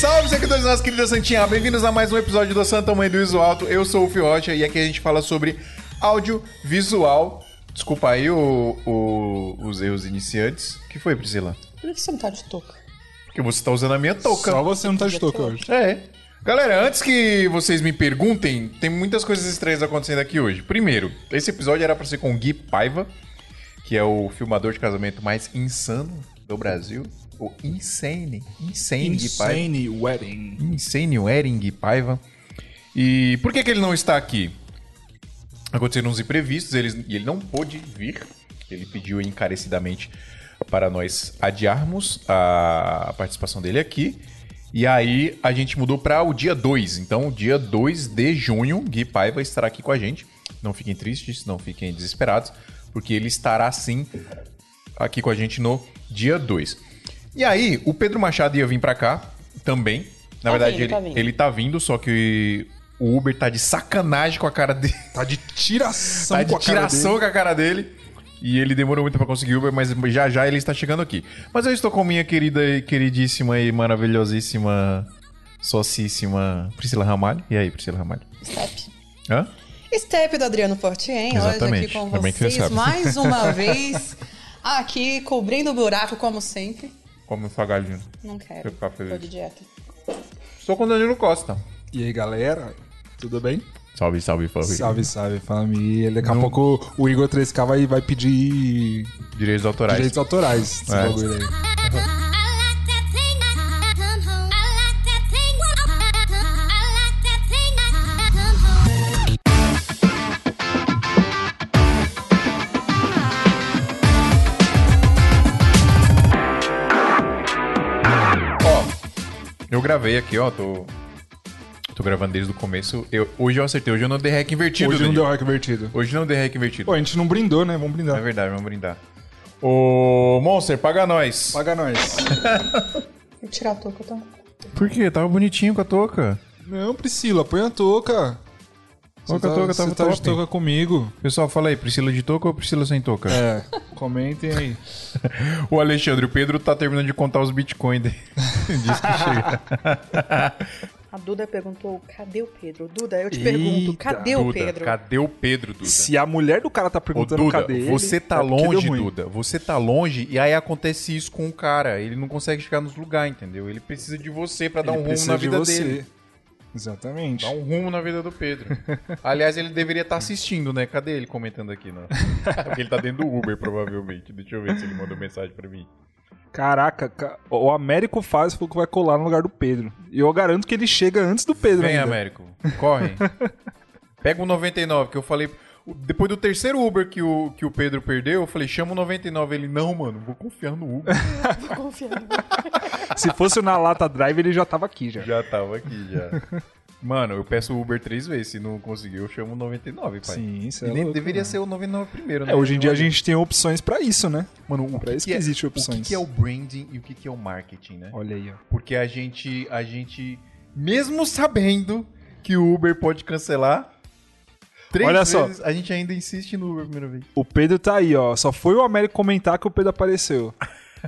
salve, seguidores da nossa querida Santinha! Bem-vindos a mais um episódio do Santa Mãe do Iso Alto. Eu sou o Fio Rocha e aqui a gente fala sobre audiovisual. Desculpa aí o- o- os erros iniciantes. O que foi, Priscila? Por que você não tá de touca? Porque você tá usando a minha touca. Só você não tá de touca hoje. É. Galera, antes que vocês me perguntem, tem muitas coisas estranhas acontecendo aqui hoje. Primeiro, esse episódio era pra ser com o Gui Paiva, que é o filmador de casamento mais insano do Brasil. O Insane. Insane. Insane Wedding. Insane Wedding Gui Paiva. E por que, que ele não está aqui? Aconteceram uns imprevistos ele, e ele não pôde vir. Ele pediu encarecidamente para nós adiarmos a participação dele aqui. E aí a gente mudou para o dia 2. Então, dia 2 de junho, Gui Paiva estará aqui com a gente. Não fiquem tristes, não fiquem desesperados, porque ele estará sim aqui com a gente no dia 2. E aí, o Pedro Machado ia vir pra cá também. Na Tá verdade, vindo, ele, tá vindo. ele tá vindo, só que o Uber tá de sacanagem com a cara dele. Tá de tiração tá com de a cara tiração dele. com a cara dele. E ele demorou muito pra conseguir Uber, mas já já ele está chegando aqui. Mas eu estou com minha querida e queridíssima e maravilhosíssima, sociíssima Priscila Ramalho. E aí, Priscila Ramalho? Step. Hã? Step do Adriano Fortien, hoje Exatamente. aqui com vocês mais uma vez. Aqui, cobrindo o buraco, como sempre. Como eu galinho. Não quero. Pra ficar feliz. Tô de dieta. Estou com o Danilo Costa. E aí, galera? Tudo bem? Salve, salve, salve. Salve, salve, família. Daqui a pouco o Igor 3K vai, vai pedir Direitos autorais. direitos autorais É. bagulho aí. Eu gravei aqui, ó, tô. Tô gravando desde o começo. Eu, hoje eu acertei, hoje eu não dei rec invertido. Hoje não Danilo. deu hack invertido. Hoje não dei rec invertido. Pô, a gente não brindou, né? Vamos É brindar. verdade, vamos brindar. Ô, Monster, paga nós. Paga nós. Vou tirar a touca, tá? Por quê? Tava bonitinho com a touca. não, Priscila, põe a touca. Touca, tá, tava você tá de top. touca comigo. Pessoal, fala aí, Priscila de touca ou Priscila sem touca? É, comentem aí. O Alexandre, o Pedro tá terminando de contar os bitcoins dele. Diz que chega. A Duda perguntou, cadê o Pedro? Duda, eu te Eita, pergunto, cadê o Duda, Pedro? cadê o Pedro, Duda? Se a mulher do cara tá Ô, perguntando Duda, cadê ele... você tá é longe. Duda. Você tá longe e aí acontece isso com o cara. Ele não consegue chegar nos lugares, entendeu? Ele precisa de você pra dar Ele um rumo na de vida você. dele. Exatamente. Dá um rumo na vida do Pedro. Aliás, ele deveria estar assistindo, né? Cadê ele comentando aqui? Não? Porque ele tá dentro do Uber, provavelmente. Deixa eu ver se ele mandou mensagem pra mim. Caraca, ca- o Américo faz falou que vai colar no lugar do Pedro. E eu garanto que ele chega antes do Pedro Vem, ainda. Américo. Corre. Pega o 99, que eu falei... o- Depois do terceiro Uber que o, que o Pedro perdeu, eu falei, chama o 99. Ele, não, mano, vou confiar no Uber. Tô confiando. Se fosse na Lata Drive, ele já tava aqui já. já tava aqui, já. Mano, eu peço o Uber três vezes. Se não conseguir, eu chamo o 99, pai. Sim, isso E é nem louco, deveria mano. ser o 99 primeiro, né? É, hoje em dia a gente tem opções pra isso, né? Mano, o pra que isso que que é- existe O que, opções. que é o branding e o que, que é o marketing, né? Olha aí, ó. Porque a gente, a gente, mesmo sabendo que o Uber pode cancelar, três Olha só. a gente ainda insiste no Uber a primeira vez. O Pedro tá aí, ó. Só foi o Américo comentar que o Pedro apareceu.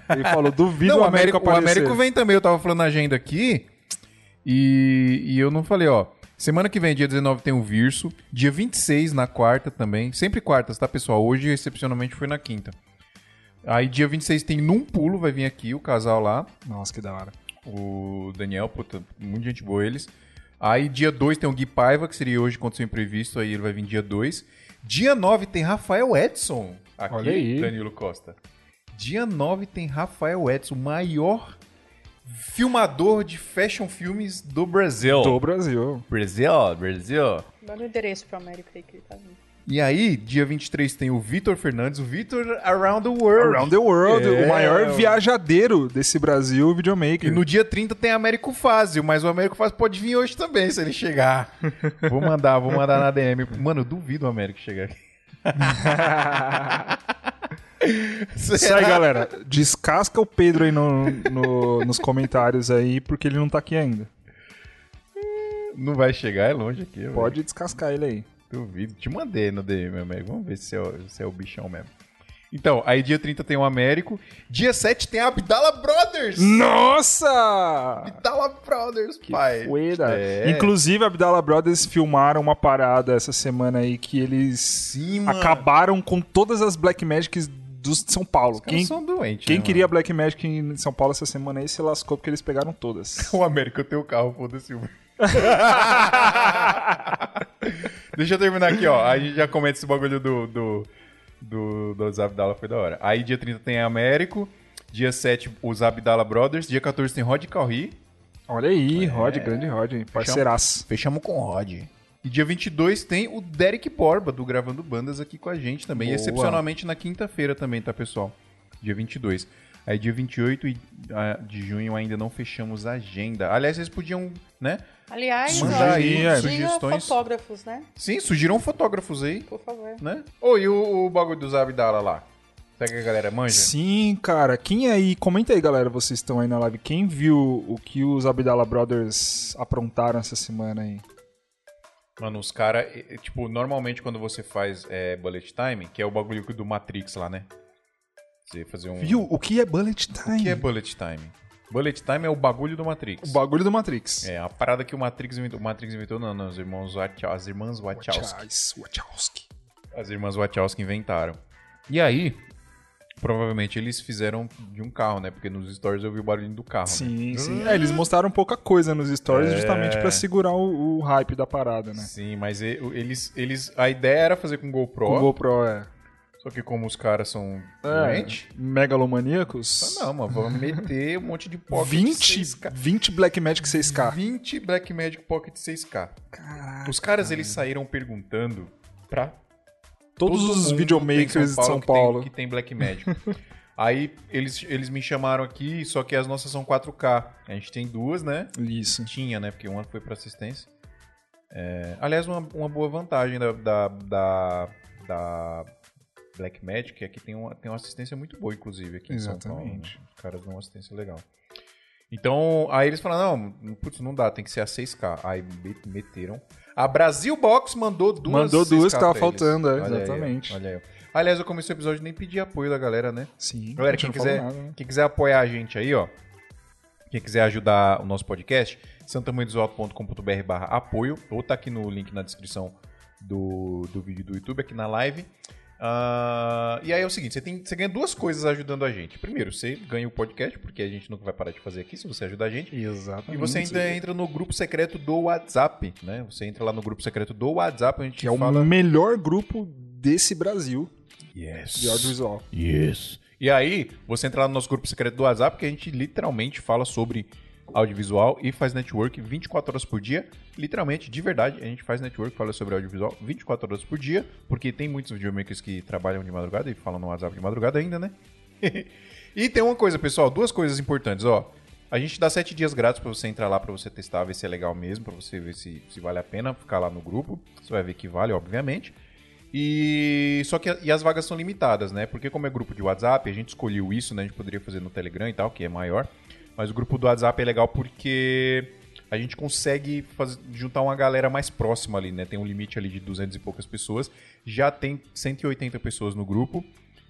Ele falou, duvido Não, o Américo Américo, o aparecer. Américo vem também, eu tava falando na agenda aqui, e, e eu não falei, ó. Semana que vem, dia 19, tem o Virso. Dia 26, na quarta também. Sempre quartas, tá, pessoal? Hoje, excepcionalmente, foi na quinta. Aí, dia 26, tem Num Pulo, vai vir aqui, o casal lá. Nossa, que da hora. o Daniel, puta, muita gente boa eles. Aí dia 2 tem o Gui Paiva, que seria hoje aconteceu imprevisto, aí ele vai vir dia 2. Dia 9 tem Rafael Edson, aqui, Olha aí. Danilo Costa. Dia 9 tem Rafael Edson, o maior filmador de fashion filmes do Brasil. Do Brasil. Brasil, Brasil. Dá o endereço pro Américo aí que ele tá vindo. E aí, dia 23 tem o Vitor Fernandes, o Vitor Around the World. Around the World, É, o maior viajadeiro desse Brasil videomaker. E no dia 30 tem Américo Fázio, mas o Américo Fázio pode vir hoje também, se ele chegar. vou mandar, vou mandar na DM. Mano, eu duvido o Américo chegar aqui. Isso aí, galera. Descasca o Pedro aí no, no- nos comentários aí, porque ele não tá aqui ainda. Não vai chegar, é longe aqui. Pode descascar ele aí. Duvido. Te mandei no DM, Américo. Vamos ver se é, o- se é o bichão mesmo. Então, aí dia 30 tem o Américo. Dia 7 tem a Abdala Brothers! Nossa! Abdala Brothers, pai. Fueda. É. Inclusive, a Abdala Brothers filmaram uma parada essa semana aí que eles Sim, acabaram com todas as Black Magics dos de São Paulo. Quem, são doentes, quem né, queria mano? Black Magic em São Paulo essa semana aí se lascou porque eles pegaram todas. O Américo tem o carro, foda-se. Deixa eu terminar aqui, ó. A gente já comenta esse bagulho do, do, do, do Zabdala, foi da hora. Aí dia 30 tem Américo. Dia 7, os Abdala Brothers. Dia 14 tem Rod Calri. Olha aí, Rod, grande Rod, hein? parceiraço. Fechamos com o Rod. E dia 22 tem o Derek Borba, do Gravando Bandas, aqui com a gente também. E Boa. excepcionalmente na quinta-feira também, tá, pessoal? Dia 22. Aí dia 28 e- ah, de junho ainda não fechamos a agenda. Aliás, vocês podiam, né? Aliás, Mandar aí, diga sugestões. fotógrafos, né? Sim, surgiram fotógrafos aí, Por favor. né? Ô, e o, o bagulho dos Abdala lá? Será que a galera manja? Sim, cara. Quem aí, comenta aí, galera, vocês estão aí na live. Quem viu o que os Abdala Brothers aprontaram essa semana aí? Mano, os caras, tipo, normalmente quando você faz é, bullet time, que é o bagulho do Matrix lá, né? Você fazer um... Viu? O que é Bullet Time? O que é bullet time? Bullet time é o bagulho do Matrix. O bagulho do Matrix. É, a parada que o Matrix inventou. O Matrix inventou, não, não, os irmãos as irmãs Wachowski. Wachowski. As irmãs Wachowski inventaram. E aí, provavelmente eles fizeram de um carro, né? Porque nos stories eu vi o barulhinho do carro. Sim, né? sim. É, eles mostraram pouca coisa nos stories É. justamente pra segurar o, o hype da parada, né? Sim, mas eles, eles. A ideia era fazer com GoPro. O GoPro é. Só que como os caras são é doentes. megalomaníacos. Ah, não, mas vamos meter um monte de pocket 20, 6K. 20 Blackmagic 6K. 20 Blackmagic Pocket 6K. Caraca. Os caras eles saíram perguntando pra Todos todo os videomakers de São que Paulo. Tem, que tem Blackmagic. Aí eles, eles me chamaram aqui, só que as nossas são 4K. A gente tem duas, né? Isso. Tinha, né? Porque uma foi pra assistência. É, aliás, uma, uma boa vantagem da, da, da, da Blackmagic é que tem uma, tem uma assistência muito boa, inclusive, aqui em São Paulo. Exatamente. né? Os caras dão uma assistência legal. Então, aí eles falaram, não, putz, não dá, tem que ser a 6K. Aí me- meteram. A Brasil Box mandou duas Mandou duas 6K que tava faltando, é, Olha aí, exatamente. olha aí. Aliás, eu comecei o episódio e nem pedi apoio da galera, né? Sim. Galera, quem quiser, nada, né? quem quiser apoiar a gente aí, ó. Quem quiser ajudar o nosso podcast, santamanhodesalto.com.br barra apoio, ou tá aqui no link na descrição do, do vídeo do YouTube, aqui na live. Ah, e aí é o seguinte, você, tem, você ganha duas coisas ajudando a gente. Primeiro, você ganha o podcast, porque a gente nunca vai parar de fazer aqui se você ajudar a gente. Exatamente. E você ainda entra no grupo secreto do WhatsApp, né? Você entra lá no grupo secreto do WhatsApp, a gente Que é o melhor grupo desse Brasil Yes. de audiovisual. Yes. E aí, você entra lá no nosso grupo secreto do WhatsApp, que a gente literalmente fala sobre audiovisual e faz network 24 horas por dia. Literalmente, de verdade, a gente faz network, fala sobre audiovisual 24 horas por dia, porque tem muitos videomakers que trabalham de madrugada e falam no WhatsApp de madrugada ainda, né? e tem uma coisa, pessoal, duas coisas importantes, ó. A gente dá sete dias grátis pra você entrar lá pra você testar, ver se é legal mesmo, pra você ver se, se vale a pena ficar lá no grupo. Você vai ver que vale, obviamente. E só que e as vagas são limitadas, né? Porque como é grupo de WhatsApp, a gente escolheu isso, né? A gente poderia fazer no Telegram e tal, que é maior. Mas o grupo do WhatsApp é legal porque a gente consegue faz- juntar uma galera mais próxima ali, né? Tem um limite ali de 200 e poucas pessoas. Já tem 180 pessoas no grupo.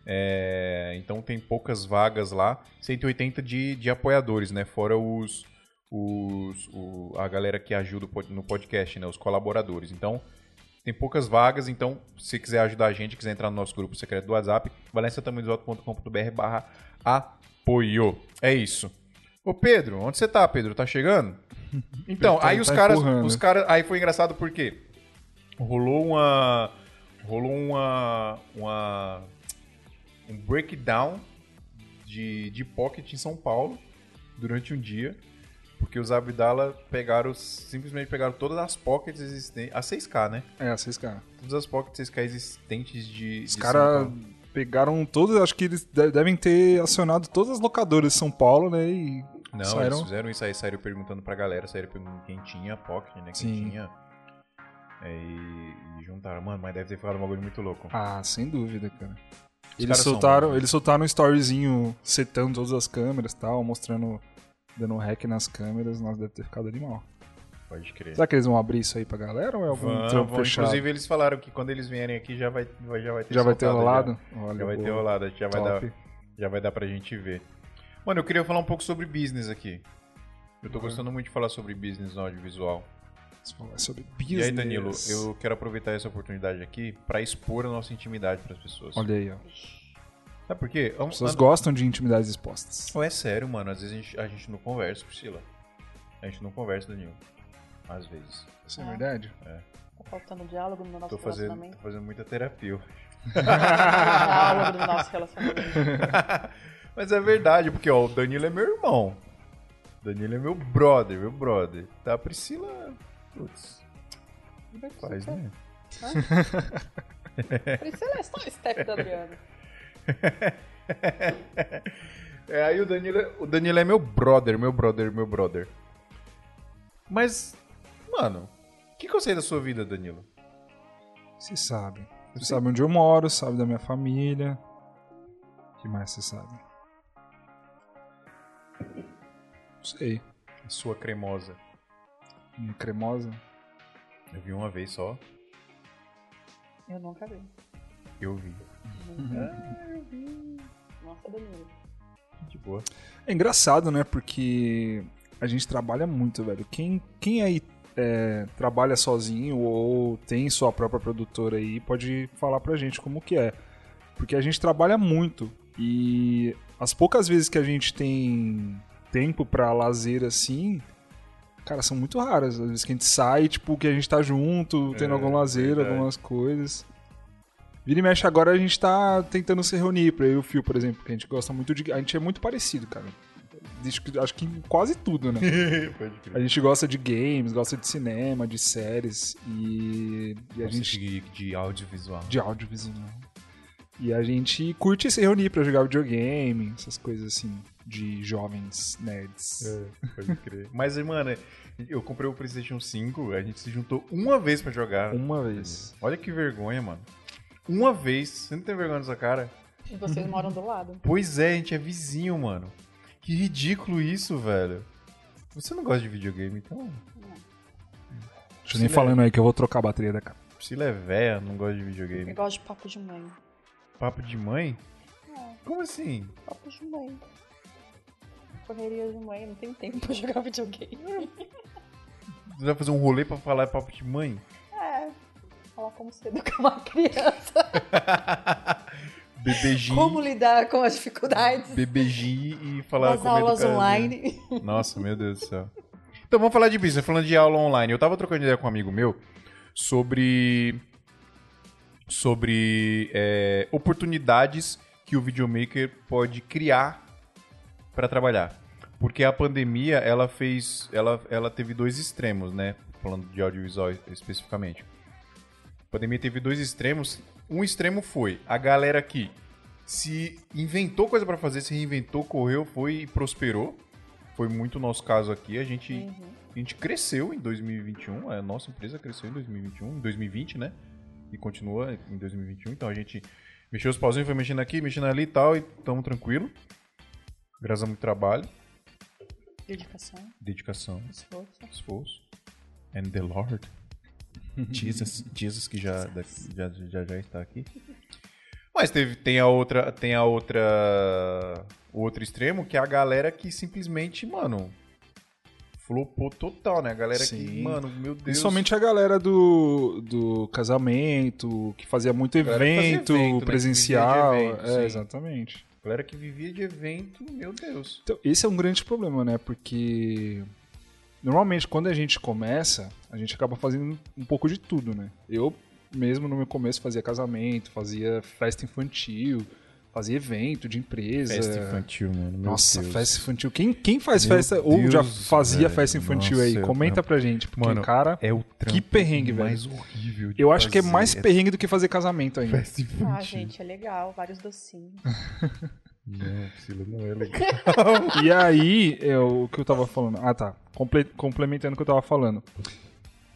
É, então tem poucas vagas lá. 180 de, de apoiadores, né? Fora os, os o- a galera que ajuda no podcast, né? Os colaboradores. Então tem poucas vagas, então se quiser ajudar a gente, quiser entrar no nosso grupo secreto do WhatsApp, valenciatamanhodesalto.com.br barra apoio. É isso. Ô Pedro, onde você tá, Pedro? Tá chegando? Então, Tá- aí os tá caras, empurrando. os caras, aí foi engraçado porque rolou uma rolou uma uma um breakdown de, de pocket em São Paulo durante um dia, porque os Abdala pegaram simplesmente pegaram todas as pockets existentes, a 6K, né? É, vocês, cara. Todas as pockets 6K existentes de, Os caras São Paulo. Pegaram todas, acho que eles de- devem ter acionado todas as locadoras de São Paulo, né? E Não, saíram. eles fizeram isso aí, saíram perguntando pra galera, saíram perguntando quem tinha pocket, né? Quem Sim. tinha. É, e, e juntaram, mano, mas deve ter ficado um bagulho muito louco. Ah, sem dúvida, cara. Os Eles são soltaram, né? eles soltaram um storyzinho setando todas as câmeras e tal, mostrando, dando hack nas câmeras, nós deve ter ficado animal. Pode crer. Será que eles vão abrir isso aí pra galera ou é algum Vão, trampo vão. fechado? Inclusive, eles falaram que quando eles vierem aqui já vai, já vai ter já vai ter rolado? Já, Olha, Já vai ter rolado, já vai, dar, já vai dar pra gente ver. Mano, eu queria falar um pouco sobre business aqui. Eu tô Uhum. gostando muito de falar sobre business no audiovisual. Falar sobre E business. aí, Danilo, eu quero aproveitar essa oportunidade aqui pra expor a nossa intimidade pras pessoas. Olha aí, ó. Sabe por quê? As pessoas gostam de intimidades expostas. Ou é sério, mano. Às vezes a gente, a gente não conversa, Priscila. A gente não conversa, Danilo. Às vezes. Isso é verdade? Tá faltando diálogo no nosso Tô fazendo, tô relacionamento. fazendo muita terapia. diálogo no nosso relacionamento. Mas é verdade, porque ó, o Danilo é meu irmão. O Danilo é meu brother, meu brother. Tá, a Priscila. Putz. Como é que faz, né? Priscila é só o step da Adriana. É, aí o Danilo, é- o Danilo é meu brother, meu brother, meu brother. Mas, mano, o que, que eu sei da sua vida, Danilo? Você sabe. Você sabe onde eu moro, sabe da minha família. O que mais você sabe? Não sei. A sua cremosa. Minha cremosa. Eu vi uma vez só. Eu nunca vi. Eu vi. Nossa, Danilo. De boa. É engraçado, né? Porque a gente trabalha muito, velho. Quem, quem aí é, trabalha sozinho ou tem sua própria produtora aí pode falar pra gente como que é. Porque a gente trabalha muito e as poucas vezes que a gente tem tempo pra lazer assim, cara, são muito raras. Às vezes que a gente sai, tipo, que a gente tá junto, tendo É, algum lazer, algumas coisas. Vira e mexe agora a gente tá tentando se reunir pra eu e o Fio, por exemplo, que a gente gosta muito de. A gente é muito parecido, cara. Acho que, acho que em quase tudo, né? Pode crer. A gente gosta de games, gosta de cinema, de séries e, e a gente. de, de audiovisual. de audiovisual. E a gente curte se reunir pra jogar videogame, essas coisas assim, de jovens nerds. É, pode crer. Mas, mano, eu comprei o PlayStation 5, a gente se juntou uma vez pra jogar. Uma vez. Olha que vergonha, mano. Uma vez. Você não tem vergonha nessa cara? E vocês moram do lado. Pois é, a gente é vizinho, mano. Que ridículo isso, velho. Você não gosta de videogame, então. Deixa eu nem falando aí que eu vou trocar a bateria da cara. Priscila é véia, não gosta de Eu videogame. gosto de papo de mãe. Papo de mãe? Como assim? Papo de mãe. Correria de mãe, não tem tempo pra jogar videogame. Você vai fazer um rolê pra falar papo de mãe? É. Falar como se educar uma criança. Bebeginho. Como lidar com as dificuldades Bebeginho e falar das como aulas online. Nossa, meu Deus do céu. Então vamos falar de business, falando de aula online. Eu tava trocando ideia com um amigo meu sobre sobre é, oportunidades que o videomaker pode criar para trabalhar. Porque a pandemia, ela fez, ela, ela teve dois extremos, né? Falando de audiovisual especificamente. A pandemia teve dois extremos. Um extremo foi a galera que se inventou coisa para fazer, se reinventou, correu, foi e prosperou. Foi muito o nosso caso aqui. A gente, Uhum. a gente cresceu em 2021. A nossa empresa cresceu em 2021, em 2020, né? E continua em 2021. Então a gente mexeu os pauzinhos, foi mexendo aqui, mexendo ali e tal. E tamo tranquilo. Graças a muito trabalho, Dedicação, dedicação, esforço. esforço. And the Lord. Jesus, Jesus que já, já, já, já está aqui. Mas teve, tem a outra, tem a outra, o outro extremo que é a galera que simplesmente, mano, flopou total, né? A galera que, Sim. mano, meu Deus. Principalmente a galera do, do casamento, que fazia muito que fazia evento, evento, né, que presencial. de evento, é, exatamente. A galera que vivia de evento, meu Deus. Então, esse é um grande problema, né? Porque normalmente quando a gente começa, a gente acaba fazendo um pouco de tudo, né? Eu mesmo no meu começo fazia casamento, fazia festa infantil, fazia evento de empresa. infantil, mano. meu Nossa, Deus. festa infantil. Quem, quem faz Meu festa ou já Deus, fazia velho. festa infantil Nossa, aí? eu- Comenta pra gente, porque, Mano, cara, É o trampo perrengue, velho. mais horrível de eu acho que é mais perrengue do que fazer casamento ainda. Festa infantil. Ah, gente, é legal. Vários docinhos. Não, Priscila, não é legal. E aí, é o que eu tava falando. Ah, tá. Comple- complementando o que eu tava falando.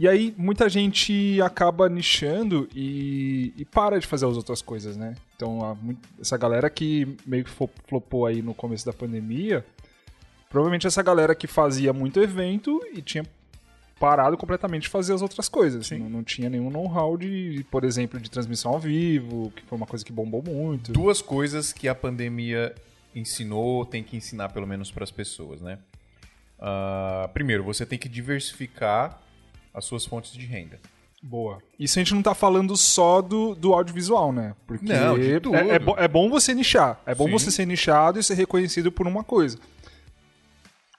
E aí, muita gente acaba nichando e, e para de fazer as outras coisas, né? Então, essa galera que meio que flopou aí no começo da pandemia, provavelmente essa galera que fazia muito evento e tinha parado completamente de fazer as outras coisas. Não, não tinha nenhum know-how de, por exemplo, de transmissão ao vivo, que foi uma coisa que bombou muito. Duas coisas que a pandemia ensinou, tem que ensinar pelo menos para as pessoas, né? Ah, primeiro, você tem que diversificar as suas fontes de renda. Boa. Isso a gente não tá falando só do, do audiovisual, né? Porque Não. É, é, bo- é bom você nichar. É bom Sim. você ser nichado e ser reconhecido por uma coisa.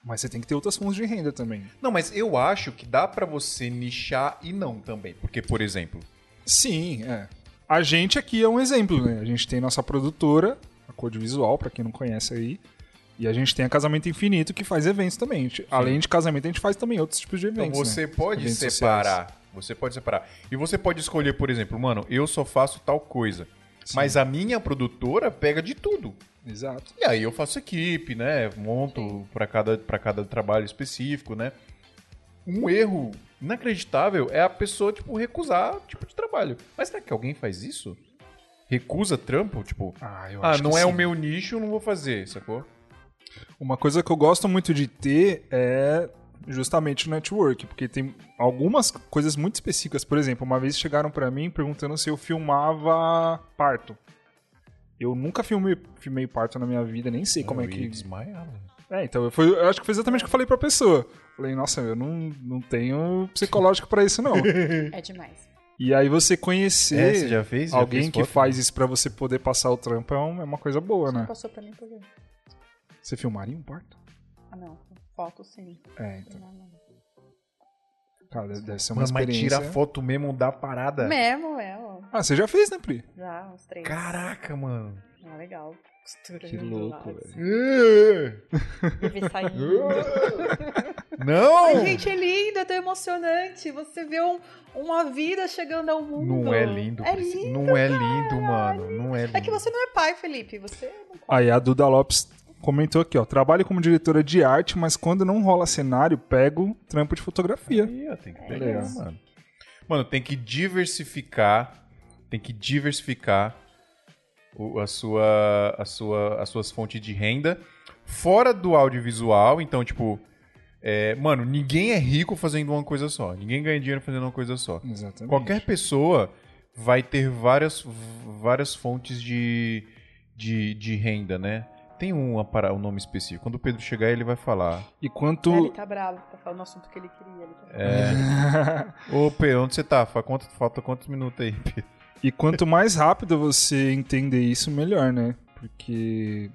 Mas você tem que ter outras fontes de renda também. Não, mas eu acho que dá para você nichar e não também. Porque, por exemplo, Sim, é. A gente aqui é um exemplo, né? A gente tem nossa produtora, a Code Visual, pra quem não conhece aí. E a gente tem a Casamento Infinito, que faz eventos também. Além de casamento, a gente faz também outros tipos de Então eventos. você né? pode Eventos separar. Você pode separar. E você pode escolher, por exemplo, mano, eu só faço tal coisa. Mas a minha produtora pega de tudo. Exato. E aí eu faço equipe, né? Monto para cada, pra cada trabalho específico, né? Um erro inacreditável é a pessoa, tipo, recusar tipo de trabalho. Mas será que alguém faz isso? Recusa trampo? Tipo, Ah, eu ah, acho não que é o sim. meu nicho, eu não vou fazer, sacou? Uma coisa que eu gosto muito de ter é justamente o network, porque tem algumas coisas muito específicas. Por exemplo, uma vez chegaram pra mim perguntando se eu filmava parto. Eu nunca filmei, filmei parto na minha vida, nem sei como é Eu que. ia desmaiar. É, então eu, foi, eu acho que foi exatamente o que eu falei pra pessoa. Falei, nossa, eu não, não tenho psicológico pra isso, não. É demais. e aí você conhecer É, você já fez? Já alguém fez que foto? faz isso pra você poder passar o trampo é, é uma coisa boa, né? Passou pra mim por quê? Você filmaria um parto? Ah, não. Foto sim. É, então. Cara, deve- ser uma Mano, mas experiência. tira foto mesmo da parada. Mesmo, é. Ah, você já fez, né, Pri? Já, uns três. Caraca, mano. Ah, legal. Costura Que louco, velho. Saindo. Não! Ai, gente, é lindo, é tão emocionante. Você vê um- uma vida chegando ao mundo. Não é lindo, É lindo. Não é lindo, mano. Não é lindo. É que você não é pai, Felipe. Você não Aí a Duda Lopes comentou aqui, ó. Trabalho como diretora de arte, mas quando não rola cenário, pego trampo de fotografia. Aí, tem que pegar, mano. Mano, tem que diversificar. Tem que diversificar o- a sua, a sua, as suas fontes de renda fora do audiovisual. Então, tipo, é, mano, ninguém é rico fazendo uma coisa só. Ninguém ganha dinheiro fazendo uma coisa só. Exatamente. Qualquer pessoa vai ter várias, várias fontes de, de, de renda, né? Tem para um nome específico. Quando o Pedro chegar, ele vai falar. E quanto... É, ele tá bravo, tá falando o assunto que ele queria. Ele tá... É. Ô, Pedro, onde você tá? Quanto, falta quantos minutos aí, Pedro? E quanto mais rápido você entender isso, melhor, né? Porque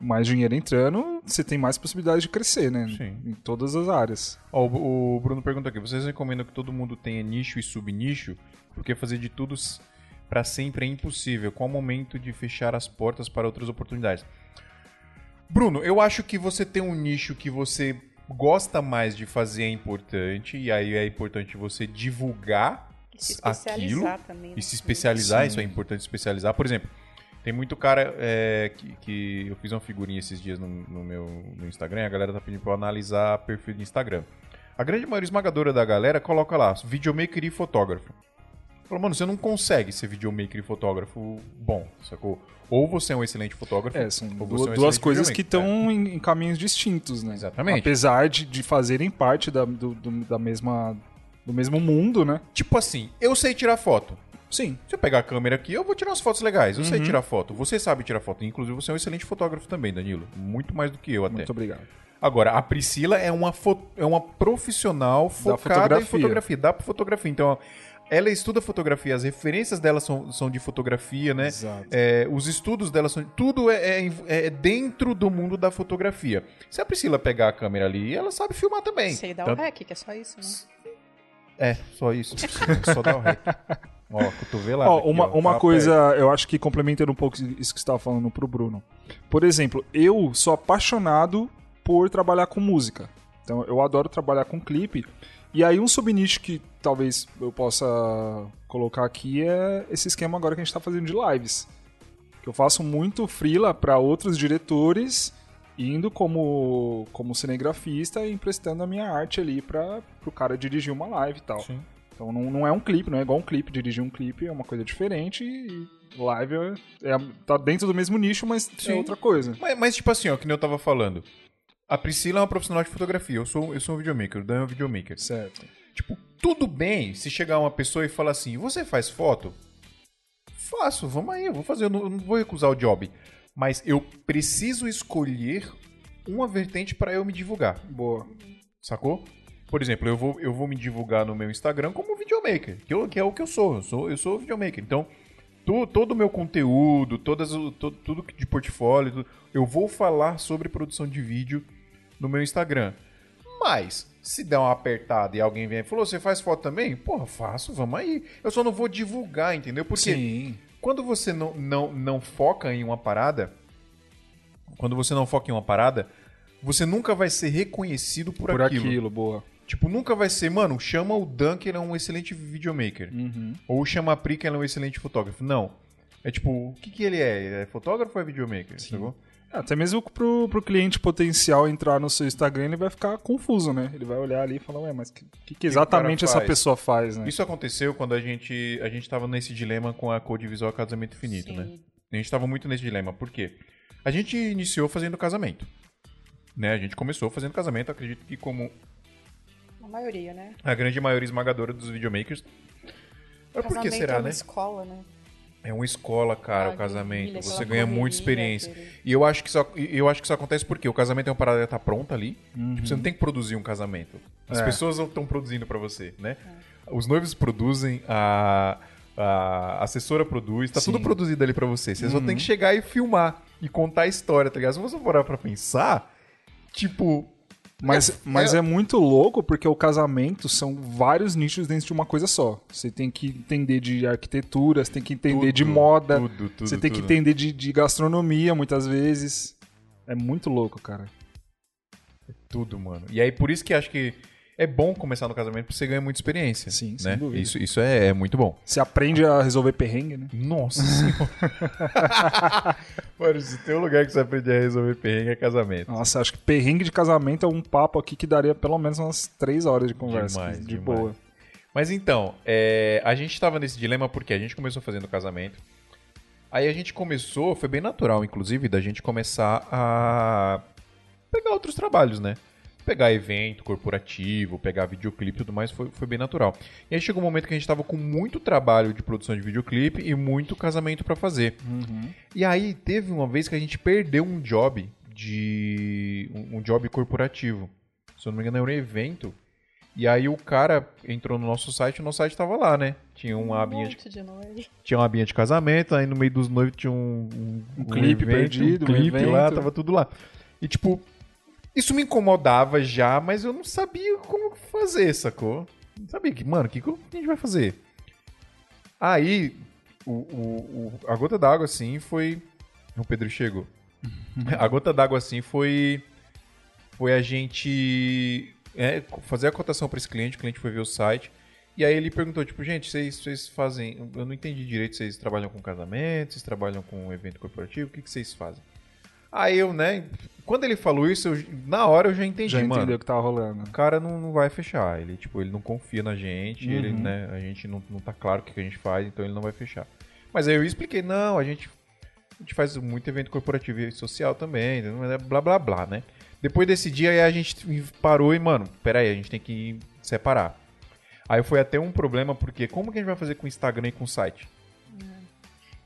mais dinheiro entrando, você tem mais possibilidade de crescer, né? Sim. Em todas as áreas. Ó, o, o Bruno pergunta aqui: vocês recomendam que todo mundo tenha nicho e subnicho? Porque fazer de tudo pra sempre é impossível. Qual o momento de fechar as portas para outras oportunidades? Bruno, eu acho que você tem um nicho que você gosta mais de fazer é importante, e aí é importante você divulgar E se aquilo especializar também. né? e se especializar, Sim. isso é importante especializar. Por exemplo, tem muito cara é, que, que eu fiz uma figurinha esses dias no, no meu no Instagram, e a galera tá pedindo pra eu analisar perfil de Instagram. A grande maioria esmagadora da galera coloca lá, videomaker e fotógrafo. Falou, mano, você não consegue ser videomaker e fotógrafo bom, sacou? Ou você é um excelente fotógrafo, É, são ou du- você é um duas coisas que estão em, em caminhos distintos, né? Exatamente. Apesar de, de fazerem parte da, do, do- da mesma, do mesmo mundo, né? Tipo assim, eu sei tirar foto. Sim. Se eu pegar a câmera aqui, eu vou tirar umas fotos legais. Eu sei Uhum. tirar foto. Você sabe tirar foto. Inclusive, você é um excelente fotógrafo também, Danilo. Muito mais do que eu até. Muito obrigado. Agora, a Priscila é uma, é uma profissional focada em fotografia. fotografia, dá fotografia. Então, ela estuda fotografia, as referências dela são, são de fotografia, né? Exato. É, os estudos dela são. Tudo é, é- é dentro do mundo da fotografia. Se a Priscila pegar a câmera ali, ela sabe filmar também. Sei dar o Tanto- rec, que é só isso, né? É, só isso. só dá o rec. Ó, cotovelada. Ó, aqui, uma, ó, uma tá coisa, eu acho que complementando um pouco isso que você estava falando pro Bruno. Por exemplo, eu sou apaixonado por trabalhar com música. Então, eu adoro trabalhar com clipe. E aí, um subnicho que talvez eu possa colocar aqui é esse esquema agora que a gente está fazendo de lives. Que eu faço muito freela para outros diretores, indo como, como cinegrafista e emprestando a minha arte ali para o cara dirigir uma live e tal. Sim. Então não, não é um clipe, não é igual um clipe. Dirigir um clipe é uma coisa diferente e live é, é- tá dentro do mesmo nicho, mas é Sim. outra coisa. Mas, mas, tipo assim, ó, que nem eu tava falando. A Priscila é uma profissional de fotografia, eu sou, eu sou um videomaker, o Dan é um videomaker. Certo. Tipo, tudo bem se chegar uma pessoa e falar assim, você faz foto? Faço, vamos aí, eu vou fazer, eu não, eu não vou recusar o job. Mas eu preciso escolher uma vertente para eu me divulgar, Boa. sacou? Por exemplo, eu vou, eu vou me divulgar no meu Instagram como videomaker, que, eu- que é o que eu sou, eu sou, eu sou videomaker. Então, tu- todo o meu conteúdo, todas, tudo de portfólio, tudo, eu vou falar sobre produção de vídeo no meu Instagram. Mas, se der uma apertada e alguém vem e falou, você faz foto também? Porra, faço, vamos aí. Eu só não vou divulgar, entendeu? Porque Sim. quando você não, não, não foca em uma parada, quando você não foca em uma parada, você nunca vai ser reconhecido por, Por aquilo. aquilo, boa. Tipo, nunca vai ser, mano, chama o Dan que ele é um excelente videomaker. Uhum. Ou chama a Pri que ela é um excelente fotógrafo. Não. É tipo, o que, que ele é? É fotógrafo ou é videomaker? Sacou? Até mesmo pro, pro cliente potencial entrar no seu Instagram, ele vai ficar confuso, né? Ele vai olhar ali e falar, ué, mas o que, que, que exatamente cara essa pessoa faz, né? Isso aconteceu quando a gente, a gente tava nesse dilema com a Code Visual Casamento Infinito, Sim. né? A gente tava muito nesse dilema. Por quê? A gente iniciou fazendo casamento. Né? A gente começou fazendo casamento, acredito que como maioria, né? a grande maioria esmagadora dos videomakers. Mas por que será, é uma né? escola, né? É uma escola, cara, Ah, o casamento. aquela Você ganha correria, muita experiência. aquele- E eu acho que isso, eu acho que isso acontece porque o casamento é uma parada que tá pronta ali. Uhum. Tipo, você não tem que produzir um casamento. As É. pessoas estão produzindo pra você, né? É. Os noivos produzem, a, a assessora produz, tá Sim. tudo produzido ali pra você. Você só Uhum. tem que chegar e filmar e contar a história, tá ligado? Se você parar pra pensar, tipo, Mas, mas é muito louco porque o casamento são vários nichos dentro de uma coisa só. Você tem que entender de arquitetura, você tem que entender de Tudo, moda, tudo, tudo, você tem que entender de, de gastronomia muitas vezes. É muito louco, cara. tudo, mano. E aí por isso que acho que é bom começar no casamento porque você ganha muita experiência. Sim, sem né? dúvida. Isso, isso é, é muito bom. Você aprende a resolver perrengue, né? Nossa senhora. Mano, se tem um lugar que você aprende a resolver perrengue é casamento. Nossa, acho que perrengue de casamento é um papo aqui que daria pelo menos umas três horas de conversa. Demais, de demais. boa. Mas então, é, a gente tava nesse dilema porque a gente começou fazendo casamento. Aí a gente começou, foi bem natural, inclusive, da gente começar a pegar outros trabalhos, né? Pegar evento corporativo, pegar videoclipe e tudo mais, foi, foi bem natural. E aí chegou um momento que a gente tava com muito trabalho de produção de videoclipe e muito casamento pra fazer. E aí teve uma vez que a gente perdeu um job de. um, um job corporativo. Se eu não me engano, era um evento. E aí o cara entrou no nosso site e o nosso site tava lá, né? Tinha uma abinha de, de tinha uma abinha de casamento, aí no meio dos noivos tinha um, um, Um clipe perdido, um um clipe lá, evento. tava tudo lá. E tipo, isso me incomodava já, mas eu não sabia como fazer, sacou? Não sabia que, mano, o que, que a gente vai fazer? Aí, o, o- o- a gota d'água, assim, foi. O Pedro chegou. a gota d'água, assim, foi. Foi a gente é, fazer a cotação para esse cliente. O cliente foi ver o site. E aí ele perguntou, tipo, gente, vocês, vocês fazem. Eu não entendi direito, vocês trabalham com casamento, vocês trabalham com evento corporativo, o que, que vocês fazem? Aí eu, né, quando ele falou isso, eu- na hora eu já entendi, Já mano. entendeu o que tava rolando. O cara não, não vai fechar. Ele, tipo, ele não confia na gente, ele, Uhum. né, a gente não, não tá claro o que, a gente faz, então ele não vai fechar. Mas aí eu expliquei, não, a gente, a gente faz muito evento corporativo e social também, né, blá blá blá, né? Depois desse dia aí a gente parou e, mano, peraí, a gente tem que separar. Aí foi até um problema, porque como que a gente vai fazer com o Instagram e com o site?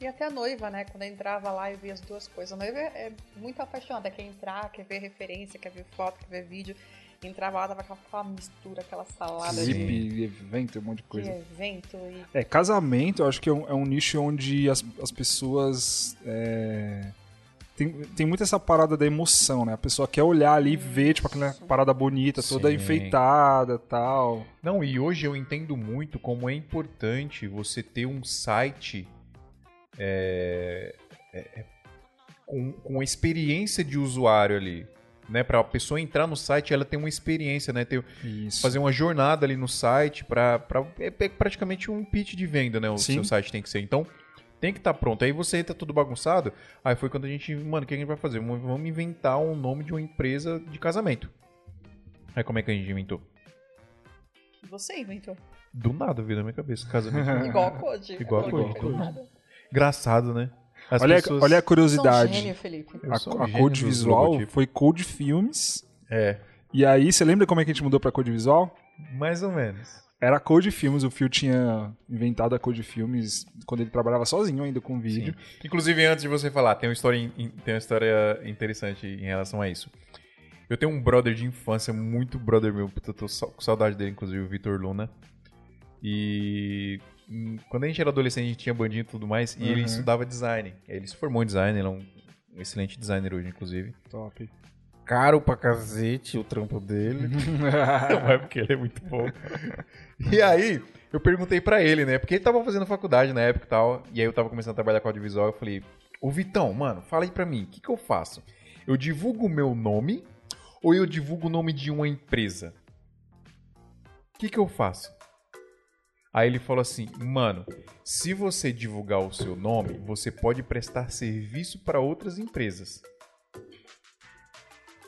E até a noiva, né? Quando entrava lá e via as duas coisas. A noiva é é muito apaixonada, quer entrar, quer ver referência, quer ver foto, quer ver vídeo. Entrava lá, tava com aquela mistura, aquela salada de, Clipe, evento, um monte de de coisa. evento. E É, casamento, eu acho que é um, é um nicho onde as, as pessoas. é, Tem, tem muito essa parada da emoção, né? A pessoa quer olhar ali e ver, tipo, aquela parada bonita, toda Sim. enfeitada tal. Não, e hoje eu entendo muito como é importante você ter um site é, é, é, com, com experiência de usuário ali. Né, para a pessoa entrar no site, ela tem uma experiência, né? Ter, fazer uma jornada ali no site para é, é praticamente um pitch de venda, né? O Sim. seu site tem que ser. Então, tem que estar pronto. Aí você entra tudo bagunçado. Aí foi quando a gente, mano, o que a gente vai fazer? Vamos vamos inventar um nome de uma empresa de casamento. Aí como é que a gente inventou? você inventou. Do nada veio na minha cabeça, casamento. Igual a Code. Igual a Code. Engraçado, né? As olha, pessoas- olha a um curiosidade. gênio, Felipe. Eu A, um a Code Visual foi Code Filmes É, E aí, você lembra como é que a gente mudou pra Code Visual? mais ou menos. Era a Code Filmes, o Phil tinha inventado a Code Filmes quando ele trabalhava sozinho ainda com vídeo. Inclusive, antes de você falar, tem uma história, tem uma história interessante em relação a isso. Eu tenho um brother de infância, muito brother meu, eu tô com saudade dele, inclusive, o Vitor Luna. E quando a gente era adolescente, a gente tinha bandinha e tudo mais, e ele Uhum. estudava design. Ele se formou em design, ele é um excelente designer hoje, inclusive. Top. Caro pra cacete o trampo dele. Não é porque ele é muito bom. E aí, eu perguntei pra ele, né? Porque ele tava fazendo faculdade na época e tal. E aí eu tava começando a trabalhar com audiovisual. Eu falei, ô Vitão, mano, fala aí pra mim, o que, que eu faço? Eu divulgo o meu nome ou eu divulgo o nome de uma empresa? O que, que eu faço? Aí ele falou assim, mano, se você divulgar o seu nome, você pode prestar serviço para outras empresas.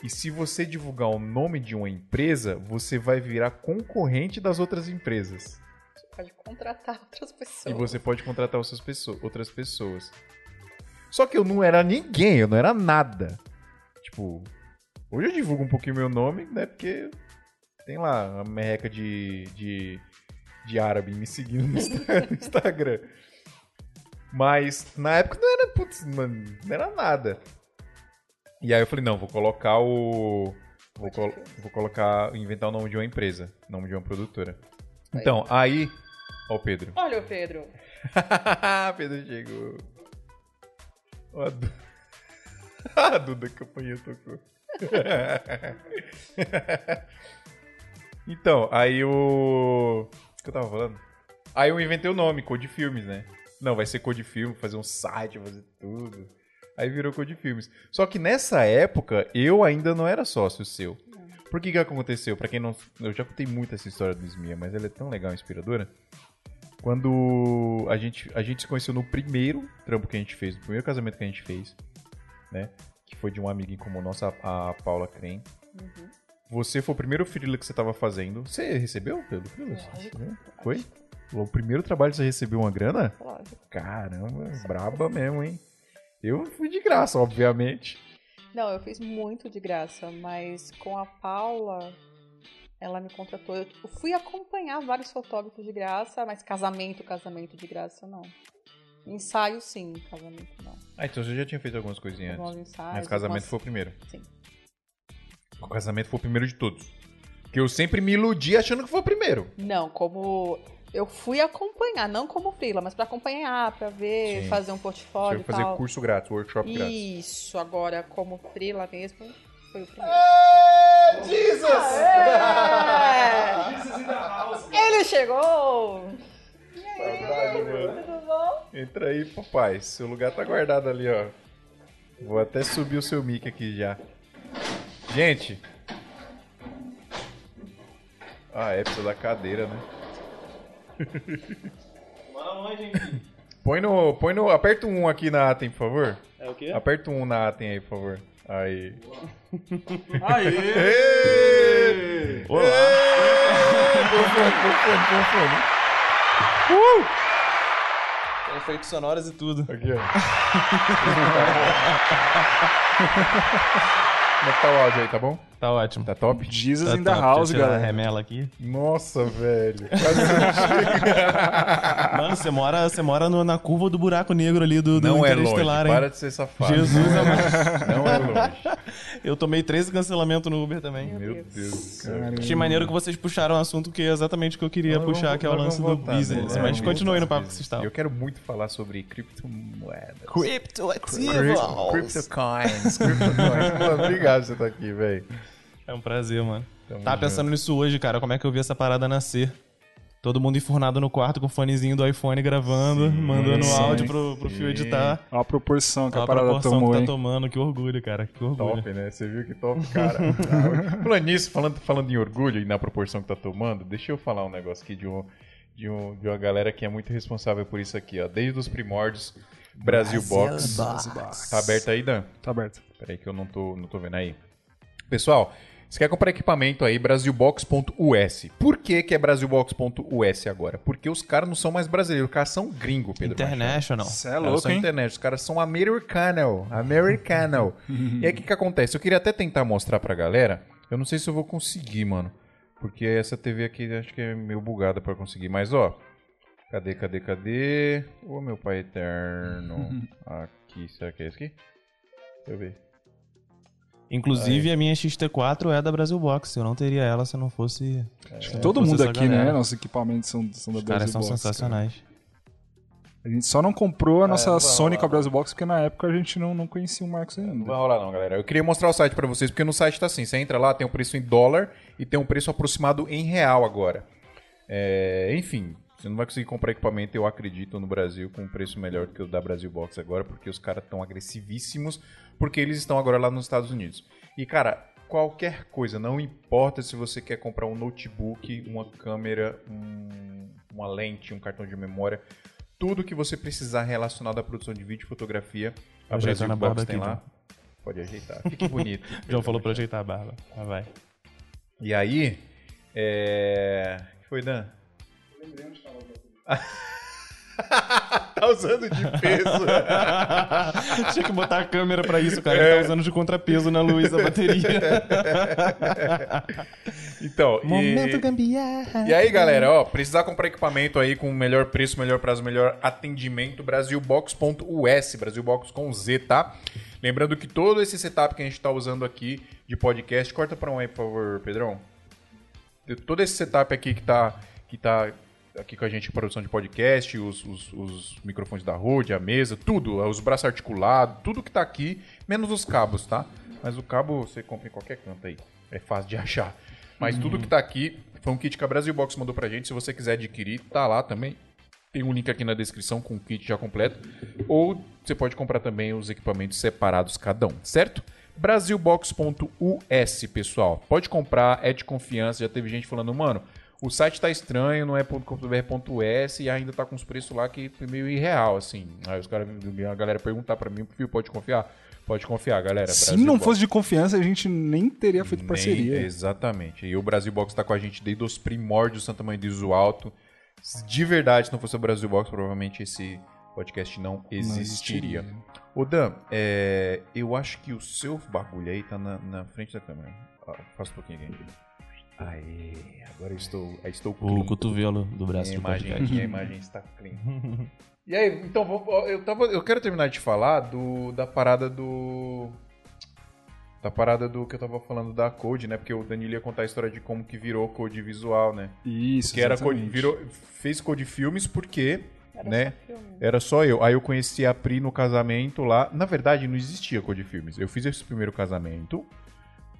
E se você divulgar o nome de uma empresa, você vai virar concorrente das outras empresas. Você pode contratar outras pessoas. E você pode contratar outras pessoas, outras pessoas. Só que eu não era ninguém, eu não era nada. Tipo, hoje eu divulgo um pouquinho meu nome, né? Porque tem lá a merreca de, de, de árabe me seguindo no Insta- no Instagram. Mas na época não era, putz, mano, não era nada. E aí eu falei, não, vou colocar o. Vou, col- vou colocar. inventar o nome de uma empresa, nome de uma produtora. Então, aí. Ó, o Pedro. Olha o Pedro. Pedro chegou. Ó, a, Du... a Duda Campanha tocou. então, aí o. Que eu tava falando? Aí eu inventei o nome, Code Filmes, né? Não, vai ser Code Filme, fazer um site, fazer tudo. Aí virou Code Filmes. Só que nessa época, eu ainda não era sócio seu. Por que que aconteceu? Pra quem não... Eu já contei muito essa história do Smia, mas ela é tão legal, inspiradora. Quando a gente, a gente se conheceu no primeiro trampo que a gente fez, no primeiro casamento que a gente fez, né? Que foi de uma amiga em comum nossa, a Paula Crem. Uhum. Você foi o primeiro freela que você tava fazendo. Você recebeu pelo freela? Foi? O primeiro trabalho que você recebeu uma grana? Lógico. Caramba, braba mesmo, hein? Eu fui de graça, obviamente. Não, eu fiz muito de graça, mas com a Paula, ela me contratou. Eu tipo, fui acompanhar vários fotógrafos de graça, mas casamento, casamento de graça, não. Ensaio, sim, casamento, não. Ah, então você já tinha feito algumas coisinhas Alguns antes. ensaios. Mas casamento algumas- foi o primeiro. Sim. O casamento foi o primeiro de todos. Porque eu sempre me iludi achando que foi o primeiro. Não, como. Eu fui acompanhar, não como freela, mas pra acompanhar, pra ver, Sim. fazer um Você portfólio foi e fazer tal. curso grátis, workshop grátis. Isso, agora como freela mesmo, foi o primeiro. Jesus! É! Ele chegou! Saudade, mano. Tudo bom? Entra aí, papai. Seu lugar tá guardado ali, ó. Vou até subir o seu mic aqui já. Gente. Ah, é, precisa da cadeira, né? Bora longe, hein? Põe no, põe no. Aperta um aqui na Atem, por favor. É o quê? Aperta um na Atem aí, por favor. Aí. Aê! Olá! Confone, confone. Tem efeitos sonoros e tudo. Aqui, ó. Como é que tá o áudio aí, tá bom? Tá ótimo. Tá top? Jesus Tá in the top. house, Deixa eu tirar a galera. remela aqui. Nossa, velho. Quase Mano, você mora, você mora no- na curva do buraco negro ali do, do Não é longe. Interestelar, hein? Para de ser safado. Jesus não, é, não é longe. Eu tomei 13 cancelamentos no Uber também. Meu Deus. Caramba. Achei maneiro que vocês puxaram um assunto que é exatamente o que eu queria Nós puxar, vamos- que é o lance do business. né? Mas continue no papo que vocês estavam. Eu quero muito falar sobre criptomoedas. Criptoativos! Cryptocoins. Cryptocoins. Mano, obrigado por você estar aqui, velho. É um prazer, mano. Tamo Tava junto. pensando nisso hoje, cara. Como é que eu vi essa parada nascer? Todo mundo enfurnado no quarto com o fonezinho do iPhone gravando, mandando sim, áudio pro, pro sim. fio editar. Olha a proporção que Olha a parada proporção tomou, que tá hein? tomando. Que orgulho, cara. Que orgulho. Top, né? Você viu que top, cara. falando nisso, falando, falando em orgulho e na proporção que tá tomando, deixa eu falar um negócio aqui de, um, de, um, de uma galera que é muito responsável por isso aqui, ó. Desde os primórdios, Brasil, Box. Tá aberto aí, Dan? Tá aberto. Peraí que eu não tô, não tô vendo aí. Pessoal, você quer comprar equipamento aí, brasilbox.us. Por que que é brasilbox.us agora? Porque os caras não são mais brasileiros, os caras são gringo, Pedro. International. Você é Os caras louco, são hein? internet, os caras são americano, americano. e aí o que que acontece? Eu queria até tentar mostrar pra galera Eu não sei se eu vou conseguir, mano. Porque essa TV aqui acho que é meio bugada pra conseguir. Mas, ó. Cadê, cadê, cadê? Ô, meu pai eterno. Aqui, será que é esse aqui? Deixa eu ver. Inclusive, a minha XT4 é da Brasil Box. Eu não teria ela se não fosse. se não Todo fosse mundo aqui, galera. né? Nossos equipamentos são, são da Os Brasil caras são Box, cara. sensacionais. A gente só não comprou a nossa não vai Sony rolar, com a Brasil Box porque na época a gente não, não conhecia o Marcos Não ainda. vai rolar não, galera. Eu queria mostrar o site pra vocês, porque no site tá assim, você entra lá, tem um preço em dólar e tem um preço aproximado em real agora. É, enfim, você não vai conseguir comprar equipamento, eu acredito, no Brasil com um preço melhor do que o da Brasil Box agora, porque os caras estão agressivíssimos, porque eles estão agora lá nos Estados Unidos. E, cara, qualquer coisa, não importa se você quer comprar um notebook, uma câmera, um- uma lente, um cartão de memória, tudo que você precisar relacionado à produção de vídeo e fotografia, a Brasil Box tem aqui, lá. John. Pode ajeitar. Fique bonito. João falou pra ajeitar a barba. Ah, vai. E aí, é... O que foi, Dan? tá usando de peso. Tinha que botar a câmera pra isso, cara. Ele tá usando de contrapeso na luz a bateria. então, e... gambiarra. E aí, galera, ó, precisar comprar equipamento aí com melhor preço, melhor prazo, melhor atendimento, brasilbox.us, Brasilbox com Z, tá? Lembrando que todo esse setup que a gente tá usando aqui de podcast, corta pra um aí, por favor, Pedrão. Todo esse setup aqui que tá, que tá aqui com a gente, produção de podcast, os, os- os microfones da Rode, a mesa, tudo, os braços articulados, tudo que tá aqui, menos os cabos, tá? Mas o cabo você compra em qualquer canto aí, é fácil de achar. Mas tudo que tá aqui foi um kit que a Brasil Box mandou pra gente, se você quiser adquirir, tá lá também. Tem um link aqui na descrição com o kit já completo. Ou você pode comprar também os equipamentos separados cada um, certo? Brasilbox.us, pessoal. Pode comprar, é de confiança. Já teve gente falando, mano, o site tá estranho, não é .com.br.us e ainda tá com os preços lá que é meio irreal, assim. Aí os caras, a galera perguntar pra mim, Fio, pode confiar? Pode confiar, galera. Se Brasil não Box. fosse de confiança, a gente nem teria feito Nem- parceria. exatamente. E o Brasil Box tá com a gente desde os primórdios Santa Mãe do Iso Alto. De verdade, se não fosse o Brasil Box, provavelmente esse podcast não existiria. Ô Dan, é, eu acho que o seu bagulho aí tá na, na frente da câmera. Ó, Faça um pouquinho aqui. Aê, agora eu estou, aí estou O clean. cotovelo do braço A de imagem podcast. aqui, a imagem está clean. E aí, então, eu, tava, eu quero terminar de falar do, da parada do. Da parada do que eu tava falando da Code, né? Porque o Danilo ia contar a história de como que virou Code visual, né? Isso, Que era Code, virou, fez Code Filmes porque, Era né? só. Era só eu. Aí eu conheci a Pri no casamento lá. Na verdade, não existia Code Filmes. Eu fiz esse primeiro casamento.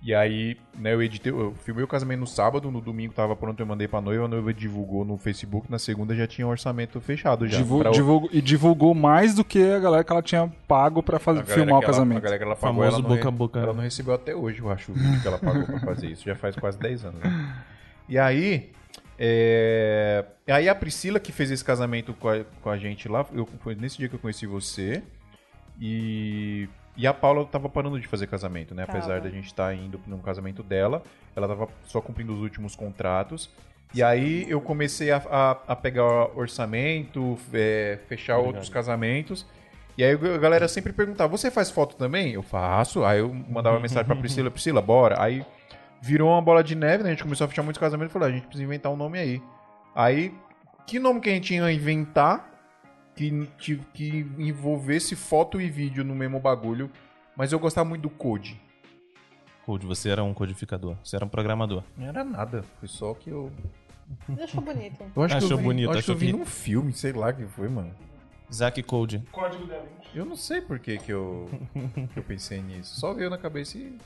E aí, né, eu editei, eu filmei o casamento no sábado, no domingo tava pronto, eu mandei pra noiva, a noiva divulgou no Facebook, na segunda já tinha um orçamento fechado já. Divu- Pra o- divulgou- e divulgou mais do que a galera que ela tinha pago pra fazer, filmar o ela- casamento. A galera que ela pagou, Famoso ela não, boca re- a boca. ela não recebeu até hoje, eu acho, o vídeo que ela pagou pra fazer isso. Já faz quase 10 anos, né? E aí, é, aí a Priscila que fez esse casamento com a, com a gente lá, eu, foi nesse dia que eu conheci você. E, e a Paula tava parando de fazer casamento, né? Apesar Tava. da gente estar indo num casamento dela, ela tava só cumprindo os últimos contratos. E aí eu comecei a, a, a pegar orçamento, é, fechar outros casamentos. E aí a galera sempre perguntava, você faz foto também? Eu faço. Aí eu mandava mensagem pra Priscila, Priscila, bora. Aí virou uma bola de neve, né? A gente começou a fechar muitos casamentos e falou, "Ah, a gente precisa inventar um nome aí. Aí, que nome que a gente ia inventar que, que, que envolvesse foto e vídeo no mesmo bagulho? Mas eu gostava muito do Code. Code, você era um codificador. Você era um programador. Não era nada, foi só que eu... Achou bonito. Eu acho que Achou eu vi, bonito, eu acho que eu achou vi que- num filme, sei lá que foi, mano. Zack Code. Eu não sei por que, que, eu, que eu pensei nisso. Só veio na cabeça e.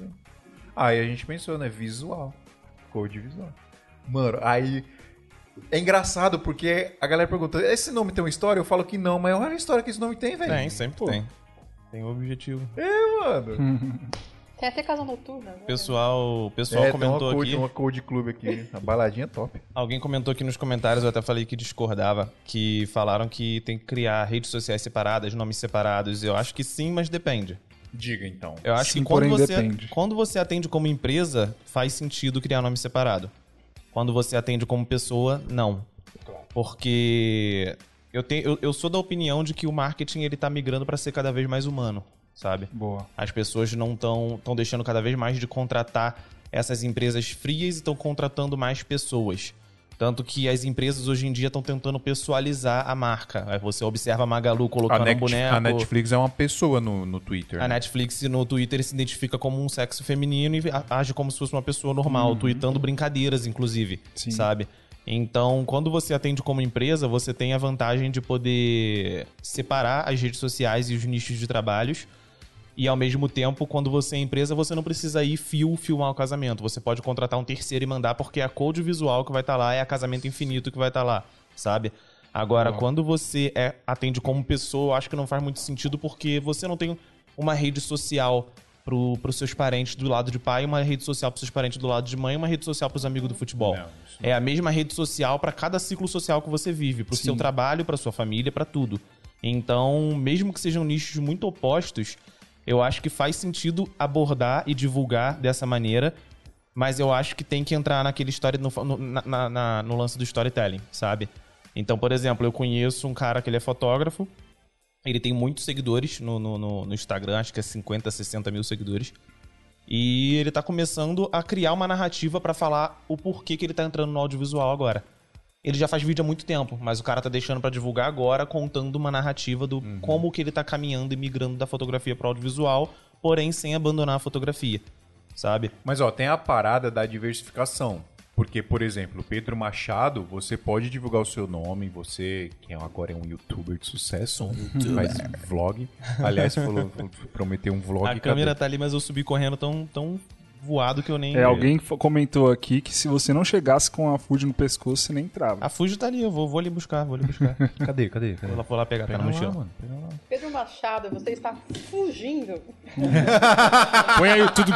Aí a gente pensou, né? Visual. Code visual. Mano, aí. É engraçado porque a galera pergunta: esse nome tem uma história? Eu falo que não, mas olha a história que esse nome tem, velho. Tem, sempre Pô, tem. Tem um objetivo. Mano. Tem até casa noturna. né? Pessoal, o pessoal É, comentou tem uma code, aqui. uma code clube aqui. A baladinha é top. Alguém comentou aqui nos comentários, eu até falei que discordava, que falaram que tem que criar redes sociais separadas, nomes separados. Eu acho que sim, mas depende. Diga então. Eu acho Sim, que quando você, depende. quando você atende como empresa, faz sentido criar nome separado. Quando você atende como pessoa, não. Porque eu, tenho, eu, eu sou da opinião de que o marketing ele tá migrando para ser cada vez mais humano, sabe? Boa. As pessoas não estão estão deixando cada vez mais de contratar essas empresas frias e estão contratando mais pessoas. Tanto que as empresas hoje em dia estão tentando pessoalizar a marca. Aí você observa a Magalu A, colocando um boneco. a Netflix é uma pessoa no, no Twitter. A né? Netflix no Twitter se identifica como um sexo feminino e age como se fosse uma pessoa normal, tweetando brincadeiras, inclusive, Sim. sabe? Então, quando você atende como empresa, você tem a vantagem de poder separar as redes sociais e os nichos de trabalhos. E ao mesmo tempo, quando você é empresa, você não precisa ir fio filmar o casamento. Você pode contratar um terceiro e mandar, porque a code visual que vai estar lá é a casamento infinito que vai estar lá, sabe? Agora, quando você é, atende como pessoa, eu acho que não faz muito sentido, porque você não tem uma rede social pro, pros seus parentes do lado de pai, uma rede social pros seus parentes do lado de mãe, uma rede social pros amigos do futebol. Não, isso é a mesma rede social para cada ciclo social que você vive, pro seu trabalho, pra sua família, pra tudo. Então, mesmo que sejam nichos muito opostos, eu acho que faz sentido abordar e divulgar dessa maneira, mas eu acho que tem que entrar naquele story, no, no- na- na- no lance do storytelling, sabe? Então, por exemplo, eu conheço um cara que ele é fotógrafo, ele tem muitos seguidores no, no, no- Instagram, acho que é 50, 60 mil seguidores. E ele tá começando a criar uma narrativa pra falar o porquê que ele tá entrando no audiovisual agora. Ele já faz vídeo há muito tempo, mas o cara tá deixando pra divulgar agora, contando uma narrativa do como que ele tá caminhando e migrando da fotografia pro audiovisual, porém sem abandonar a fotografia, sabe? Mas ó, tem a parada da diversificação. Porque, por exemplo, o Pedro Machado, você pode divulgar o seu nome, você, que é- agora é um youtuber de sucesso, faz vlog. Aliás, falou, prometeu um vlog. a câmera cadê? tá ali, mas eu subi correndo tão, tão voado que eu nem. É, alguém comentou aqui que se você não chegasse com a Fuji no pescoço, você nem entrava. A Fuji tá ali, eu vou, vou ali buscar, vou ali buscar. Cadê, cadê? cadê? vou, lá, vou lá pegar, tá na lá, mochila. mano. Pedro Machado, você está fugindo. Põe aí o tudo.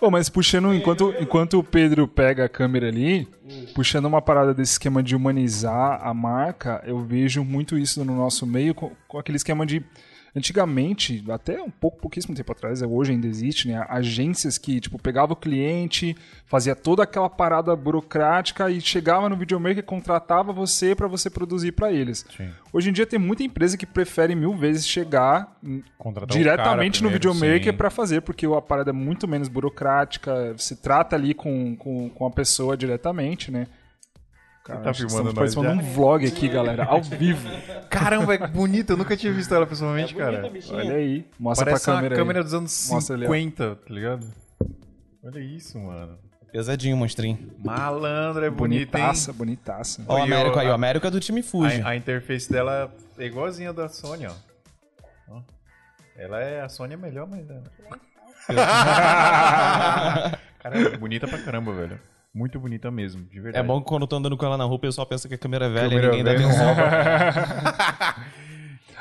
Ô, mas puxando, enquanto, enquanto o Pedro pega a câmera ali, puxando uma parada desse esquema de humanizar a marca, eu vejo muito isso no nosso meio com, com aquele esquema de. Antigamente, até um pouco, pouquíssimo tempo atrás, hoje ainda existe, né? Agências que, tipo, pegava o cliente, fazia toda aquela parada burocrática e chegava no videomaker e contratava você para você produzir para eles. Sim. Hoje em dia tem muita empresa que prefere mil vezes chegar Contratar diretamente cara no primeiro, videomaker para fazer, porque a parada é muito menos burocrática, se trata ali com, com, com a pessoa diretamente, né? Cara, tá filmando estamos nós já? um vlog aqui, galera, ao vivo. Caramba, é bonita, eu nunca tinha visto ela pessoalmente, cara. Olha aí, mostra Parece pra uma câmera, câmera aí. dos anos Mostra ali, ó. 50, tá ligado? Olha isso, mano. Pesadinho, monstrinho. Malandro, é bonita, hein? Bonitaça, bonitaça. Ó, o Américo aí, o Américo é do time Fuji. A, a interface dela é igualzinha da Sony, ó. Ela é. A Sony é melhor, mas. É... Cara, é bonita pra caramba, velho. Muito bonita mesmo, de É verdade. bom que quando eu tô andando com ela na rua, o pessoal pensa que a câmera é velha Câmera e ninguém dá velha. atenção.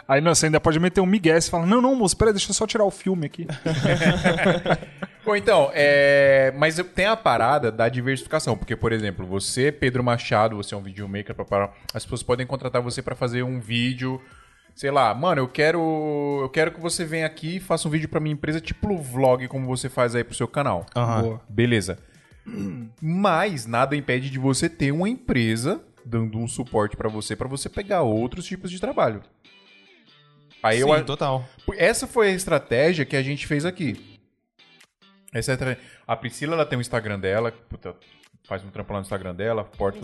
Aí não, você ainda pode meter um migué e fala, não, não, moço, peraí, deixa eu só tirar o filme aqui. Bom, então, é... mas tem a parada da diversificação, porque, por exemplo, você, Pedro Machado, você é um videomaker, papá, as pessoas podem contratar você pra fazer um vídeo, sei lá, mano, eu quero eu quero que você venha aqui e faça um vídeo pra minha empresa, tipo vlog, como você faz aí pro seu canal. Aham. Boa. Beleza. Mas nada impede de você ter uma empresa dando um suporte pra você, pra você pegar outros tipos de trabalho. Aí eu Sim, a- total. essa foi a estratégia que a gente fez aqui. Essa é a, a Priscila ela tem um Instagram dela, puta, faz um trampo lá no Instagram dela, porta,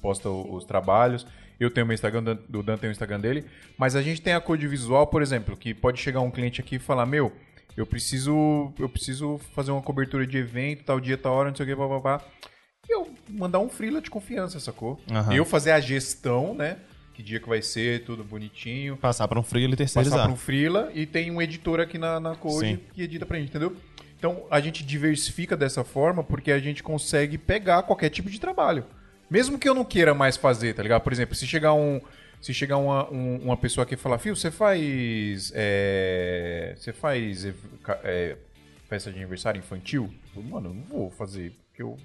posta o- os trabalhos. Eu tenho meu Instagram, o Dan- o Dan tem o Instagram dele. Mas a gente tem a code visual, por exemplo, que pode chegar um cliente aqui e falar: Meu, eu preciso, eu preciso fazer uma cobertura de evento, tal dia, tal hora, não sei o que, papapá. E eu mandar um freela de confiança, sacou? Aham. Eu fazer a gestão, né? Que dia que vai ser, tudo bonitinho Passar pra um frio e passar terceirizar. para um freela e tem um editor aqui na, na Code Sim. que edita pra gente, entendeu? Então a gente diversifica dessa forma porque a gente consegue pegar qualquer tipo de trabalho. Mesmo que eu não queira mais fazer, tá ligado? Por exemplo, se chegar um. Se chegar uma, um- uma pessoa aqui e falar, Fio, você faz. é, você faz ca- é, festa de aniversário infantil? Mano, eu não vou fazer, porque eu,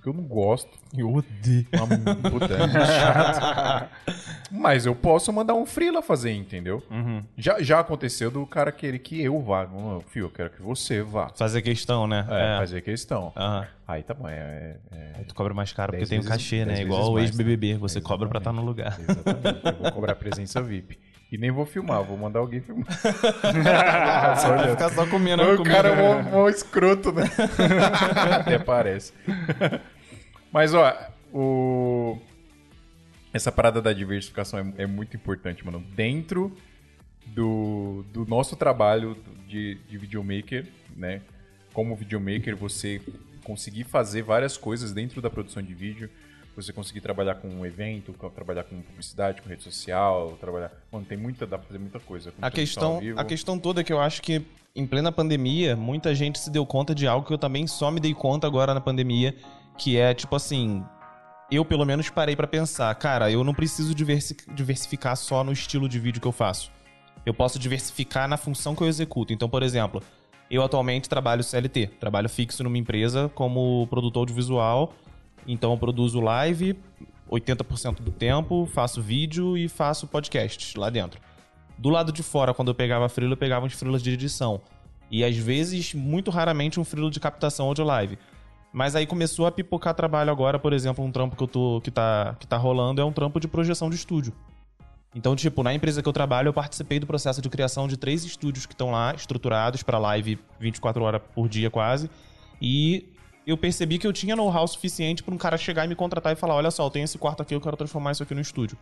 porque eu não gosto. Eu odeio. Uma puta, é chato. Mas eu posso mandar um freela fazer, entendeu? Uhum. Já, já aconteceu do cara querer que eu vá. Não, Fio, eu quero que você vá. Fazer questão, né? É, fazer questão. Aham. Aí tá bom, é, é- Aí tu cobra mais caro porque tem vezes- cachê, né? Igual o ex-BBB. né? Você cobra pra estar no lugar. Exatamente. Eu vou cobrar presença VIP. E nem vou filmar, vou mandar alguém filmar. Vai ficar só comendo o comida. cara é mó, mó escroto, né? Até parece. Mas, ó, o... essa parada da diversificação é, é muito importante, mano. Dentro do, do nosso trabalho de, de videomaker, né? Como videomaker, você conseguir fazer várias coisas dentro da produção de vídeo. Você conseguir trabalhar com um evento, trabalhar com publicidade, com rede social, trabalhar... Mano, tem muita... Dá pra fazer muita coisa. com A ao questão, a questão toda é que eu acho que em plena pandemia, muita gente se deu conta de algo que eu também só me dei conta agora na pandemia, que é tipo assim, eu pelo menos parei pra pensar, cara, eu não preciso diversi- diversificar só no estilo de vídeo que eu faço. Eu posso diversificar na função que eu executo. Então, por exemplo, eu atualmente trabalho CLT, trabalho fixo numa empresa como produtor audiovisual, então eu produzo live 80% do tempo, faço vídeo e faço podcast lá dentro. Do lado de fora, quando eu pegava freela, eu pegava uns freelas de edição. E às vezes, muito raramente, um freela de captação ou de live. Mas aí começou a pipocar trabalho agora, por exemplo, um trampo que eu tô que tá que tá rolando é um trampo de projeção de estúdio. Então, tipo, na empresa que eu trabalho, eu participei do processo de criação de três estúdios que estão lá, estruturados para live 24 horas por dia quase. E eu percebi que eu tinha know-how suficiente para um cara chegar e me contratar e falar: olha só, eu tenho esse quarto aqui, eu quero transformar isso aqui no estúdio.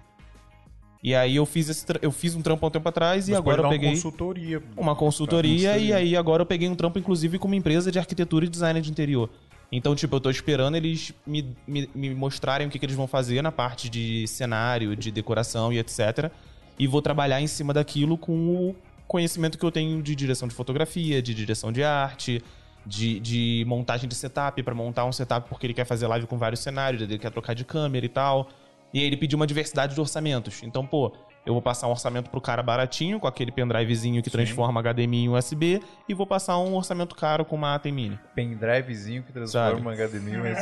E aí eu fiz, esse eu fiz um trampo há um tempo atrás e Mas agora pode eu dar uma peguei consultoria. uma consultoria, Consultoria. e aí agora eu peguei um trampo, inclusive, com uma empresa de arquitetura e design de interior. Então, tipo, eu tô esperando eles me, me, me mostrarem o que, que eles vão fazer na parte de cenário, de decoração e etc. E vou trabalhar em cima daquilo com o conhecimento que eu tenho de direção de fotografia, de direção de arte, de, de montagem de setup, pra montar um setup porque ele quer fazer live com vários cenários, ele quer trocar de câmera e tal. E aí ele pediu uma diversidade de orçamentos. Então, pô, eu vou passar um orçamento pro cara baratinho, com aquele pendrivezinho que transforma HDMI em USB, e vou passar um orçamento caro com uma ATEM Mini. Pendrivezinho que transforma HDMI em USB.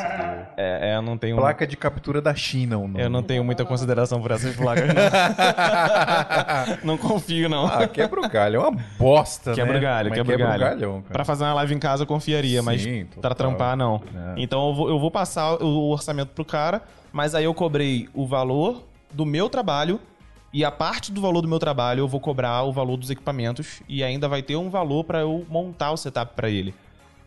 É, é, eu não tenho. Placa de captura da China, o nome. Eu não tenho muita consideração por essas placas, não. não confio, não. Ah, quebra o galho. É uma bosta, Quebra né? o galho, Mas quebra o galho. galhão, cara. Pra fazer uma live em casa eu confiaria, mas Sim, pra total. trampar não. É. Então eu vou, eu vou passar o orçamento pro cara, mas aí eu cobrei o valor do meu trabalho e a parte do valor do meu trabalho eu vou cobrar o valor dos equipamentos e ainda vai ter um valor pra eu montar o setup pra ele.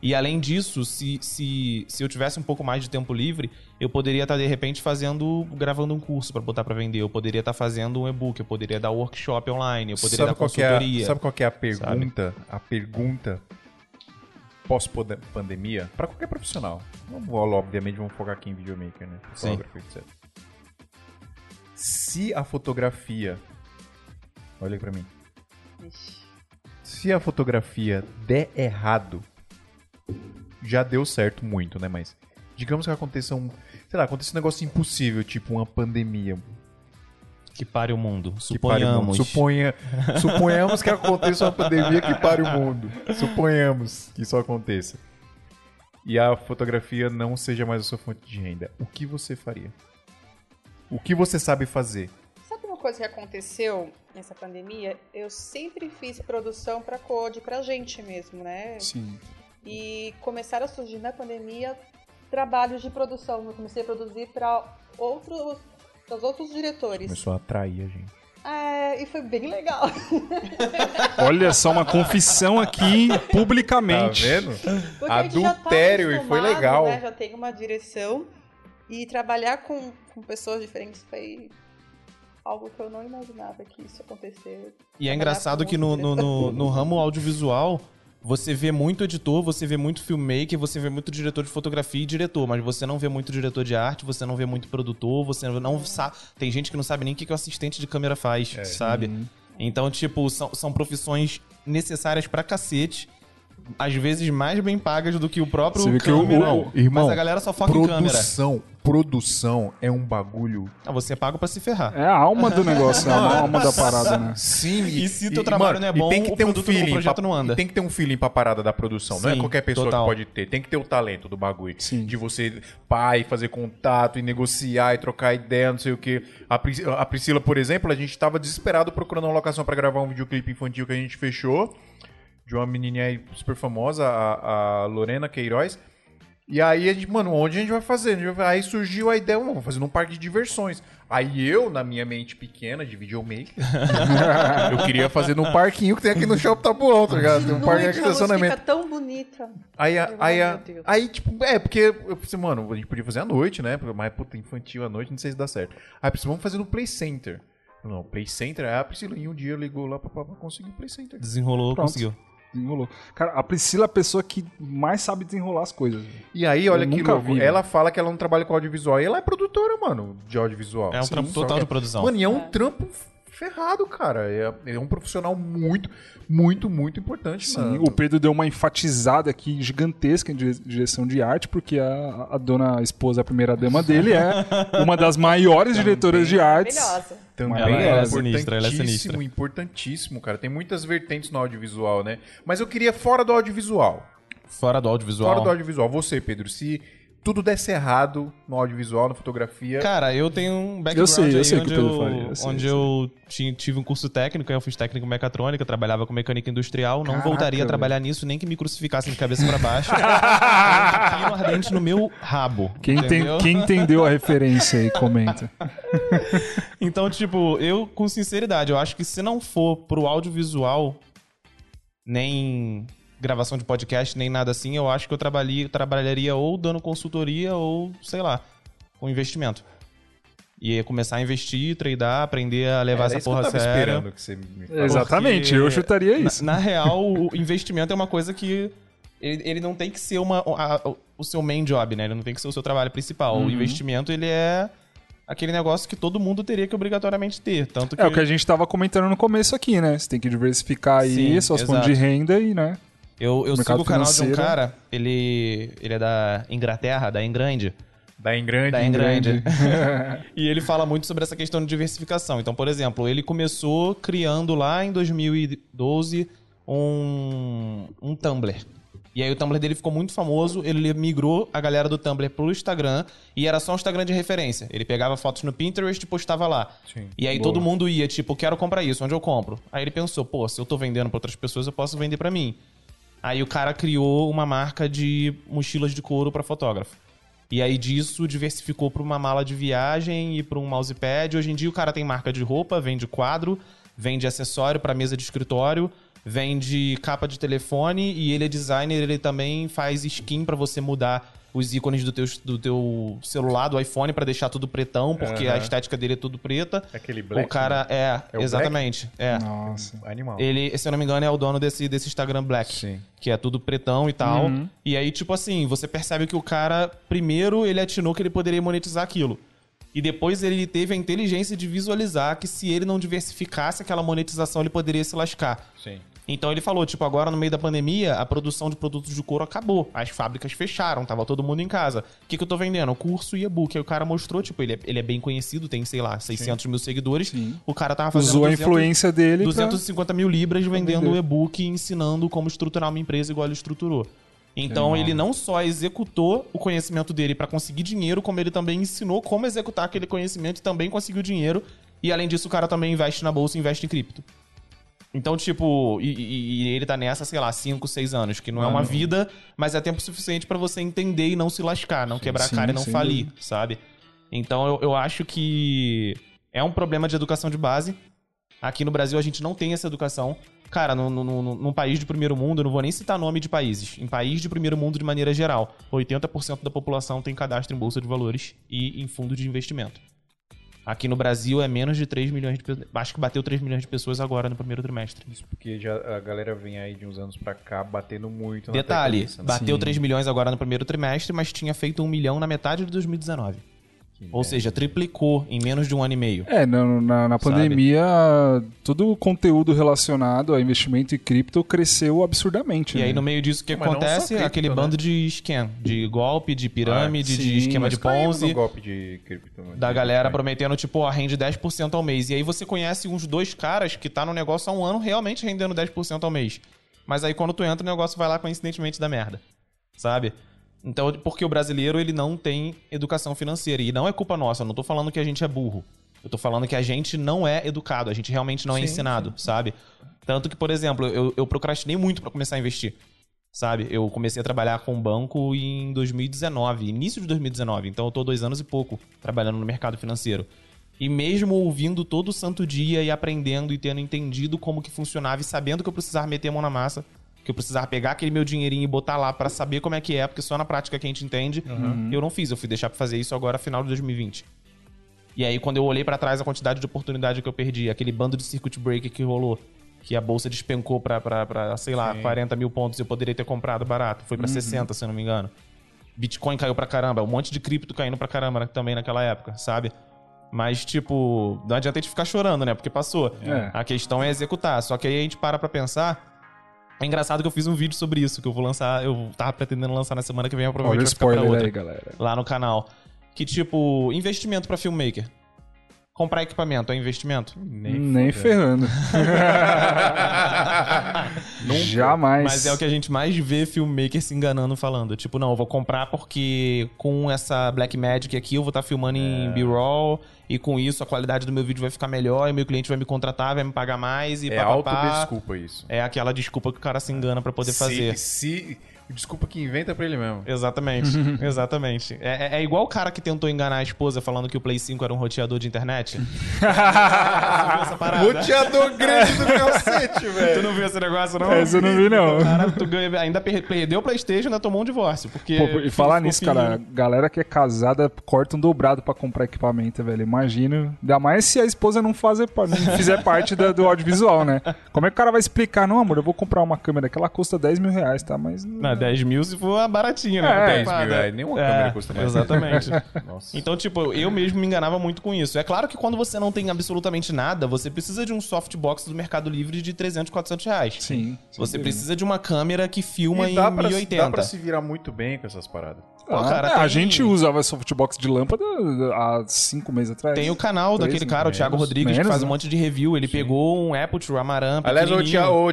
E além disso, se, se, se eu tivesse um pouco mais de tempo livre, eu poderia estar de repente fazendo, gravando um curso pra botar pra vender, eu poderia estar fazendo um e-book, eu poderia dar workshop online, eu poderia sabe dar que é a, consultoria. sabe qual que é a pergunta? A pergunta pós-pandemia para qualquer profissional. Não vou, obviamente, vamos focar aqui em videomaker, né? Sim. Etc. Se a fotografia... Olha aí pra mim. Ixi. Se a fotografia der errado, já deu certo muito, né? Mas digamos que aconteça um... Sei lá, aconteça um negócio impossível, tipo uma pandemia, Que pare o mundo. que pare o mundo. Suponhamos. Suponha, suponhamos que aconteça uma pandemia que pare o mundo. Suponhamos que isso aconteça. E a fotografia não seja mais a sua fonte de renda. O que você faria? O que você sabe fazer? Sabe uma coisa que aconteceu nessa pandemia? Eu sempre fiz produção pra Code, pra gente mesmo, né? Sim. E começaram a surgir na pandemia trabalhos de produção. Eu comecei a produzir para outros, outros diretores. Começou a atrair a gente. É, e foi bem legal. Olha só uma confissão aqui Tá publicamente. vendo? Porque gente já tá Adultério, e foi legal. Né? Já tem uma direção. E trabalhar com, com pessoas diferentes foi algo que eu não imaginava que isso acontecer. E é engraçado que no, no, no, no ramo audiovisual, você vê muito editor, você vê muito filmmaker, você vê muito diretor de fotografia e diretor, mas você não vê muito diretor de arte, você não vê muito produtor, você não sabe. Tem gente que não sabe nem o que que o assistente de câmera faz, É. sabe? Então, tipo, são, são profissões necessárias pra cacete. Às vezes mais bem pagas do que o próprio Você que o- câmera. o- irmão, mas a galera só foca em câmera. Produção, produção é um bagulho. Ah, você é pago pra se ferrar. É a alma do negócio, é a alma da parada, né? Sim, E se teu trabalho não é e bom, tem que o ter um o feeling projeto pra- não anda. e Tem que ter um feeling pra parada da produção. não é Sim, qualquer pessoa total. que pode ter. Tem que ter o talento do bagulho. Sim. De você, pai, fazer contato e negociar e trocar ideia, não sei o que. A, Pris- a Priscila, por exemplo, a gente tava desesperado procurando uma locação pra gravar um videoclipe infantil que a gente fechou. De uma menininha aí super famosa, a, a Lorena Queiroz. E aí a gente, mano, onde a gente vai fazer? A gente vai- Aí surgiu a ideia, vamos fazer num parque de diversões. Aí eu, na minha mente pequena de videomaker, eu queria fazer num parquinho que tem aqui no Shopping Tabuão, tá ligado? Tem um parque de estacionamento. fica tão bonita. Aí, aí, a- meu Deus. aí, tipo, é, porque eu pensei, mano, a gente podia fazer à noite, né? Mas, puta, infantil à noite, não sei se dá certo. Aí, pensei, vamos fazer no Play Center. Não, Play Center, aí a Priscila em um dia ligou lá pra, pra pra conseguir o Play Center. Desenrolou, Pronto. conseguiu. Desenrolou. Cara, a Priscila é a pessoa que mais sabe desenrolar as coisas. E aí, olha Eu que louco, vi, ela fala que ela não trabalha com audiovisual, e ela é produtora, mano, de audiovisual. É um Sim, trampo total que- de produção. Mano, e é um trampo ferrado, cara. É, é um profissional muito, muito, muito importante. Sim, na- o Pedro deu uma enfatizada aqui gigantesca em dire- direção de arte, porque a, a dona esposa, a primeira dama dele, é uma das maiores diretoras de artes. Maravilhosa. Também Ela- é, ela é sinistra, ela é importantíssimo, sinistra. importantíssimo, cara. Tem muitas vertentes no audiovisual, né? Mas eu queria fora do audiovisual. Fora do audiovisual. Fora do audiovisual. Você, Pedro, se tudo desse errado no audiovisual, na fotografia... Cara, eu tenho um background Eu sei, eu sei o que onde, o Pedro eu, faria, eu sei, onde eu eu ti- tive um curso técnico, eu fiz técnico em mecatrônica, trabalhava com mecânica industrial, não Caraca, voltaria a velho. trabalhar nisso nem que me crucificassem de cabeça pra baixo. um ardente no meu rabo. Quem, tem- entendeu? quem entendeu a referência aí, comenta. Então, tipo, eu, com sinceridade, eu acho que se não for pro audiovisual, nem gravação de podcast, nem nada assim, eu acho que eu trabalhei, trabalharia ou dando consultoria ou, sei lá, com investimento. E ia começar a investir, tradar, aprender a levar Era essa isso que porra eu a tava sério. esperando que você me falasse. Exatamente, Porque eu chutaria isso. Na, na real, o investimento é uma coisa que ele, ele não tem que ser uma, a- o seu main job, né? Ele não tem que ser o seu trabalho principal. Uhum. O investimento, ele é aquele negócio que todo mundo teria que obrigatoriamente ter. Tanto que... É o que a gente tava comentando no começo aqui, né? Você tem que diversificar aí Sim, suas exato. fontes de renda e, né? Eu, eu sigo o canal de um cara, ele, ele é da Inglaterra, da Engrande. Da Engrande. Da Engrande. e ele fala muito sobre essa questão de diversificação. Então, por exemplo, ele começou criando lá em 2012 um, um Tumblr. E aí o Tumblr dele ficou muito famoso, ele migrou a galera do Tumblr pro Instagram e era só um Instagram de referência. Ele pegava fotos no Pinterest e postava lá. Sim. E aí todo mundo ia, tipo, quero comprar isso, onde eu compro? Aí ele pensou, pô, se eu tô vendendo pra outras pessoas, eu posso vender pra mim. Aí o cara criou uma marca de mochilas de couro pra fotógrafo. E aí disso diversificou pra uma mala de viagem e pra um mousepad. Hoje em dia o cara tem marca de roupa, vende quadro, vende acessório pra mesa de escritório, vende capa de telefone e ele é designer, ele também faz skin pra você mudar os ícones do teu, do teu celular, do iPhone, pra deixar tudo pretão, porque a Aham. estética dele é tudo preta. Aquele black, o cara é, É o exatamente, é. Nossa. Animal. Ele, se eu não me engano, é o dono desse, desse Instagram Black. Sim. Que é tudo pretão e tal. E aí, tipo assim, você percebe que o cara, primeiro, ele atinou que ele poderia monetizar aquilo. E depois ele teve a inteligência de visualizar que se ele não diversificasse aquela monetização, ele poderia se lascar. Sim. Então ele falou, tipo, agora no meio da pandemia, a produção de produtos de couro acabou. As fábricas fecharam, tava todo mundo em casa. O que, que eu tô vendendo? Curso e e-book. Aí o cara mostrou, tipo, ele é, ele é bem conhecido, tem, sei lá, 600 mil seguidores. O cara tava fazendo Usou a 200 influência dele pra... 250 mil libras vendendo o e-book e ensinando como estruturar uma empresa igual ele estruturou. Então ele não só executou o conhecimento dele para conseguir dinheiro, como ele também ensinou como executar aquele conhecimento e também conseguiu dinheiro. E além disso, o cara também investe na bolsa e investe em cripto. Então, tipo, e, e- ele tá nessa, sei lá, 5, 6 anos, que não é uma vida, mas é tempo suficiente pra você entender e não se lascar, não quebrar sim, a cara e não falir, dúvida. sabe? Então eu, eu acho que é um problema de educação de base. Aqui no Brasil a gente não tem essa educação. Cara, no, no, no- num país de primeiro mundo, eu não vou nem citar nome de países. Em país de primeiro mundo, de maneira geral, 80% da população tem cadastro em bolsa de valores e em fundo de investimento. Aqui no Brasil é menos de 3 milhões de pessoas. Acho que bateu 3 milhões de pessoas agora no primeiro trimestre. Isso porque já a galera vem aí de uns anos pra cá batendo muito na Detalhe, tecla disso, né? bateu Sim. 3 milhões agora no primeiro trimestre, mas tinha feito 1 milhão na metade de 2019. Ou seja, triplicou em menos de um ano e meio. É, na, na, na pandemia, todo o conteúdo relacionado a investimento e cripto cresceu absurdamente. E né? aí, no meio disso, o que Mas acontece? cripto, Aquele né? bando de scam, de golpe, de pirâmide, Ah, de sim, esquema mas de Ponzi. no golpe de cripto. né? Da galera Bitcoin. prometendo, tipo, ó, rende 10% ao mês. E aí você conhece uns dois caras que tá no negócio há um ano realmente rendendo 10% ao mês. Mas aí quando tu entra, o negócio vai lá coincidentemente da merda. Sabe? Então, porque o brasileiro, ele não tem educação financeira. E não é culpa nossa, eu não tô falando que a gente é burro. Eu tô falando que a gente não é educado, a gente realmente não é Sim, ensinado, sabe? Tanto que, por exemplo, eu, eu procrastinei muito pra começar a investir. Sabe? Eu comecei a trabalhar com banco em 2019, início de 2019. Então eu tô dois anos e pouco trabalhando no mercado financeiro. E mesmo ouvindo todo santo dia e aprendendo e tendo entendido como que funcionava e sabendo que eu precisava meter a mão na massa, que eu precisava pegar aquele meu dinheirinho e botar lá pra saber como é que é, porque só na prática que a gente entende, eu não fiz. Eu fui deixar pra fazer isso agora final de 2020. E aí, quando eu olhei pra trás a quantidade de oportunidade que eu perdi, aquele bando de circuit breaker que rolou, que a bolsa despencou pra, pra, pra sei lá, 40 mil pontos, eu poderia ter comprado barato. Foi pra 60, se eu não me engano. Bitcoin caiu pra caramba, um monte de cripto caindo pra caramba também naquela época, sabe? Mas, tipo, não adianta a gente ficar chorando, né? Porque passou. É. A questão é executar. Só que aí a gente para pra pensar. É engraçado que eu fiz um vídeo sobre isso, que eu vou lançar. Eu tava pretendendo lançar na semana que vem, Olha provavelmente o vai spoiler outra aí, galera. lá no canal. Que, tipo, investimento pra filmmaker. Comprar equipamento é investimento? Nem, ferrando. Jamais. Mas é o que a gente mais vê filmmaker se enganando falando. Tipo, não, eu vou comprar porque com essa Blackmagic aqui eu vou estar filmando É. em B-roll e com isso a qualidade do meu vídeo vai ficar melhor e meu cliente vai me contratar, vai me pagar mais e É papapá. autodesculpa isso. É aquela desculpa que o cara se engana pra poder fazer. Se, se- desculpa que inventa pra ele mesmo. Exatamente, exatamente. É, é- é igual o cara que tentou enganar a esposa falando que o Play 5 era um roteador de internet. Roteador grande do cacete, Tu velho. não viu esse negócio, não? Essa eu não vi, não. Cara, tu ganha- ainda per- perdeu o Playstation e ainda tomou um divórcio. Porque Pô, e falar nisso, cara, galera que é casada corta um dobrado pra comprar equipamento, velho. Imagina. Ainda mais se a esposa não, fazer, não fizer parte da- do audiovisual, né? Como é que o cara vai explicar? Não, amor, eu vou comprar uma câmera que ela custa 10 mil reais, tá? Mas. Não, 10 mil se for a baratinha, né? É, Não tem 10 mil nada. reais, nenhuma câmera custa mais. Exatamente. Nossa. Então, tipo, eu mesmo me enganava muito com isso. É claro que quando você não tem absolutamente nada, você precisa de um softbox do Mercado Livre de 300, 400 reais. Sim. Você precisa de uma câmera que filma E em dá pra, 1080. dá pra se virar muito bem com essas paradas. Pô, Ah, cara, é, tem- A gente usava softbox de lâmpada há cinco meses atrás. Tem o canal Três, daquele cara, o Thiago menos- Rodrigues, que menos, faz um né? monte de review. Ele pegou um Aperture Amaram Aliás, o. Tia, o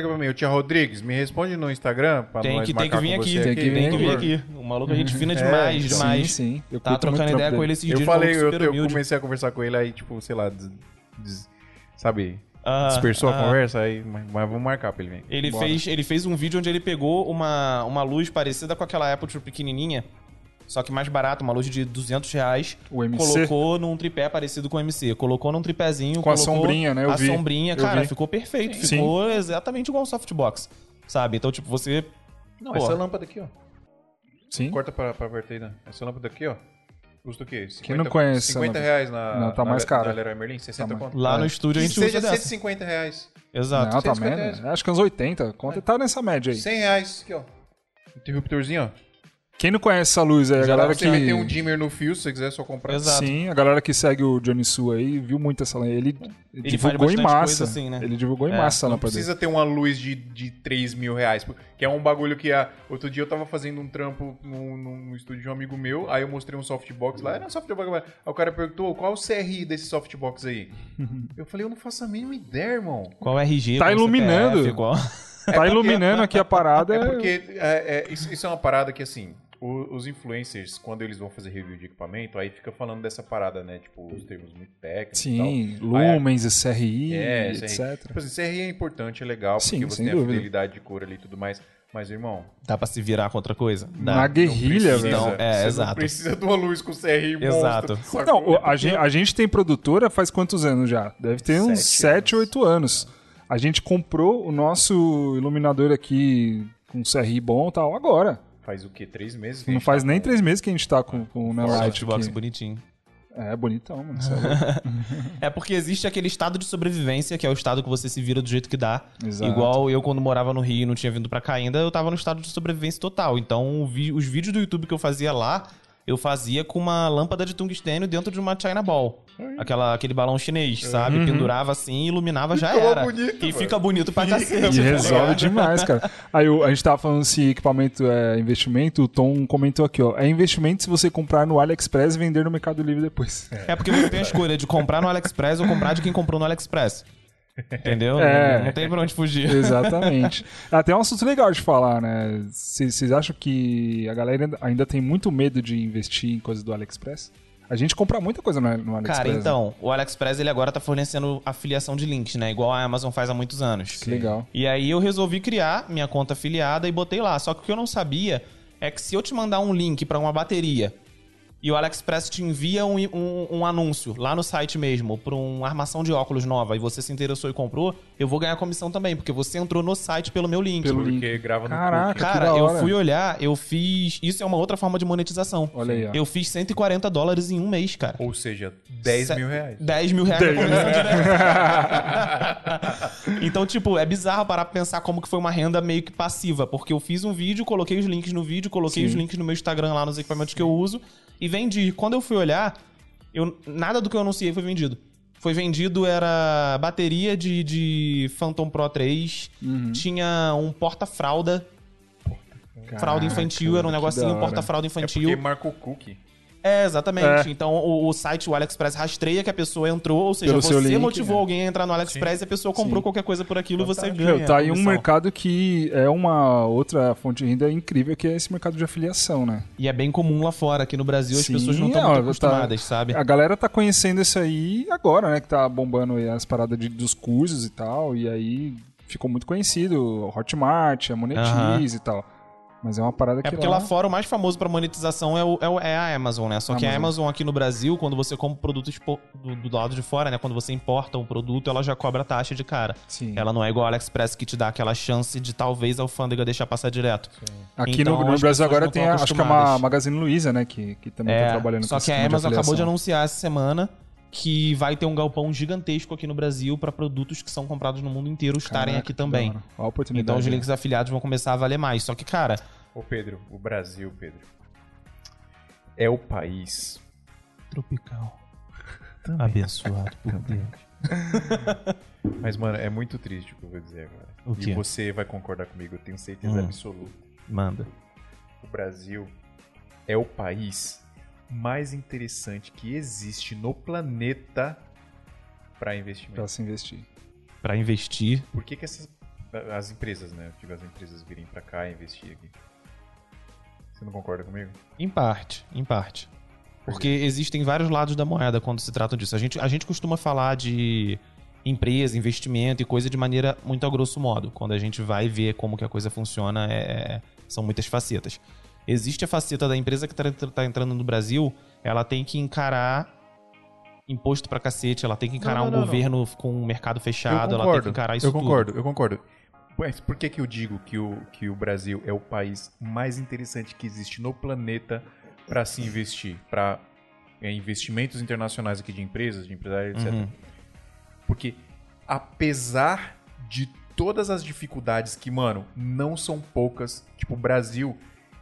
aqui pra mim, o Tia Rodrigues, me responde no Instagram pra Tem nós que, tem que vir com aqui, você Tem que vir tem que vir aqui. aqui. O maluco é gente fina demais, então. demais. Sim, sim. Eu Tá trocando ideia com dele. ele esses Eu dias, falei, eu, eu comecei a conversar com ele aí, tipo, sei lá, des- des- sabe, Ah, dispersou a ah. conversa, aí, mas, mas vamos marcar pra ele vir. Ele Bora. fez, ele fez um vídeo onde ele pegou uma, uma luz parecida com aquela Aperture pequenininha, só que mais barata, uma luz de 200 reais. O MC? Colocou num tripé parecido com o MC. Colocou num tripézinho. Com a sombrinha, né? Eu a vi. sombrinha, Eu cara, vi. ficou perfeito. Sim. Ficou exatamente igual um softbox. Sabe? Então, tipo, você. Não, Pô. essa lâmpada aqui, ó. Sim. Corta pra, pra vertida. Essa lâmpada aqui, ó. Custa o quê? 50, Quem não conhece essa 50 lâmpada? reais na, Não, tá na, mais caro. na Leroy Merlin, 60 Tá conto. Lá É. no estúdio a Que gente seja usa dessa. 150 reais. Exato. Não, tá 150 merda. reais. Acho que uns 80. Conta tá nessa média aí. 100 reais, aqui, ó. Interruptorzinho, ó. Quem não conhece essa luz aí? A Já dá galera pra você que. meter um dimmer no fio, se você quiser só comprar. Exato. Sim, a galera que segue o Johnny Su aí viu muito essa lâmpada. Ele, Ele divulgou em massa. coisa assim, né? Ele divulgou em É, massa a Não precisa ter uma luz de, de 3 mil reais. Que é um bagulho que a, outro dia eu tava fazendo um trampo no, no estúdio de um amigo meu. Aí eu mostrei um softbox lá. Era um softbox. Aí o cara perguntou qual o CRI desse softbox aí. eu falei, eu não faço a mínima ideia, irmão. Qual RG? Tá iluminando. CPF, qual- Tá iluminando aqui a parada. É porque é, é, isso, isso é uma parada que, assim, o- os influencers, quando eles vão fazer review de equipamento, aí fica falando dessa parada, né? Tipo, os termos muito técnicos Sim, e tal. Aí, lumens, SRI, É, etc. Tipo assim, CRI é importante, é legal, Sim, porque você tem a dúvida. fidelidade de cor ali e tudo mais. Mas, irmão, Dá pra se virar com outra coisa? Dá. Na guerrilha, velho. Não, é, você exato. Não precisa de uma luz com CRI monstro. Exato. Não, a, gente, a gente tem produtora faz quantos anos já? Deve ter uns Sete 7, 8 anos. A gente comprou o nosso iluminador aqui com CRI bom e tal agora. Faz o quê? Três meses? que Não faz tá nem com- três meses que a gente tá com, com o Nelight Softbox aqui. bonitinho. É, bonitão, mano. sério. É porque existe aquele estado de sobrevivência, que é o estado que você se vira do jeito que dá. Exato. Igual eu, quando morava no Rio e não tinha vindo pra cá ainda, eu tava no estado de sobrevivência total. Então, os vídeos do YouTube que eu fazia lá, eu fazia com uma lâmpada de tungstênio dentro de uma China Ball. Aquela, aquele balão chinês, sabe? Pendurava assim, iluminava, já Ficou era. bonito, e mano. fica bonito pra cacete. E tá resolve ligado? demais, cara. Aí a gente tava falando se equipamento é investimento, o Tom comentou aqui, ó. É investimento se você comprar no AliExpress e vender no Mercado Livre depois. É porque você tem a escolha de comprar no AliExpress ou comprar de quem comprou no AliExpress. Entendeu? É. Não, não tem pra onde fugir. Exatamente. Até um assunto legal de falar, né? Vocês acham que a galera ainda- ainda tem muito medo de investir em coisas do AliExpress? A gente compra muita coisa no, no AliExpress. Cara, né? então, o AliExpress ele agora tá fornecendo afiliação de links, né? Igual a Amazon faz há muitos anos. Que legal. E aí eu resolvi criar minha conta afiliada e botei lá. Só que o que eu não sabia é que se eu te mandar um link pra uma bateria e o AliExpress te envia um, um- um anúncio lá no site mesmo pra uma armação de óculos nova e você se interessou e comprou, eu vou ganhar comissão também, porque você entrou no site pelo meu link. Pelo link. Porque grava no Caraca. Cara, eu fui olhar, eu fiz. Isso é uma outra forma de monetização. Olha aí, ó. Eu fiz 140 dólares em um mês, cara. Ou seja, 10 Se- mil reais. 10 mil reais na comissão direta. então, tipo, é bizarro parar pra pensar como que foi uma renda meio que passiva. Porque eu fiz um vídeo, coloquei os links no vídeo, coloquei Sim. os links no meu Instagram lá nos equipamentos que eu uso e vendi. Quando eu fui olhar, eu, nada do que eu anunciei foi vendido. Foi vendido, era bateria de, de Phantom Pro 3, Uhum. tinha um porta-fralda, fralda infantil, era um negocinho, hora. porta-fralda É infantil. porque marcou cookie. É, exatamente. É. Então o, o site, o AliExpress, rastreia que a pessoa entrou, ou seja, Pelo você link, motivou né? alguém a entrar no AliExpress e a pessoa comprou Sim. qualquer coisa por aquilo, você Fantástico. ganha. Meu, tá aí um mercado que é uma outra fonte de renda incrível, que é esse mercado de afiliação, né? E é bem comum lá fora, aqui no Brasil as Sim, pessoas não estão é, muito tá- acostumadas, sabe? A galera tá conhecendo isso aí agora, né? Que tá bombando aí as paradas de- dos cursos e tal. E aí ficou muito conhecido. o Hotmart, a Monetize e tal. Mas é uma parada que É porque lá fora o mais famoso pra monetização é, o- é o- é a Amazon, né? Só que a Amazon. Amazon aqui no Brasil, quando você compra produto expo- do, do lado de fora, né? Quando você importa um produto, ela já cobra taxa de cara. Sim. Ela não é igual a AliExpress que te dá aquela chance de talvez a alfândega deixar passar direto. Aqui Então, no, no as Brasil agora tem, a, acho que é uma. Magazine Luiza, né? Que, que também É, tá trabalhando só com que a esse esquema de Amazon acabou de anunciar essa semana que vai ter um galpão gigantesco aqui no Brasil para produtos que são comprados no mundo inteiro estarem Caraca, aqui também. Então os links afiliados vão começar a valer mais. Só que, cara, Ô Pedro, o Brasil, Pedro, é o país tropical. Abençoado por Deus. Mas, mano, é muito triste o que eu vou dizer agora. O E você vai concordar comigo, eu tenho certeza Hum. absoluta. Manda. O Brasil é o país mais interessante que existe no planeta para Pra investimento. se investir. Pra investir. Por que, que essas as empresas, né? Tipo, as empresas virem pra cá e investir aqui? Você não concorda comigo? Em parte, em parte. Porque existem vários lados da moeda quando se trata disso. A gente, a gente costuma falar de empresa, investimento e coisa de maneira muito a grosso modo. Quando a gente vai ver como que a coisa funciona, é- são muitas facetas. Existe a faceta da empresa que está entrando no Brasil, ela tem que encarar imposto pra cacete, ela tem que encarar Não, não, um não, governo com um mercado fechado, ela tem que encarar isso eu tudo. concordo, eu concordo. Mas por que, que eu digo que o, que o Brasil é o país mais interessante que existe no planeta para se investir? Para investimentos internacionais aqui de empresas, de empresários, etc. Uhum. Porque apesar de todas as dificuldades que, mano, não são poucas, tipo, o Brasil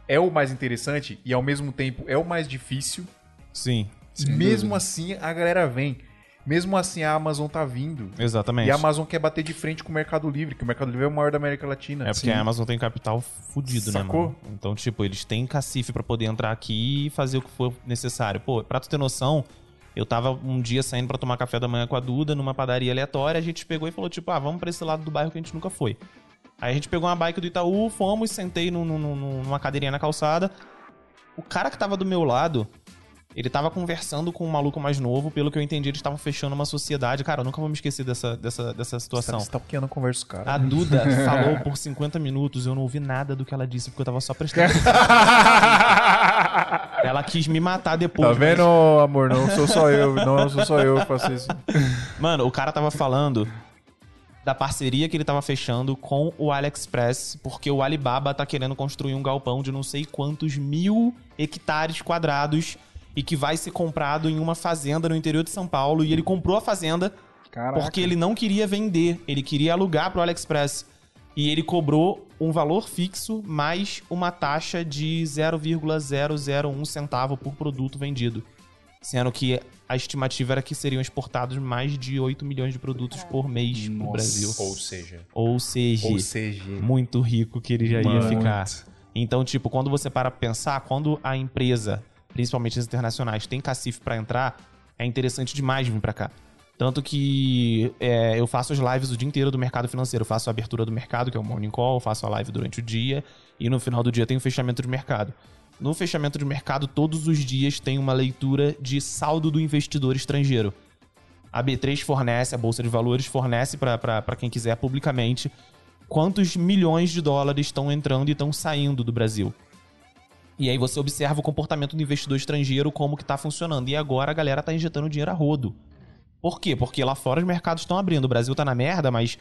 é o mais interessante e ao mesmo tempo é o mais difícil, Sim, mesmo dúvida. assim a galera vem. Mesmo assim a Amazon tá vindo. exatamente. E a Amazon quer bater de frente com o Mercado Livre, que o Mercado Livre é o maior da América Latina. É porque a Amazon tem capital fudido, Sacou? né, mano? Então, tipo, eles têm cacife pra poder entrar aqui e fazer o que for necessário. Pô, pra tu ter noção, eu tava um dia saindo pra tomar café da manhã com a Duda numa padaria aleatória, a gente pegou e falou, tipo, ah, vamos pra esse lado do bairro que a gente nunca foi. Aí a gente pegou uma bike do Itaú, fomos, sentei num- num- numa cadeirinha na calçada. O cara que tava do meu lado, ele tava conversando com um maluco mais novo, pelo que eu entendi, eles estavam fechando uma sociedade. Cara, eu nunca vou me esquecer dessa, dessa, dessa situação. Você tá não converso, cara. A Duda falou por 50 minutos, eu não ouvi nada do que ela disse, porque eu tava só prestando atenção. Ela quis me matar depois. Tá vendo, amor? Não sou só eu. Não sou só eu que faço isso. mas- Mano, o cara tava falando da parceria que ele tava fechando com o AliExpress, porque o Alibaba tá querendo construir um galpão de não sei quantos mil hectares quadrados e que vai ser comprado em uma fazenda no interior de São Paulo. E ele comprou a fazenda Caraca. Porque ele não queria vender, ele queria alugar pro AliExpress. E ele cobrou um valor fixo mais uma taxa de 0,001 centavo por produto vendido. Sendo que a estimativa era que seriam exportados mais de 8 milhões de produtos por mês no Nossa. Brasil. Ou seja. Ou seja, Ou seja. muito rico que ele já ia Muito. ficar. Então, tipo, quando você para pra pensar, quando a empresa, principalmente as internacionais, tem cacife pra entrar, é interessante demais vir pra cá. Tanto que é, eu faço as lives o dia inteiro do mercado financeiro. Faço a abertura do mercado, que é o Morning Call, faço a live durante o dia, e no final do dia tem o fechamento de mercado. no fechamento de mercado, todos os dias tem uma leitura de saldo do investidor estrangeiro. A B3 fornece, a Bolsa de Valores fornece para quem quiser publicamente quantos milhões de dólares estão entrando e estão saindo do Brasil. E aí você observa o comportamento do investidor estrangeiro, como que tá funcionando. E agora a galera tá injetando dinheiro a rodo. Por quê? Porque lá fora os mercados estão abrindo. O Brasil tá na merda, mas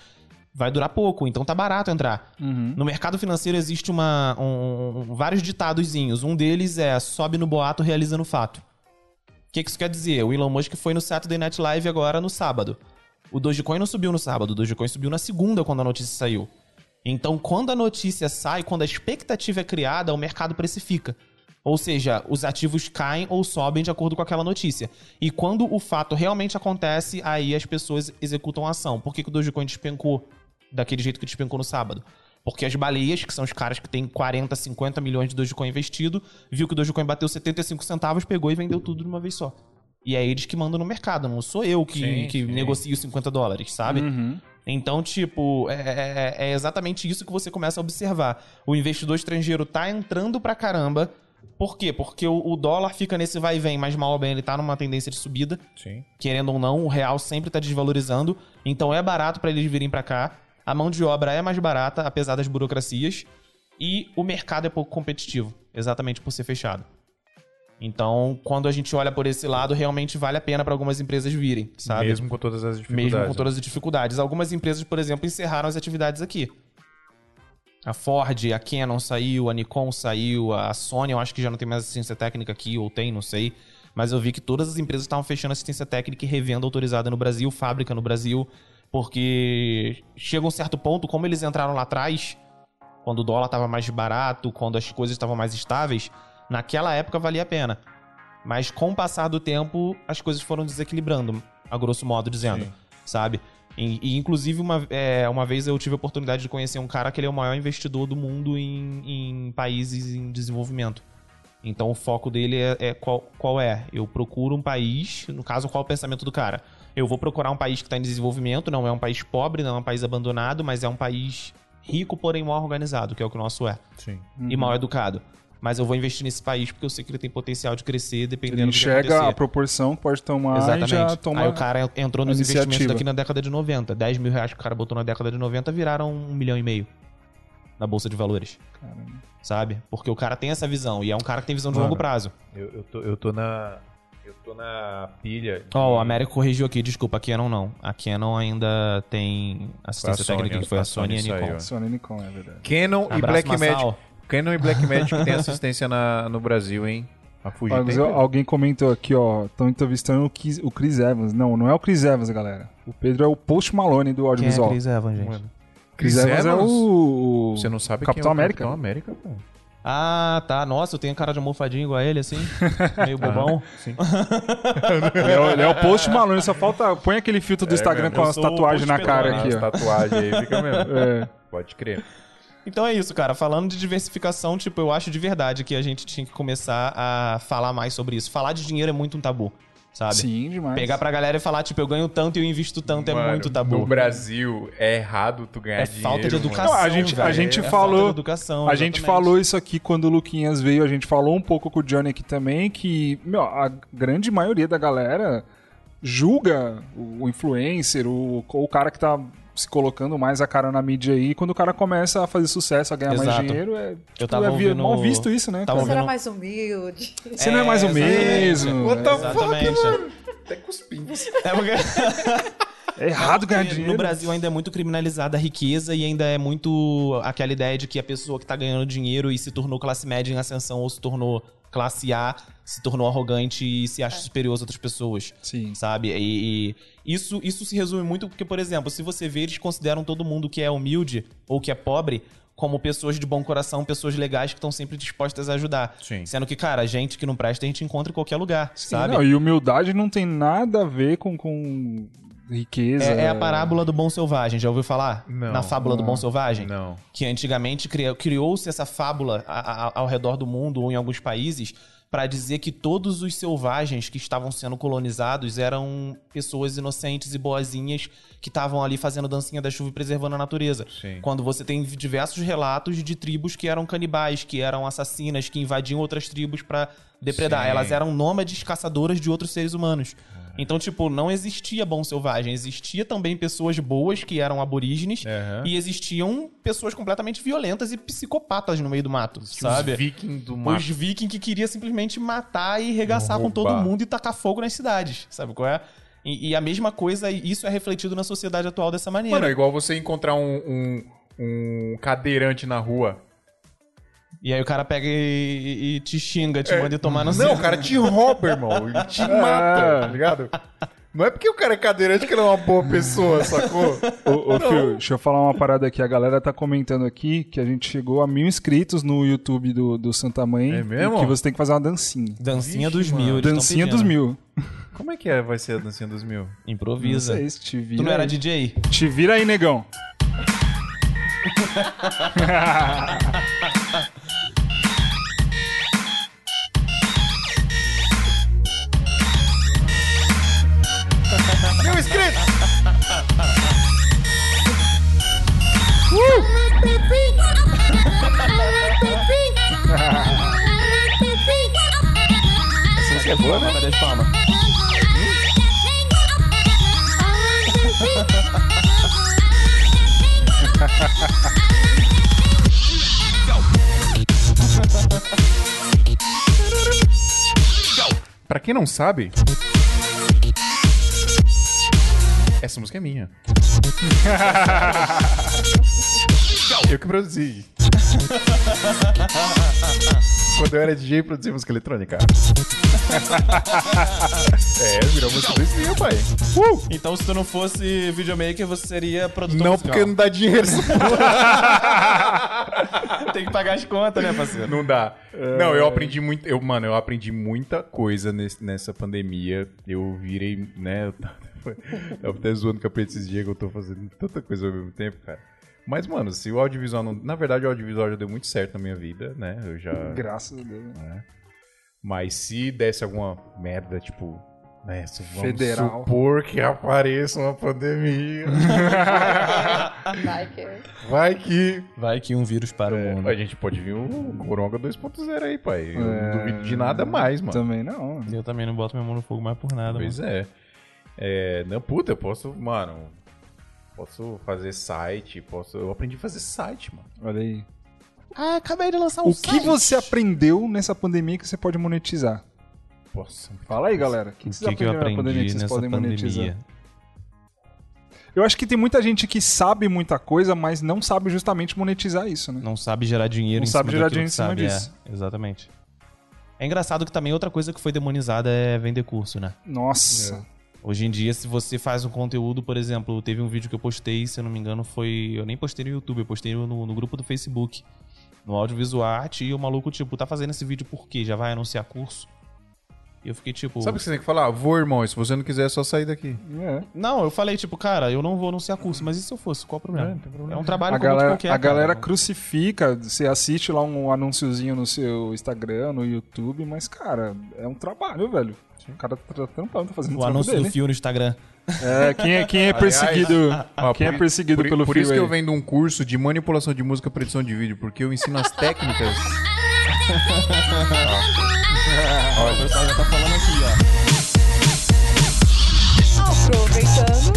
vai durar pouco, então tá barato entrar. No mercado financeiro existe uma, um- um- vários ditadozinhos. Um deles é sobe no boato, realiza no fato. O que, que isso quer dizer? O Elon Musk foi no Saturday Night Live agora no sábado. O Dogecoin não subiu no sábado, o Dogecoin subiu na segunda quando a notícia saiu. Então, quando a notícia sai, quando a expectativa é criada, o mercado precifica. Ou seja, os ativos caem ou sobem de acordo com aquela notícia. E quando o fato realmente acontece, aí as pessoas executam a ação. Por que, que o Dogecoin despencou daquele jeito que despencou no sábado? Porque as baleias, que são os caras que têm 40, 50 milhões de Dogecoin investido, viu que o Dogecoin bateu 75 centavos, pegou e vendeu tudo de uma vez só. E é eles que mandam no mercado, não sou eu que, Sim, que sim. negocio 50 dólares, sabe? Então, tipo, é, é- é exatamente isso que você começa a observar. O investidor estrangeiro tá entrando pra caramba. Por quê? Porque o, dólar fica nesse vai e vem, mas mal ou bem ele tá numa tendência de subida. Sim. Querendo ou não, o real sempre tá desvalorizando. Então é barato pra eles virem pra cá. A mão de obra é mais barata, apesar das burocracias. E o mercado é pouco competitivo, exatamente por ser fechado. Então, quando a gente olha por esse lado, realmente vale a pena pra algumas empresas virem, sabe? Mesmo com todas as dificuldades. Mesmo com todas as dificuldades. Algumas empresas, por exemplo, encerraram as atividades aqui. A Ford, a Canon saiu, a Nikon saiu, a Sony eu acho que já não tem mais assistência técnica aqui, ou tem, não sei. Mas eu vi que todas as empresas estavam fechando assistência técnica e revenda autorizada no Brasil, fábrica no Brasil, porque chega um certo ponto, como eles entraram lá atrás, quando o dólar estava mais barato, quando as coisas estavam mais estáveis, naquela época valia a pena. Mas com o passar do tempo, as coisas foram desequilibrando, a grosso modo dizendo, Sim. sabe? E, e, inclusive, uma, é, uma vez eu tive a oportunidade de conhecer um cara que ele é o maior investidor do mundo em, em países em desenvolvimento. Então o foco dele é, é qual, qual é? Eu procuro um país, no caso, qual é o pensamento do cara? Eu vou procurar um país que está em desenvolvimento, não é um país pobre, não é um país abandonado, mas é um país rico, porém mal organizado, que é o que o nosso é Sim. e mal educado. Mas eu vou investir nesse país porque eu sei que ele tem potencial de crescer dependendo Ele do que enxerga acontecer. a proporção que pode tomar Exatamente. e já toma Aí o cara entrou nos iniciativa. investimentos daqui na década de 90. 10 mil reais que o cara botou na década de 90 viraram um milhão e meio na Bolsa de Valores. Sabe? Porque o cara tem essa visão. E é um cara que tem visão de Mano. longo prazo. Eu, eu, tô, eu tô na. Eu tô na pilha. de- Ó, o Américo corrigiu aqui, desculpa, a Canon não. A Canon ainda tem assistência a Sony, técnica que foi a a Sony e a Sony Nikon. saiu. Sony Nikon, é verdade. Canon e Abraço, Blackmagic. Canon e Blackmagic tem assistência na, no Brasil, hein? A Fuji Ó, mas eu- alguém comentou aqui, ó, estão entrevistando o Chris, o Chris Evans. Não, não é o Chris Evans, galera. O Pedro é o Post Malone do Quem é audiovisual. Chris Evans, gente? Mano. Chris Evans, é o... Você não sabe Capitão quem é o América? Capitão América, pô. Ah, tá. Nossa, eu tenho cara de almofadinho igual a ele, assim. Meio bobão. Sim. Ele é, o- ele é o Post Malone, só falta... Põe aquele filtro do Instagram mesmo. com as tatuagens na cara aqui, As ó. tatuagens aí fica mesmo. É. Pode crer. Então é isso, cara. Falando de diversificação, tipo, eu acho de verdade que a gente tinha que começar a falar mais sobre isso. Falar de dinheiro é muito um tabu, sabe? Sim, demais. Pegar pra galera e falar, tipo, eu ganho tanto e eu invisto tanto é Mano, muito tabu. No Brasil, é errado tu ganhar É dinheiro. falta de educação. Não, a gente- a gente É falou- falta de educação, A gente falou isso aqui quando o Luquinhas veio, a gente falou um pouco com o Johnny aqui também, que meu, a grande maioria da galera julga o, o influencer, o, o cara que tá se colocando mais a cara na mídia aí, quando o cara começa a fazer sucesso, a ganhar mais Exato. dinheiro, é, tipo, tava é vi- ouvindo- mal visto isso, né? tava cara? Você era ouvindo- mais humilde. Você não é mais o exatamente. mesmo. What the Exatamente. Até cuspindo. É porque... É errado ganhar dinheiro. No Brasil ainda é muito criminalizada a riqueza e ainda é muito aquela ideia de que a pessoa que tá ganhando dinheiro e se tornou classe média em ascensão ou se tornou classe A, se tornou arrogante e se acha superior às outras pessoas. Sim. Sabe? E, e isso, isso se resume muito porque, por exemplo, se você vê, eles consideram todo mundo que é humilde ou que é pobre como pessoas de bom coração, pessoas legais que estão sempre dispostas a ajudar. Sim. Sendo que, cara, gente que não presta, a gente encontra em qualquer lugar, sabe? Não, e humildade não tem nada a ver com, com riqueza. É, é a parábola do bom selvagem, já ouviu falar? Não. Na fábula do bom selvagem? Não. Que antigamente criou-se essa fábula ao redor do mundo ou em alguns países pra dizer que todos os selvagens que estavam sendo colonizados eram pessoas inocentes e boazinhas que estavam ali fazendo dancinha da chuva e preservando a natureza. Sim. Quando você tem diversos relatos de tribos que eram canibais, que eram assassinas, que invadiam outras tribos pra depredar. Sim. Elas eram nômades caçadoras de outros seres humanos. Então, tipo, não existia bom selvagem. Existia também pessoas boas que eram aborígenes Aham. e existiam pessoas completamente violentas e psicopatas no meio do mato, sabe? Os vikings do Os mato. vikings que queria simplesmente matar e regaçar com todo mundo e tacar fogo nas cidades, sabe qual é? E, e a mesma coisa, isso é refletido na sociedade atual dessa maneira. Mano, é igual você encontrar um, um, um cadeirante na rua. E aí o cara pega e, e te xinga, te manda ir tomar no É. Não, seu- o cara te rouba, irmão. Ele te mata, tá ligado? Não é porque o cara é cadeirante que ele é uma boa pessoa, sacou? Ô, ô Phil, deixa eu falar uma parada aqui. A galera tá comentando aqui que a gente chegou a mil inscritos no YouTube do, do Santa Mãe. É mesmo? E que você tem que fazer uma dancinha. Dancinha Vixe, dos mano. mil. Dancinha dos mil. Como é que é, vai ser a dancinha dos mil? Não Improvisa. sei se te vira. Tu não era aí. DJ? Te vira aí, negão. Inscritos! Essa música é boa, né? Cadê as palmas? Pra quem não sabe, essa música é minha. Eu que produzi. Quando eu era DJ, eu produzia música eletrônica. é, virou música dos mil, pai. Uh! Então, se tu não fosse videomaker, você seria produtor Não, musical. porque não dá dinheiro. Tem que pagar as contas, né, parceiro? Não dá. Não, eu aprendi muito. Eu, mano, eu aprendi muita coisa nesse- nessa pandemia. Eu virei, né? Eu, eu até zoando com a Pedro esses dias que eu tô fazendo tanta coisa ao mesmo tempo, cara. Mas, mano, se o audiovisual não. Na verdade, o audiovisual já deu muito certo na minha vida, né? Eu já. Graças a Deus. Mas se desse alguma merda, tipo. Né, se vamos Federal. supor que apareça uma pandemia. Vai que. Vai que. Vai que um vírus para o mundo. A gente pode vir o Coronga 2.0 aí, pai. Eu É. não duvido de nada mais, mano. Também não. Eu também não boto minha mão no fogo mais por nada, Pois mano. é. É. Não, puta, eu posso, mano. Posso fazer site, posso. Eu aprendi a fazer site, mano. Olha aí. Ah, acabei de lançar um O que você aprendeu nessa pandemia que você pode monetizar? Posso. Fala aí, galera. O que, O vocês que, que eu aprenderam na pandemia aprendi que vocês nessa podem monetizar? pandemia? Eu acho que tem muita gente que sabe muita coisa, mas não sabe justamente monetizar isso, né? Não sabe gerar dinheiro Não em sabe cima gerar dinheiro que em cima sabe, disso. É, exatamente. É engraçado que também outra coisa que foi demonizada é vender curso, né? Nossa. Hoje em dia, se você faz um conteúdo, por exemplo, teve um vídeo que eu postei, se eu não me engano, foi. Eu nem postei no YouTube, eu postei no, no grupo do Facebook. No audiovisual arte, e o maluco, tipo, tá fazendo esse vídeo por quê? Já vai anunciar curso? E eu fiquei tipo. Sabe o que você tem que falar? Vou, irmão. e Se você não quiser, é só sair daqui. É. Não, eu falei, tipo, cara, eu não vou anunciar curso, mas e se eu fosse? Qual o problema? É, um trabalho A galera, qualquer. a galera cara. crucifica, você assiste lá um anunciozinho no seu Instagram, no YouTube, mas, cara, é um trabalho, velho. O cara tá trampando, tá fazendo o anúncio dele. do fio no Instagram. É, quem é, quem é perseguido, Ó, quem é por- perseguido por, pelo Por isso que eu vendo um curso de manipulação de música para edição de vídeo, porque eu ensino as técnicas. Ó, o pessoal já tá falando aqui, ó. Aproveitando.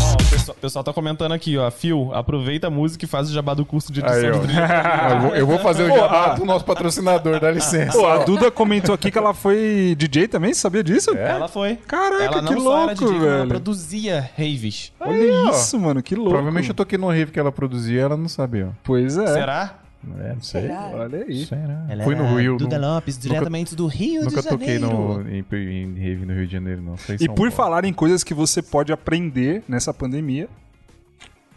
Ó, o pessoal, o pessoal tá comentando aqui, ó. Fio, aproveita a música e faz o jabá do curso de edição Aí, de eu, vou, eu vou fazer o jabá do nosso patrocinador, dá licença. Pô, a Duda comentou aqui que ela foi DJ também, sabia disso? É? Ela foi. Caraca, ela não que só era louco, DJ, como ela velho. produzia raves. Olha Aí, ó. isso, mano, que louco. Provavelmente eu toquei no rave que ela produzia ela não sabia. Pois é. Será? É, não sei. Será? Olha aí. Será? Ela Fui no Rio. Duda nu- Lopes, diretamente do Rio Nunca de toquei Janeiro. no, em, em rave no Rio de Janeiro, não. Em E por Paulo. falar em coisas que você pode aprender nessa pandemia,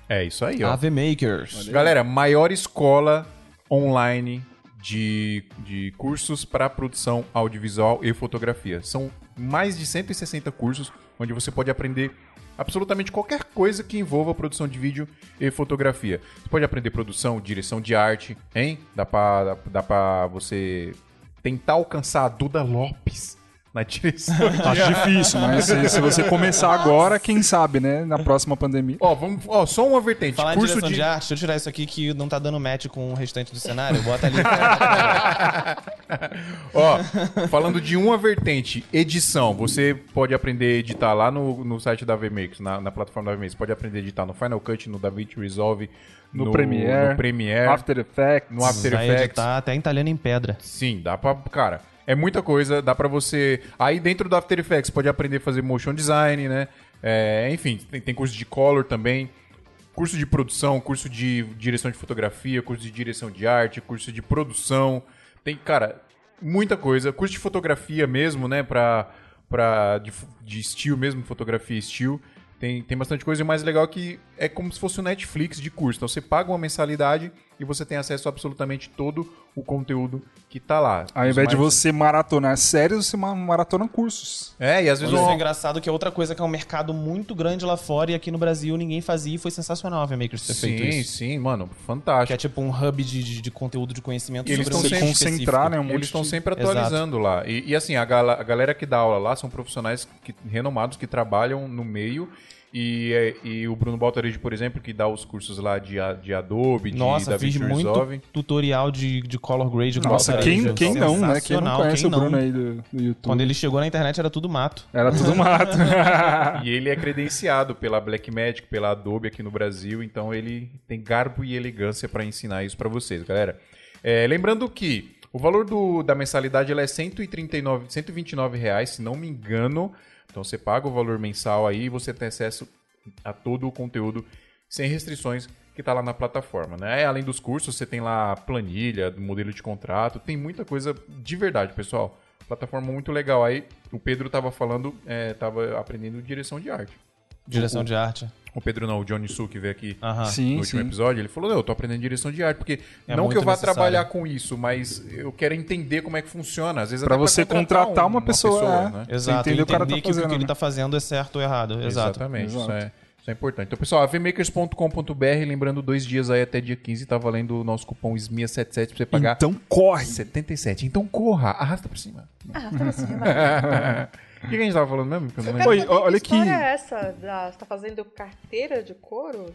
É isso aí, ó. AV Makers. Galera, maior escola online de, de cursos para produção audiovisual e fotografia. São mais de 160 cursos, onde você pode aprender absolutamente qualquer coisa que envolva produção de vídeo e fotografia. Você pode aprender produção, direção de arte, hein? Dá pra, dá pra você tentar alcançar a Duda Lopes na direção de Acho difícil, mas se, se você começar agora, quem sabe, né? Na próxima pandemia. Ó, vamos, ó, só uma vertente. Falar curso de... de... arte, deixa eu tirar isso aqui que não tá dando match com o restante do cenário. Bota ali. Ó, falando de uma vertente, edição. Você pode aprender a editar lá no, no site da VMix, na, na plataforma da VMix. Você pode aprender a editar no Final Cut, no DaVinci Resolve, No Premiere, no Premiere, After Effects. no After Vai Effects. editar até em italiano em pedra. Sim, dá pra. Cara, é muita coisa, dá pra você. Aí dentro do After Effects pode aprender a fazer motion design, né? É, enfim, tem, tem curso de color também. Curso de produção, curso de direção de fotografia, curso de direção de arte, curso de produção. Tem, cara, muita coisa. Curso de fotografia mesmo, né? Pra, pra, de, de estilo mesmo, fotografia estilo. Tem, tem bastante coisa. E o mais legal é que é como se fosse o Netflix de curso. Então você paga uma mensalidade e você tem acesso a absolutamente todo o conteúdo que tá lá. Ao invés de mais- você maratonar séries, você ma- maratona cursos. É, e às vezes. Mas é engraçado que é outra coisa que é um mercado muito grande lá fora e aqui no Brasil ninguém fazia e foi sensacional a VMakers ter feito Sim, isso. sim, mano, Que fantástico. é tipo um hub de, de, de conteúdo de conhecimento E eles sobre um sempre concentrar, né? Um Eles estão de- sempre Exato. atualizando lá. E, e, assim, a, gala- a galera que dá aula lá são profissionais que- renomados que trabalham no meio. E, é, e o Bruno Baltarejo, por exemplo, que dá os cursos lá de, de Adobe, de Nossa, fiz DaVinci muito Resolve. tutorial de, de color grade. Nossa, quem, quem não, né? Quem não conhece quem o Bruno não? aí do, do YouTube. Quando ele chegou na internet era tudo mato. Era tudo mato. E ele é credenciado pela Blackmagic, pela Adobe aqui no Brasil, então ele tem garbo e elegância para ensinar isso para vocês, galera. É, lembrando que o valor do- da mensalidade ela é 139, 129 reais, se não me engano. Então você paga o valor mensal aí e você tem acesso a todo o conteúdo sem restrições que está lá na plataforma, né? Além dos cursos, você tem lá planilha, modelo de contrato, tem muita coisa de verdade, pessoal. Plataforma muito legal. Aí o Pedro tava falando, é, tava aprendendo direção de arte. Direção de arte. O Pedro não, o Johnny Su, que veio aqui Aham. no sim, último sim. episódio, ele falou, não, eu tô aprendendo direção de arte, porque É não que eu vá necessário. trabalhar com isso, mas eu quero entender como é que funciona. Às vezes Pra até você contratar uma pessoa, é. né? Exato. entender o cara tá que o fazendo, que ele né? tá fazendo é certo ou errado. Exato. Exatamente, Isso, Exato. é, isso é importante. Então, pessoal, avmakers.com.br, lembrando, dois dias aí até dia 15, tá valendo o nosso cupom SMIA77 pra você pagar Então corre. 77. Então corra, arrasta pra cima. Ah, tá assim, O que, a gente tava falando mesmo? Eu Eu Oi, olha que história que- é essa? Da, você tá fazendo carteira de couro?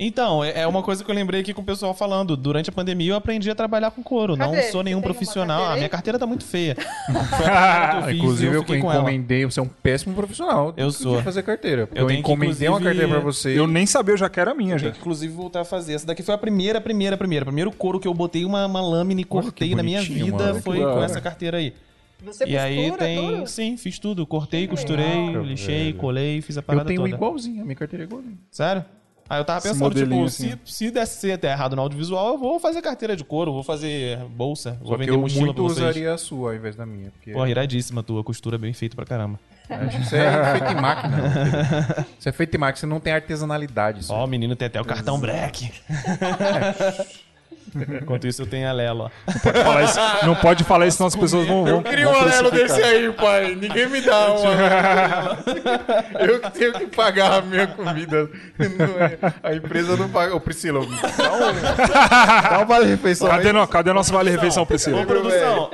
Então, é é uma coisa que eu lembrei aqui com o pessoal falando. Durante a pandemia eu aprendi a trabalhar com couro. Cadê? Não sou Você nenhum profissional. Ah, minha carteira tá muito feia. Eu fiz Inclusive, eu, ela. encomendei, você é um péssimo profissional Eu sou. fazer carteira. Eu Eu, que, encomendei uma carteira pra você. Eu nem sabia, eu já quero a minha já. Tem que, inclusive, voltar a fazer. Essa daqui foi a primeira, primeira, primeira. Primeiro couro que eu botei uma, uma lâmina e cortei na minha vida mano. foi com essa carteira aí. Você e aí tem. tudo? Sim, fiz tudo. Cortei, Que costurei, legal. lixei, colei, fiz a Eu parada tenho toda. igualzinho, a minha carteira é igualzinha. Sério? Ah, eu tava pensando, tipo, modelinho, se, assim. se desse ser até errado no audiovisual, eu vou fazer carteira de couro, vou fazer bolsa, vou Só que vender eu mochila muito pra vocês. usaria a sua ao invés da minha. Porque Porra, iradíssima a tua, costura bem feito pra caramba. acho que isso é feito em máquina. meu filho. Isso é feito em máquina, você não tem artesanalidade. Ó, o menino tem até o cartão black. Enquanto isso, eu tenho a Lela. Pode falar isso- não pode falar isso, senão as pessoas vão. vão Eu queria um crucificar. desse aí, pai. Ninguém me dá um. Eu que tenho que pagar a minha comida. Não é- A empresa não paga. Ô, Priscila, dá um, dá um vale-refeição Cadê, aí. no, cadê a nossa vale-refeição, Priscila? Ô, produção!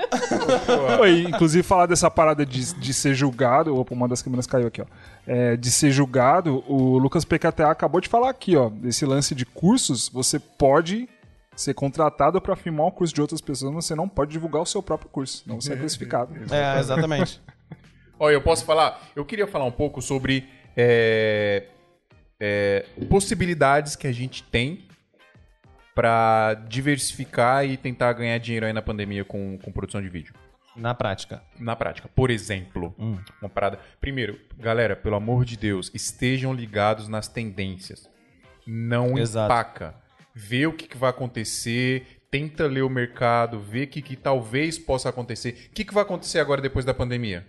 Oi, inclusive, falar dessa parada de, de ser julgado. Opa, uma das câmeras caiu aqui, ó. É, de ser julgado, o Lucas PKTA acabou de falar aqui, ó. Desse lance de cursos, você pode ser contratado para filmar o curso de outras pessoas, você não pode divulgar o seu próprio curso. Não você é crucificado. É, exatamente. Olha, eu posso falar? Eu queria falar um pouco sobre é, é, possibilidades que a gente tem para diversificar e tentar ganhar dinheiro aí na pandemia com, com produção de vídeo. Na prática. Na prática, por exemplo, Hum. uma parada. Primeiro, galera, pelo amor de Deus, estejam ligados nas tendências. Não Exato. empaca. Vê o que, que vai acontecer, tenta ler o mercado, vê o que, que talvez possa acontecer. O que, que vai acontecer agora depois da pandemia?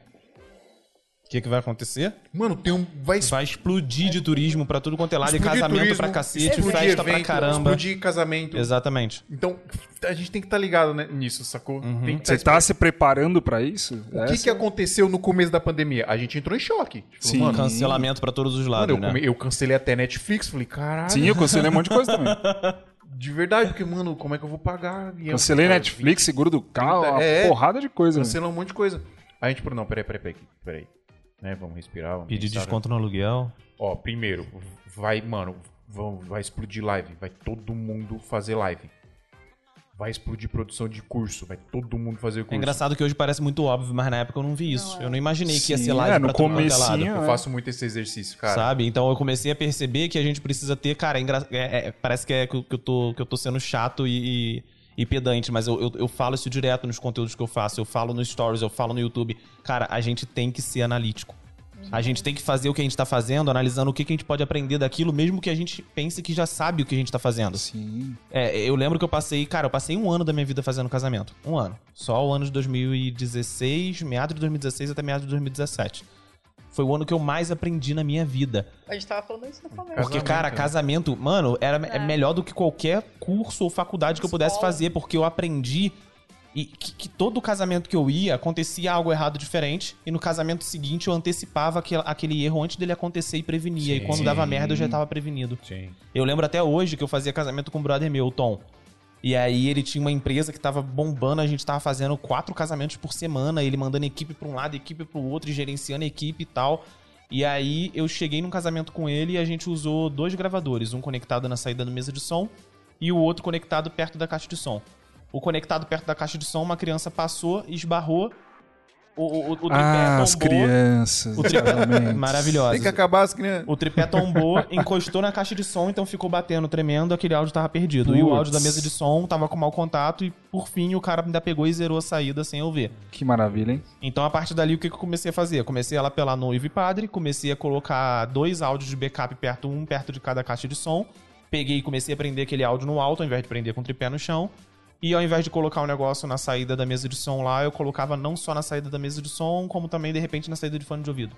O que, que vai acontecer? Mano, tem um. Vai Vai explodir de turismo pra tudo quanto é lado, e explodir casamento turismo, pra cacete, explodir festa pra evento, caramba. Explodir casamento. Exatamente. Então, a gente tem que estar ligado né, nisso, sacou? Tem que Você tá tá se preparando pra isso? O que, que aconteceu no começo da pandemia? A gente entrou em choque. Tipo, Sim. mano, Cancelamento pra todos os mano, lados, eu, né? come- eu cancelei até Netflix. Falei, caralho. Sim, eu cancelei um monte de coisa também. De verdade, porque, mano, como é que eu vou pagar? E eu- Cancelei cara, Netflix, seguro do carro, uma É. porrada de coisa. né? Cancelou um monte de coisa. A gente falou, não, peraí, peraí, peraí. peraí. Né, vamos respirar. Vamos Pedir pensar. desconto no aluguel. Ó, primeiro, vai, mano, vão, vai explodir live. Vai todo mundo fazer live. Vai explodir produção de curso. Vai todo mundo fazer curso. É engraçado que hoje parece muito óbvio, mas na época eu não vi isso. eu não imaginei que ia Sim, ser live é, no pra é comecinho, Eu é. faço muito esse exercício, cara. Sabe? Então eu comecei a perceber que a gente precisa ter, cara, é engra- é- é- parece que, é, que, eu- que eu tô, que eu tô sendo chato e, e- pedante, mas eu, eu, eu falo isso direto nos conteúdos que eu faço, eu falo nos stories, eu falo no YouTube. Cara, a gente tem que ser analítico. A gente tem que fazer o que a gente tá fazendo, analisando o que, que a gente pode aprender daquilo, mesmo que a gente pense que já sabe o que a gente tá fazendo. Sim. É, eu lembro que eu passei, cara, eu passei um ano da minha vida fazendo casamento. Um ano. Só o ano de 2016, meados de 2016 até meados de 2017. Foi o ano que eu mais aprendi na minha vida. A gente tava falando isso no começo. Porque, Casamento, cara, casamento, mano, era, é É. melhor do que qualquer curso ou faculdade que eu pudesse fazer, porque eu aprendi e que, que todo casamento que eu ia acontecia algo errado diferente, e no casamento seguinte eu antecipava aquele, aquele erro antes dele acontecer e prevenia. E quando dava merda eu já tava prevenido. Sim. Eu lembro até hoje que eu fazia casamento com um brother meu, o Tom. E aí ele tinha uma empresa que tava bombando, a gente tava fazendo quatro casamentos por semana, ele mandando equipe pra um lado, equipe pro outro, e gerenciando equipe e tal. E aí eu cheguei num casamento com ele e a gente usou dois gravadores, um conectado na saída da mesa de som e o outro conectado perto da caixa de som. O conectado perto da caixa de som, uma criança passou, esbarrou, o, o, o tripé Ah, as tombou. crianças. O tripé, maravilhosa. Tem que acabar as crianças. O tripé tombou, encostou na caixa de som, então ficou batendo tremendo, aquele áudio tava perdido. E o áudio da mesa de som tava com mau contato e, por fim, o cara ainda pegou e zerou a saída sem eu ver. Que maravilha, hein? Então, a partir dali, o que que eu comecei a fazer? Comecei a lapelar noivo e padre, comecei a colocar dois áudios de backup perto, um perto de cada caixa de som. Peguei e comecei a prender aquele áudio no alto, ao invés de prender com o tripé no chão. E ao invés de colocar o negócio na saída da mesa de som lá, eu colocava não só na saída da mesa de som, como também, de repente, na saída de fone de ouvido.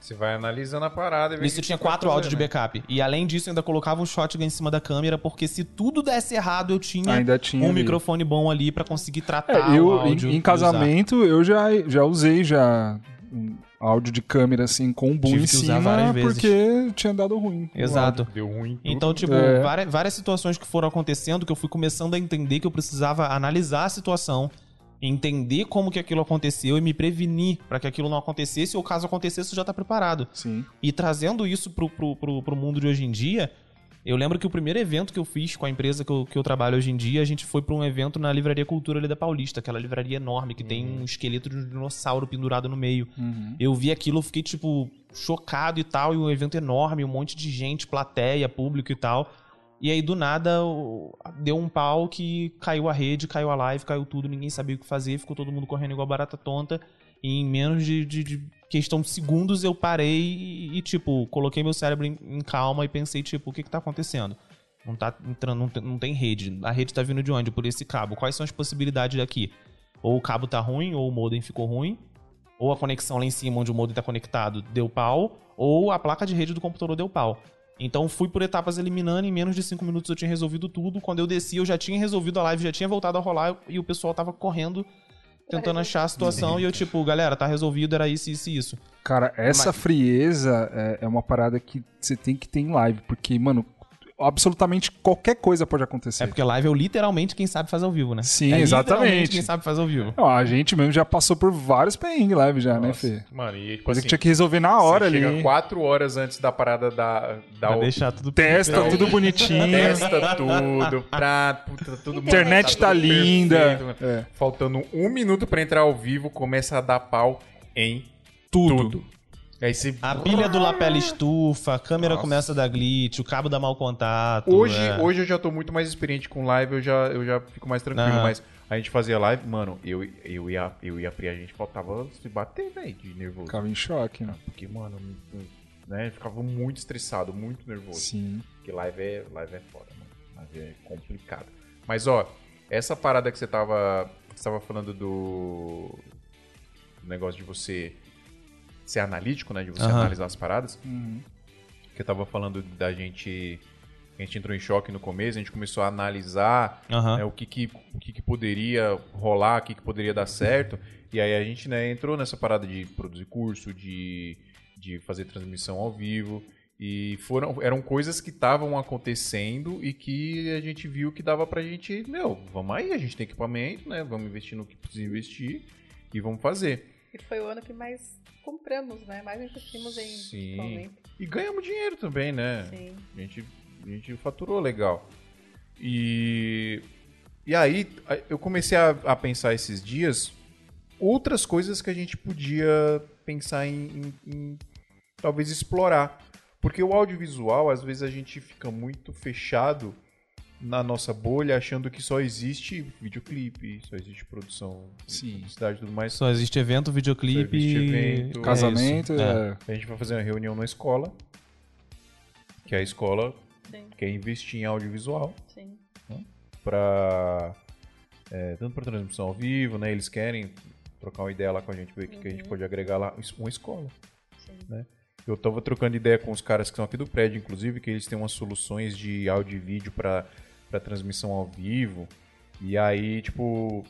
Você vai analisando a parada e vê o que tinha pode quatro áudios de né? backup. E além disso, eu ainda colocava um shotgun em cima da câmera, porque se tudo desse errado, eu tinha, Ainda tinha um ali. microfone bom ali pra conseguir tratar É, o eu, áudio. em, em usar. casamento, eu já, já usei já um áudio de câmera, assim, com um boom Tive em cima, várias vezes. porque tinha dado ruim. Exato. Deu ruim. tudo. Então, tipo, É. várias, várias situações que foram acontecendo que eu fui começando a entender que eu precisava analisar a situação, entender como que aquilo aconteceu e me prevenir pra que aquilo não acontecesse ou caso acontecesse eu já tá preparado. Sim. E trazendo isso pro, pro, pro, pro mundo de hoje em dia, eu lembro que o primeiro evento que eu fiz com a empresa que eu, que eu trabalho hoje em dia, a gente foi pra um evento na Livraria Cultura ali da Paulista, aquela livraria enorme que tem um esqueleto de um dinossauro pendurado no meio. Uhum. Eu vi aquilo, eu fiquei, tipo, chocado e tal, e um evento enorme, um monte de gente, plateia, público e tal. E aí, do nada, deu um pau que caiu a rede, caiu a live, caiu tudo, ninguém sabia o que fazer, ficou todo mundo correndo igual barata tonta. E em menos de, de- de questão de segundos eu parei e, tipo, coloquei meu cérebro em, em calma e pensei, tipo, o que que tá acontecendo? Não tá entrando, não tem, não tem rede. A rede tá vindo de onde? Por esse cabo. Quais são as possibilidades daqui? Ou o cabo tá ruim, ou o modem ficou ruim, ou a conexão lá em cima onde o modem tá conectado deu pau, ou a placa de rede do computador deu pau. Então fui por etapas eliminando, em menos de 5 minutos eu tinha resolvido tudo. Quando eu desci, eu já tinha resolvido a live, já tinha voltado a rolar e o pessoal tava correndo, tentando achar a situação. E eu, tipo, galera, tá resolvido, era isso, isso e isso. Cara, essa Mas- frieza é, é uma parada que você tem que ter em live, porque, mano, absolutamente qualquer coisa pode acontecer. É porque live é o literalmente quem sabe fazer ao vivo, né? Sim, é exatamente. literalmente quem sabe fazer ao vivo. Ó, a gente mesmo já passou por vários perrengues live já, né, Fê? Mano, e tipo Coisa assim, que tinha que resolver na hora você ali. chega quatro horas antes da parada da... da Pra deixar tudo Testa tudo bonitinho. Testa tudo, prato, puta, tudo Internet tá tudo linda. perfeito. É. Faltando um minuto pra entrar ao vivo, começa a dar pau em tudo. Aí você... A pilha do lapela estufa, a câmera Nossa. começa a dar glitch, o cabo dá mau contato. Hoje, é. hoje eu já tô muito mais experiente com live, eu já, eu já fico mais tranquilo, mas a gente fazia live, mano, eu, eu ia, eu ia a gente faltava se bater, velho, de nervoso. Ficava em choque, né? Porque, mano, né, eu ficava muito estressado, muito nervoso. Sim. Porque live é, live é foda, mano. Live é complicado. Mas, ó, essa parada que você tava, você tava falando do, do negócio de você ser analítico, né? De você Aham. analisar as paradas. Que eu tava falando da gente. A gente entrou em choque no começo, a gente começou a analisar Aham. né, o, que, que, o que, que poderia rolar, o que, que poderia dar certo. E aí a gente né, entrou nessa parada de produzir curso, de, de fazer transmissão ao vivo. E foram, eram coisas que estavam acontecendo e que a gente viu que dava pra gente, meu, vamos aí, a gente tem equipamento, né? Vamos investir no que precisa investir e vamos fazer. E foi o ano que mais compramos, né? Mais investimos em Sim. equipamento. E ganhamos dinheiro também, né? Sim. A gente, a gente faturou legal. E, e aí eu comecei a, a pensar esses dias outras coisas que a gente podia pensar em, em- em talvez explorar. Porque o audiovisual, às vezes a gente fica muito fechado na nossa bolha, achando que só existe videoclipe, só existe produção, Sim. publicidade e tudo mais. Só existe evento, videoclipe. Existe evento, é isso. Casamento, É. é. A gente vai fazer uma reunião na escola, que a escola Sim, quer investir em audiovisual sim. para tanto para transmissão ao vivo, né? Eles querem trocar uma ideia lá com a gente, ver o que, que a gente pode agregar lá, uma escola. Sim. Eu tava trocando ideia com os caras que são aqui do prédio, inclusive, que eles têm umas soluções de áudio e vídeo para transmissão ao vivo. E aí, tipo,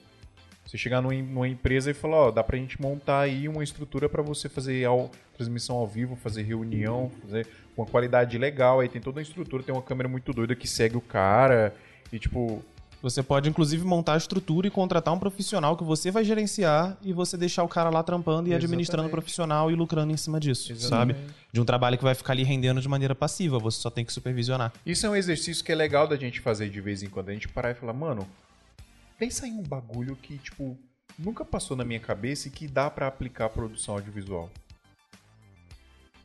você chegar numa empresa e falar, ó, dá pra gente montar aí uma estrutura para você fazer ao, transmissão ao vivo, fazer reunião, fazer com uma qualidade legal. Aí tem toda a estrutura, tem uma câmera muito doida que segue o cara. E tipo, Você pode, inclusive, montar a estrutura e contratar um profissional que você vai gerenciar e você deixar o cara lá trampando e administrando o Exatamente. profissional e lucrando em cima disso, sabe? De um trabalho que vai ficar ali rendendo de maneira passiva, você só tem que supervisionar. Isso é um exercício que é legal da gente fazer de vez em quando. A gente parar e falar, mano, pensa em um bagulho que, tipo, nunca passou na minha cabeça e que dá pra aplicar a produção audiovisual.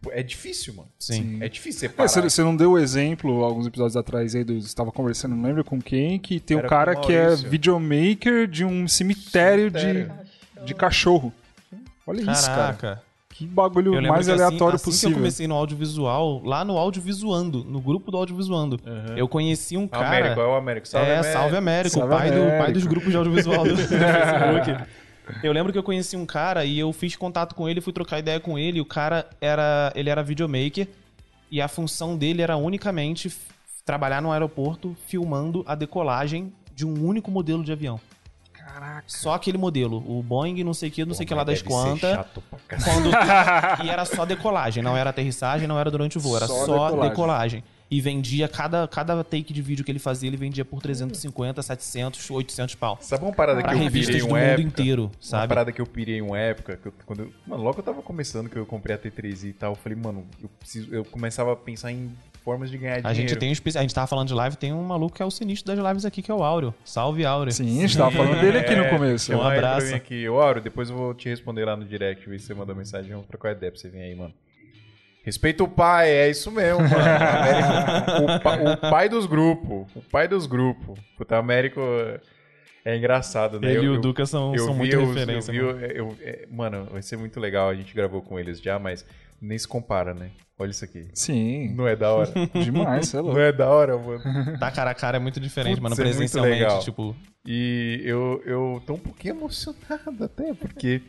Pô, É difícil, mano. Sim. É difícil você É, parar. você, você não deu o exemplo alguns episódios atrás aí, do, você estava conversando, não lembro com quem, que tem um Era com cara que é videomaker de um cemitério, Cemitério. De, de cachorro. Olha isso, cara. Caraca. Que bagulho Eu mais que assim- aleatório assim, que possível. eu comecei no audiovisual, lá no Audiovisuando, no grupo do Audiovisuando, eu conheci um cara... Américo, é o Américo. Salve, é, Américo. Salve Américo, Salve o pai, Do, Américo. pai dos grupos de audiovisual do, do Facebook. Eu lembro que eu conheci um cara e eu fiz contato com ele, fui trocar ideia com ele. e O cara era, ele era videomaker e a função dele era unicamente trabalhar no aeroporto filmando a decolagem de um único modelo de avião. Caraca. Só aquele modelo, o Boeing, não sei o que, não sei o que lá das quantas. Quando... e era só decolagem, não era aterrissagem, não era durante o voo, era Só só, decolagem. decolagem. E vendia, cada, cada take de vídeo que ele fazia, ele vendia por 350, 700, 800 pau. Sabe uma parada Pra que eu revistas pirei do uma mundo época? inteiro, Uma sabe? parada que eu pirei uma época, que eu, quando eu- mano, logo eu tava começando, que eu comprei a T3i e tal, eu falei, mano, eu, preciso, eu começava a pensar em formas de ganhar dinheiro. A gente tem um A gente tava falando de live, tem um maluco que é o sinistro das lives aqui, que é o Áureo. Salve, Áureo. Sim, a gente tava falando dele aqui no É, começo. Um abraço. aqui. Ô, Auro, depois eu vou te responder lá no direct, ver se você mandou mensagem, vamos trocar ideia pra você vir aí, mano. Respeita o pai, é isso mesmo, mano. Américo- o, pa- o pai dos grupos. O pai dos grupos. Puta, Américo é engraçado, né? Ele e Eu- o eu- Duca são, eu são vi muito os- referência. eu vi, eu- eu- é, mano, vai ser muito legal. A gente gravou com eles já, mas nem se compara, né? Olha isso aqui. Sim, Não é da hora? demais, você é Não é da hora, mano. Tá cara a cara é muito diferente, Putz, mano. é muito Presencialmente, legal. tipo. E eu, eu tô um pouquinho emocionado até, porque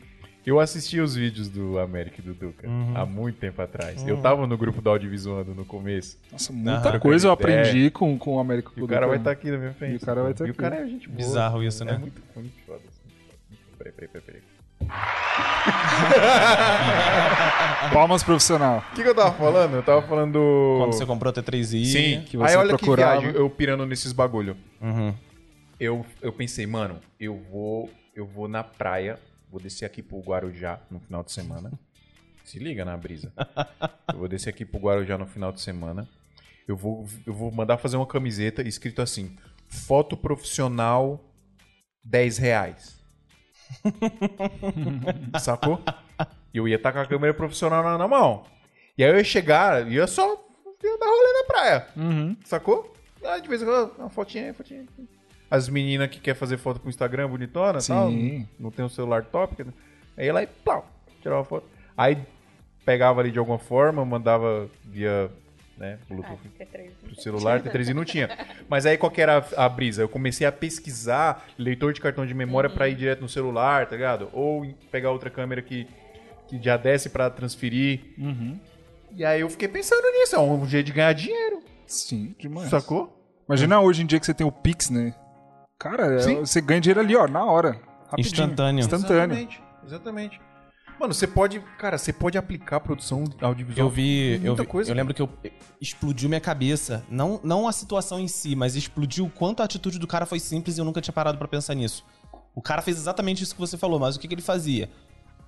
eu assisti os vídeos do América e do Duca Uhum. há muito tempo atrás. Eu tava no grupo do Audiovisuando no começo. Nossa, Aham. muita coisa eu aprendi com, com o Américo E o cara vai estar aqui na minha frente. E o cara vai tá E o aqui. cara é gente boa. Bizarro isso, É né? muito, muito foda. assim. Peraí, peraí, peraí, peraí. Palmas profissional. O que, que eu tava falando? Eu tava falando do... Quando você comprou o T3i. Sim, que você aí olha procurava. que viagem, eu pirando nesses bagulho. Uhum. Eu, eu pensei, mano, eu vou, eu vou na praia, vou descer aqui pro Guarujá no final de semana. Se liga na brisa. Eu vou descer aqui pro Guarujá no final de semana. Eu vou, eu vou mandar fazer uma camiseta escrito assim: foto profissional 10 reais. Sacou? E eu ia estar com a câmera profissional na, na mão. E aí eu ia chegar, ia só ia dar rolê na praia. Uhum. Sacou? Ah, de vez em quando, uma fotinha, fotinha. As meninas que querem fazer foto pro Instagram bonitona e tal, Sim. não tem um celular top. que- Aí ela e plau, tirava uma foto. Aí pegava ali de alguma forma, mandava via né, Ah, Bluetooth T3. pro celular, T3i não tinha. Mas aí qual que era a, a brisa? Eu comecei a pesquisar leitor de cartão de memória pra ir direto no celular, tá ligado? Ou em- pegar outra câmera que que já desce pra transferir. Uhum. E aí eu fiquei pensando nisso, é um jeito de ganhar dinheiro, Sim, demais. sacou? Imagina hoje em dia que você tem o Pix, né? Cara, é- Sim. você ganha dinheiro ali, ó, na hora. Rapidinho. Instantâneo. Instantâneo. Exatamente, exatamente. Mano, você pode, cara, você pode aplicar produção audiovisual. Eu vi, eu muita vi, coisa. eu lembro que eu explodiu minha cabeça, não não a situação em si, mas explodiu o quanto a atitude do cara foi simples e eu nunca tinha parado pra pensar nisso. O cara fez exatamente isso que você falou, mas o que, que ele fazia?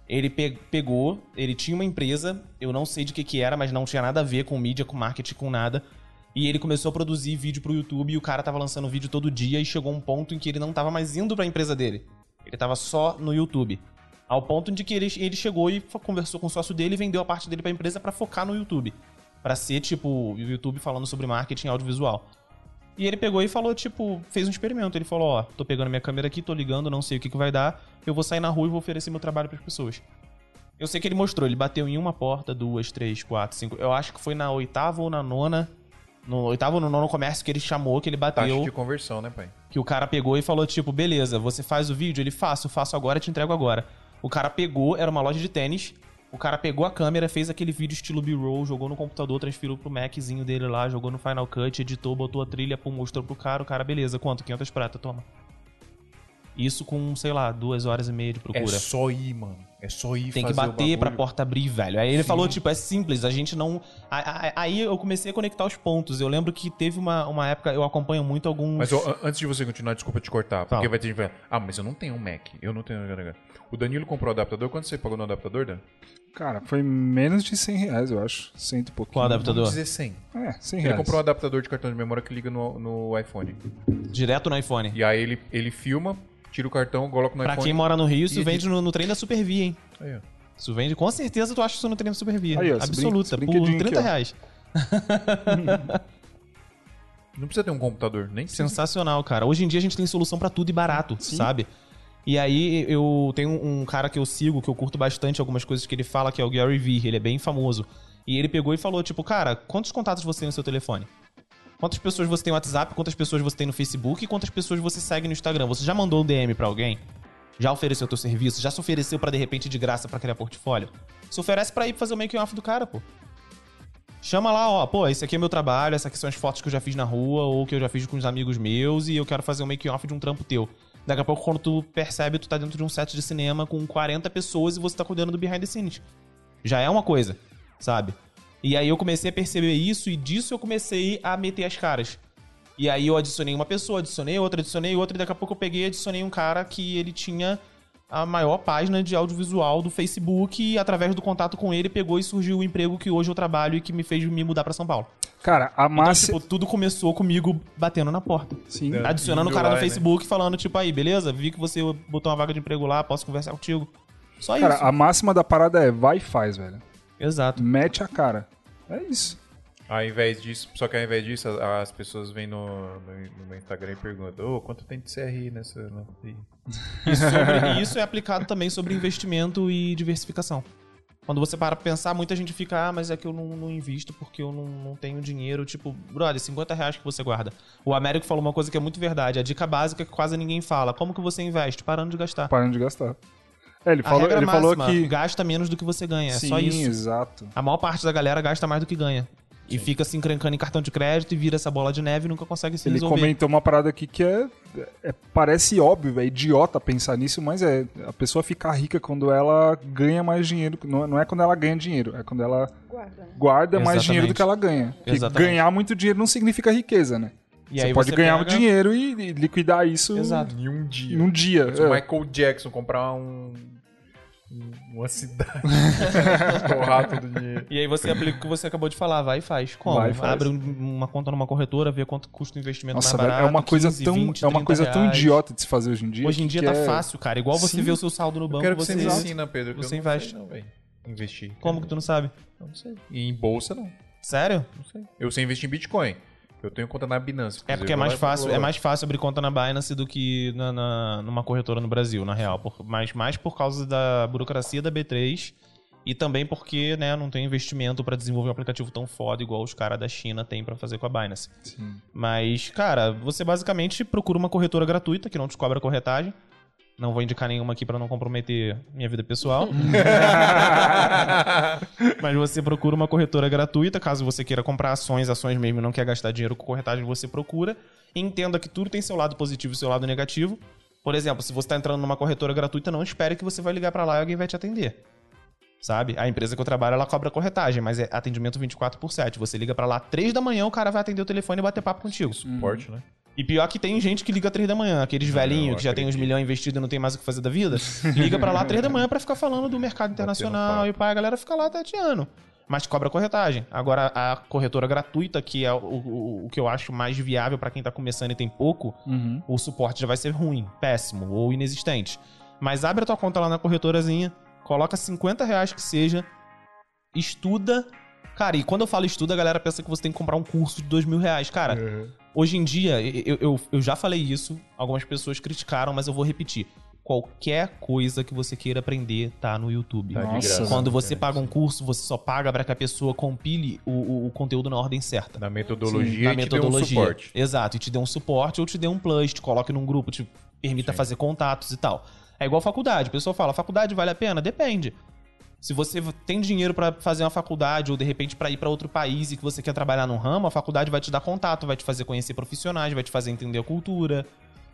Ele pe- pegou, ele tinha uma empresa, eu não sei de que que era, mas não tinha nada a ver com mídia, com marketing, com nada. E ele começou a produzir vídeo pro YouTube e o cara tava lançando vídeo todo dia e chegou um ponto em que ele não tava mais indo pra empresa dele. Ele tava só no YouTube. Ao ponto de que ele, ele chegou e conversou com o sócio dele e vendeu a parte dele pra empresa pra focar no YouTube. Pra ser, tipo, o YouTube falando sobre marketing audiovisual. E ele pegou e falou, tipo, fez um experimento. Ele falou, ó, tô pegando minha câmera aqui, tô ligando, não sei o que, que vai dar. Eu vou sair na rua e vou oferecer meu trabalho pras pessoas. Eu sei que ele mostrou, ele bateu em uma porta, duas, três, quatro, cinco. Eu acho que foi na oitava ou na nona. No oitavo no nono comércio que ele chamou, que ele Taxa bateu de conversão, né, pai? que o cara pegou e falou, tipo, beleza, você faz o vídeo? Ele, faço, faço agora, te entrego agora. O cara pegou, era uma loja de tênis, o cara pegou a câmera, fez aquele vídeo estilo B-roll, jogou no computador, transferiu pro Maczinho dele lá, jogou no Final Cut, editou, botou a trilha, pum, mostrou pro cara, o cara, beleza, quanto? 500 prata, toma. Isso com, sei lá, duas horas e meia de procura. É só ir, mano. É só ir Tem que bater pra porta abrir, velho. Aí ele Sim. falou, tipo, é simples, a gente não. Aí eu comecei a conectar os pontos. Eu lembro que teve uma, uma época, eu acompanho muito alguns. Mas ó, antes de você continuar, desculpa te cortar, porque Fala. vai ter gente que vai. Ah, mas eu não tenho um Mac. Eu não tenho. O Danilo comprou o adaptador. Quanto você pagou no adaptador, Dan? Cara, foi menos de 100 reais, eu acho. Cento e pouquinho. Qual adaptador? Vamos dizer 100. É, 100 Ele reais. comprou um adaptador de cartão de memória que liga no, no iPhone. Direto no iPhone. E aí ele, ele filma, tira o cartão, coloca no Pra iPhone. quem mora no Rio, isso vende no, no trem da Supervia, hein? Aí, ó. Isso vende, com certeza tu acha isso no trem da Supervia. Aí, ó, Absoluta, esse por brinquedinho 30 aqui, reais. Não precisa ter um computador, nem precisa. Sensacional, cara. Hoje em dia a gente tem solução pra tudo e barato, sabe? E aí eu tenho um cara que eu sigo, que eu curto bastante algumas coisas que ele fala, que é o Gary Vee, ele é bem famoso. E ele pegou e falou, tipo, cara, quantos contatos você tem no seu telefone? Quantas pessoas você tem no WhatsApp, quantas pessoas você tem no Facebook quantas pessoas você segue no Instagram? Você já mandou um DM pra alguém? Já ofereceu teu serviço? Já se ofereceu pra de repente de graça pra criar portfólio? Se oferece pra ir fazer o making off do cara, pô. Chama lá, ó, pô, esse aqui é meu trabalho, essas aqui são as fotos que eu já fiz na rua ou que eu já fiz com os amigos meus e eu quero fazer um making off de um trampo teu. Daqui a pouco, quando tu percebe, tu tá dentro de um set de cinema com 40 pessoas e você tá cuidando do behind the scenes. Já é uma coisa, sabe? E aí eu comecei a perceber isso e disso eu comecei a meter as caras. E aí eu adicionei uma pessoa, adicionei outra, adicionei outra, e daqui a pouco eu peguei e adicionei um cara que ele tinha a maior página de audiovisual do Facebook e através do contato com ele pegou e surgiu o emprego que hoje eu trabalho e que me fez me mudar pra São Paulo. Cara, a Então, massa. tipo, tudo começou comigo batendo na porta. Sim. É. Adicionando o cara no né? Facebook falando, tipo, aí, beleza? Vi que você botou uma vaga de emprego lá, posso conversar contigo. Só Cara, isso. a máxima da parada é vai e faz, velho. Exato. Mete a cara. É isso. Ao invés disso, só que ao invés disso, as, as pessoas vêm no, no, no meu Instagram e perguntam, ô, quanto tem de CRI nessa. e- E, sobre- isso é aplicado também sobre investimento e diversificação. Quando você para pra pensar, muita gente fica, ah, mas é que eu não, não invisto porque eu não, não tenho dinheiro. Tipo, brother, 50 reais que você guarda. O Américo falou uma coisa que é muito verdade. A dica básica que quase ninguém fala. Como que você investe? Parando de gastar. Parando de gastar. É, ele A falou, regra ele falou que. gasta menos do que você ganha. É Sim, só isso. exato. A maior parte da galera gasta mais do que ganha. E fica se encrencando em cartão de crédito e vira essa bola de neve e nunca consegue se Ele resolver. comentou uma parada aqui que é, é- parece óbvio, é idiota pensar nisso, mas é a pessoa fica rica quando ela ganha mais dinheiro. Não, é- não é quando ela ganha dinheiro, é quando ela Guarda, guarda mais dinheiro do que ela ganha. Ganhar muito dinheiro não significa riqueza, né? E você aí pode ganhar pega- dinheiro e, e liquidar isso Exato. Em um dia. em um dia. Se o É. Michael Jackson comprar um. um- Uma cidade. Torrar todo o dinheiro. E aí você aplica o que você acabou de falar, vai e faz. Como? Vai faz. Abre um- uma conta numa corretora, vê quanto custa o investimento Nossa, mais velho, barato. é uma coisa 15, tão, 20, é uma 30 coisa tão idiota de se fazer hoje em dia. Hoje em dia tá é- fácil, cara. Igual você Sim. vê o seu saldo no Eu banco, quero que você... você me ensina, Pedro. que você eu não investe. sei não, velho. Investir. Como que tu não sabe? Eu Não sei. E em bolsa, não. Sério? Não sei. Eu sei investir em Bitcoin. Eu tenho conta na Binance. É porque é mais fácil, é mais fácil abrir conta na Binance do que na, na- numa corretora no Brasil, na real. Por, mas mais por causa da burocracia da B3 e também porque, né, não tem investimento pra desenvolver um aplicativo tão foda igual os caras da China têm pra fazer com a Binance. Sim. Mas, cara, você basicamente procura uma corretora gratuita que não te cobra corretagem. Não vou indicar nenhuma aqui pra não comprometer minha vida pessoal. Mas você procura uma corretora gratuita, caso você queira comprar ações, ações mesmo, e não quer gastar dinheiro com corretagem, você procura. Entenda que tudo tem seu lado positivo e seu lado negativo. Por exemplo, se você está entrando numa corretora gratuita, não espere que você vai ligar pra lá e alguém vai te atender. Sabe? A empresa que eu trabalho, ela cobra corretagem, mas é atendimento 24 por 7. Você liga pra lá 3 da manhã, o cara vai atender o telefone e bater papo contigo. Suporte, né? E pior que tem gente que liga 3 da manhã, aqueles velhinhos que já tem uns milhões investidos e não tem mais o que fazer da vida, liga pra lá 3 da manhã pra ficar falando do mercado internacional e pá, a galera fica lá tateando. Mas cobra corretagem. Agora, a corretora gratuita, que é o, o- o que eu acho mais viável pra quem tá começando e tem pouco, Uhum. o suporte já vai ser ruim, péssimo ou inexistente. Mas abre a tua conta lá na corretorazinha, coloca 50 reais que seja, estuda. Cara, e quando eu falo estuda, a galera pensa que você tem que comprar um curso de dois mil reais. Cara, hoje em dia, eu, eu, eu já falei isso, algumas pessoas criticaram, mas eu vou repetir. Qualquer coisa que você queira aprender tá no YouTube. Tá de Nossa. graça. Quando você paga um curso, você só paga para que a pessoa compile o, o- o conteúdo na ordem certa Na metodologia na e te dê um metodologia. suporte. Exato, e te dê um suporte ou te dê um plus, te coloque num grupo, te permita fazer contatos e tal. É igual faculdade. O pessoal fala, faculdade vale a pena? Depende. Se você tem dinheiro pra fazer uma faculdade ou de repente pra ir pra outro país e que você quer trabalhar num ramo, a faculdade vai te dar contato, vai te fazer conhecer profissionais, vai te fazer entender a cultura.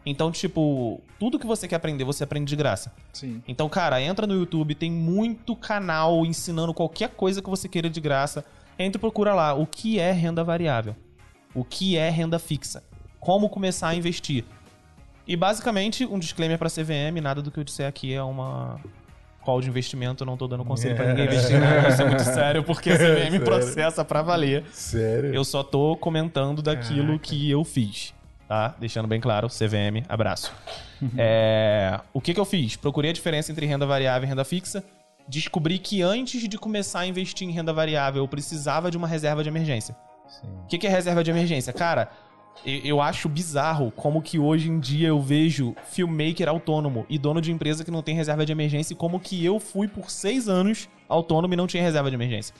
Então, tipo, tudo que você quer aprender, você aprende de graça. Sim. Então, cara, entra no YouTube, tem muito canal ensinando qualquer coisa que você queira de graça. Entra e procura lá o que é renda variável, o que é renda fixa, como começar a investir. E basicamente, um disclaimer pra CVM, nada do que eu disser aqui é uma call de investimento, eu não tô dando conselho pra ninguém investir nada, isso é muito sério, porque a CVM processa pra valer. Sério? Eu só tô comentando daquilo que eu fiz, tá? Deixando bem claro, CVM, abraço. É, o que que eu fiz? Procurei a diferença entre renda variável e renda fixa. Descobri que antes de começar a investir em renda variável, eu precisava de uma reserva de emergência. O que que é reserva de emergência? Cara, eu, acho bizarro como que hoje em dia eu vejo filmmaker autônomo e dono de empresa que não tem reserva de emergência e como que eu fui por seis anos autônomo e não tinha reserva de emergência.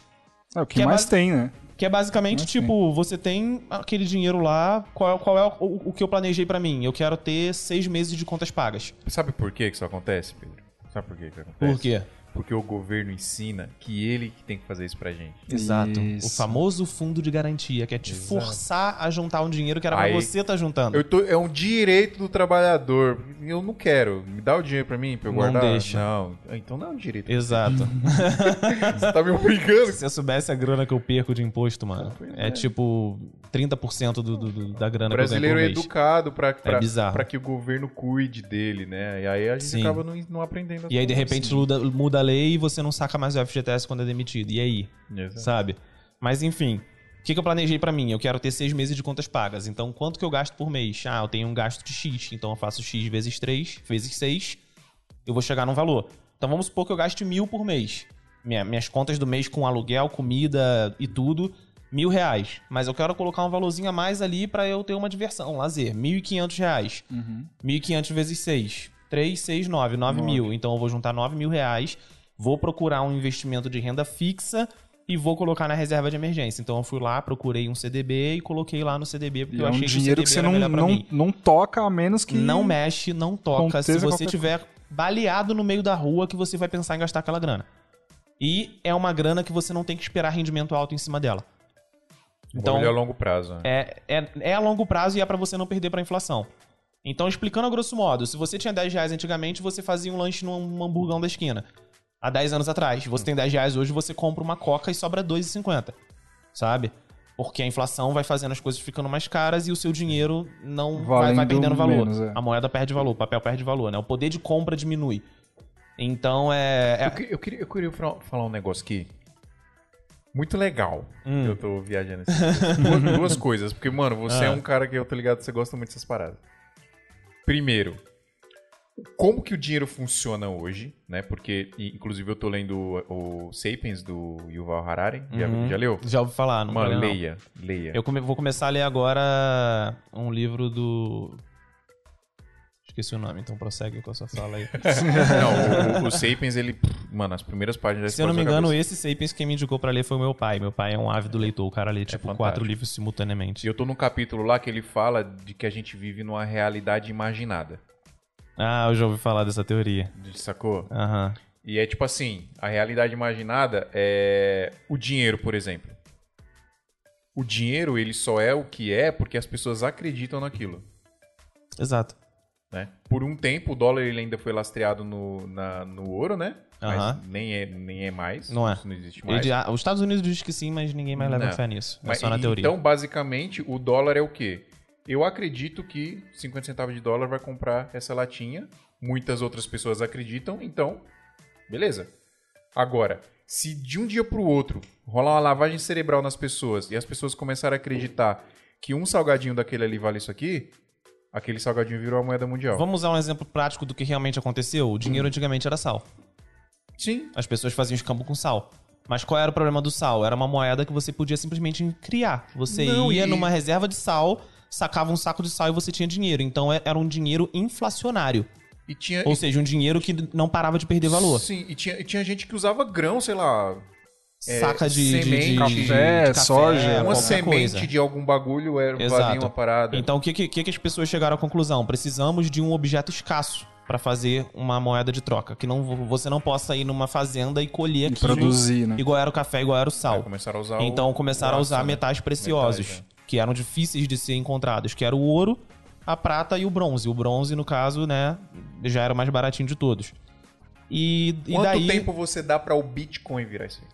É o que, Que é mais base- tem, né? Que é basicamente, tipo, você tem aquele dinheiro lá, qual, qual é o, o que eu planejei pra mim? Eu quero ter seis meses de contas pagas. Sabe por que isso acontece, Pedro? Sabe por que que acontece? Por quê? Porque o governo ensina que ele que tem que fazer isso pra gente. Exato. Isso. O famoso fundo de garantia, que é te forçar a juntar um dinheiro que era pra Aí- você estar juntando. Eu tô, é um direito do trabalhador. Eu não quero. Me dá o dinheiro pra mim, pra eu Não guardar? deixa. Não. Então não é um direito. Exato. Você tá me obrigando. Se eu soubesse a grana que eu perco de imposto, mano, é, é. tipo 30% do, do- do- da grana O brasileiro que é eu ganho por mês. educado pra, pra, bizarro. pra que o governo cuide dele, né? E aí a gente Sim. acaba não, não aprendendo. E aí, de repente, muda, muda a lei e você não saca mais o FGTS quando é demitido. E aí? Exato. sabe? Mas enfim, o que, que eu planejei pra mim? Eu quero ter seis meses de contas pagas. Então, quanto que eu gasto por mês? Ah, eu tenho um gasto de X. Então, eu faço X vezes 3, vezes 6. Eu vou chegar num valor. Então, vamos supor que eu gaste mil por mês. Minha- minhas contas do mês com aluguel, comida e tudo, mil reais. Mas eu quero colocar um valorzinho a mais ali pra eu ter uma diversão, um lazer. Mil e quinhentos reais. Uhum. 1.500 vezes 6. 3, 6, 9. 9 mil. Então eu vou juntar 9 mil reais, vou procurar um investimento de renda fixa e vou colocar na reserva de emergência. Então eu fui lá, procurei um CDB e coloquei lá no CDB porque E eu é um achei dinheiro que que você não, não, mim. não toca a menos que. Não mexe, não toca. Se você tiver baleado no meio da rua que você vai pensar em gastar aquela grana. E é uma grana que você não tem que esperar rendimento alto em cima dela. Então, a longo prazo. né? É, é, é a longo prazo e é pra você não perder pra inflação. Então, explicando a grosso modo, se você tinha 10 reais antigamente, você fazia um lanche num hamburgão da esquina. Há 10 anos atrás. Você tem 10 reais hoje, você compra uma coca e sobra 2,50. Sabe? Porque a inflação vai fazendo as coisas ficando mais caras e o seu dinheiro não vai, vai perdendo valor. menos, é. A moeda perde valor, o papel perde valor, né? O poder de compra diminui. Então é. é- Eu, eu queria, eu queria falar um negócio aqui. Muito legal. Hum. Eu tô viajando assim. duas, duas coisas. Porque, mano, você Ah. é um cara que eu tô ligado, você gosta muito dessas paradas. Primeiro, como que o dinheiro funciona hoje, né? Porque, inclusive, eu tô lendo o, o Sapiens do Yuval Harari. Já, Uhum. já leu? Já ouvi falar, não Mano, leia. Leia. Eu come- vou começar a ler agora um livro do. Esqueci o nome, então prossegue com a sua fala aí. Não, o, o, Sapiens, ele. Mano, as primeiras páginas Se eu não me engano, esse Sapiens quem me indicou pra ler foi o meu pai. Meu pai é um ávido leitor, o cara lê tipo fantástico. quatro livros simultaneamente. E eu tô num capítulo lá que ele fala de que a gente vive numa realidade imaginada. Ah, eu já ouvi falar dessa teoria. Sacou? Aham. E é tipo assim, a realidade imaginada é o dinheiro, por exemplo. O dinheiro, ele só é o que é porque as pessoas acreditam naquilo. Exato. Né? Por um tempo, o dólar ele ainda foi lastreado no, na- no ouro, né? Aham. Mas nem é, nem é mais. Não é. Isso não existe mais. Ele- os Estados Unidos diz que sim, mas ninguém mais leva Não. fé nisso. É Mas- só na teoria. Então, basicamente, o dólar é o quê? Eu acredito que 50 centavos de dólar vai comprar essa latinha. Muitas outras pessoas acreditam, então, beleza. Agora, se de um dia pro outro rolar uma lavagem cerebral nas pessoas e as pessoas começarem a acreditar que um salgadinho daquele ali vale isso aqui, aquele salgadinho virou a moeda mundial. Vamos usar um exemplo prático do que realmente aconteceu? O dinheiro antigamente era sal. Sim. As pessoas faziam escambo com sal. Mas qual era o problema do sal? Era uma moeda que você podia simplesmente criar. Você Não, ia e- numa reserva de sal, sacava um saco de sal e você tinha dinheiro. Então é- era um dinheiro inflacionário. E tinha, Ou seja, um dinheiro que não parava de perder valor. Sim, e tinha, e tinha gente que usava grão, sei lá, Saca de, de- de- semente, de- café, de soja, qualquer uma semente coisa. de algum bagulho era, Exato. uma parada. Então, o que, que, que as pessoas chegaram à conclusão? Precisamos de um objeto escasso para fazer uma moeda de troca. Que não, você não possa ir numa fazenda e colher E aquilo produzir, né? igual era o café, igual era o sal. começaram a usar o- Então começaram o a usar né? metais preciosos, Metais, é. que eram difíceis de ser encontrados, que era o ouro, a prata e o bronze. O bronze, no caso, né, já era o mais baratinho de todos. E, e Quanto daí... tempo você dá pra o Bitcoin virar isso aí?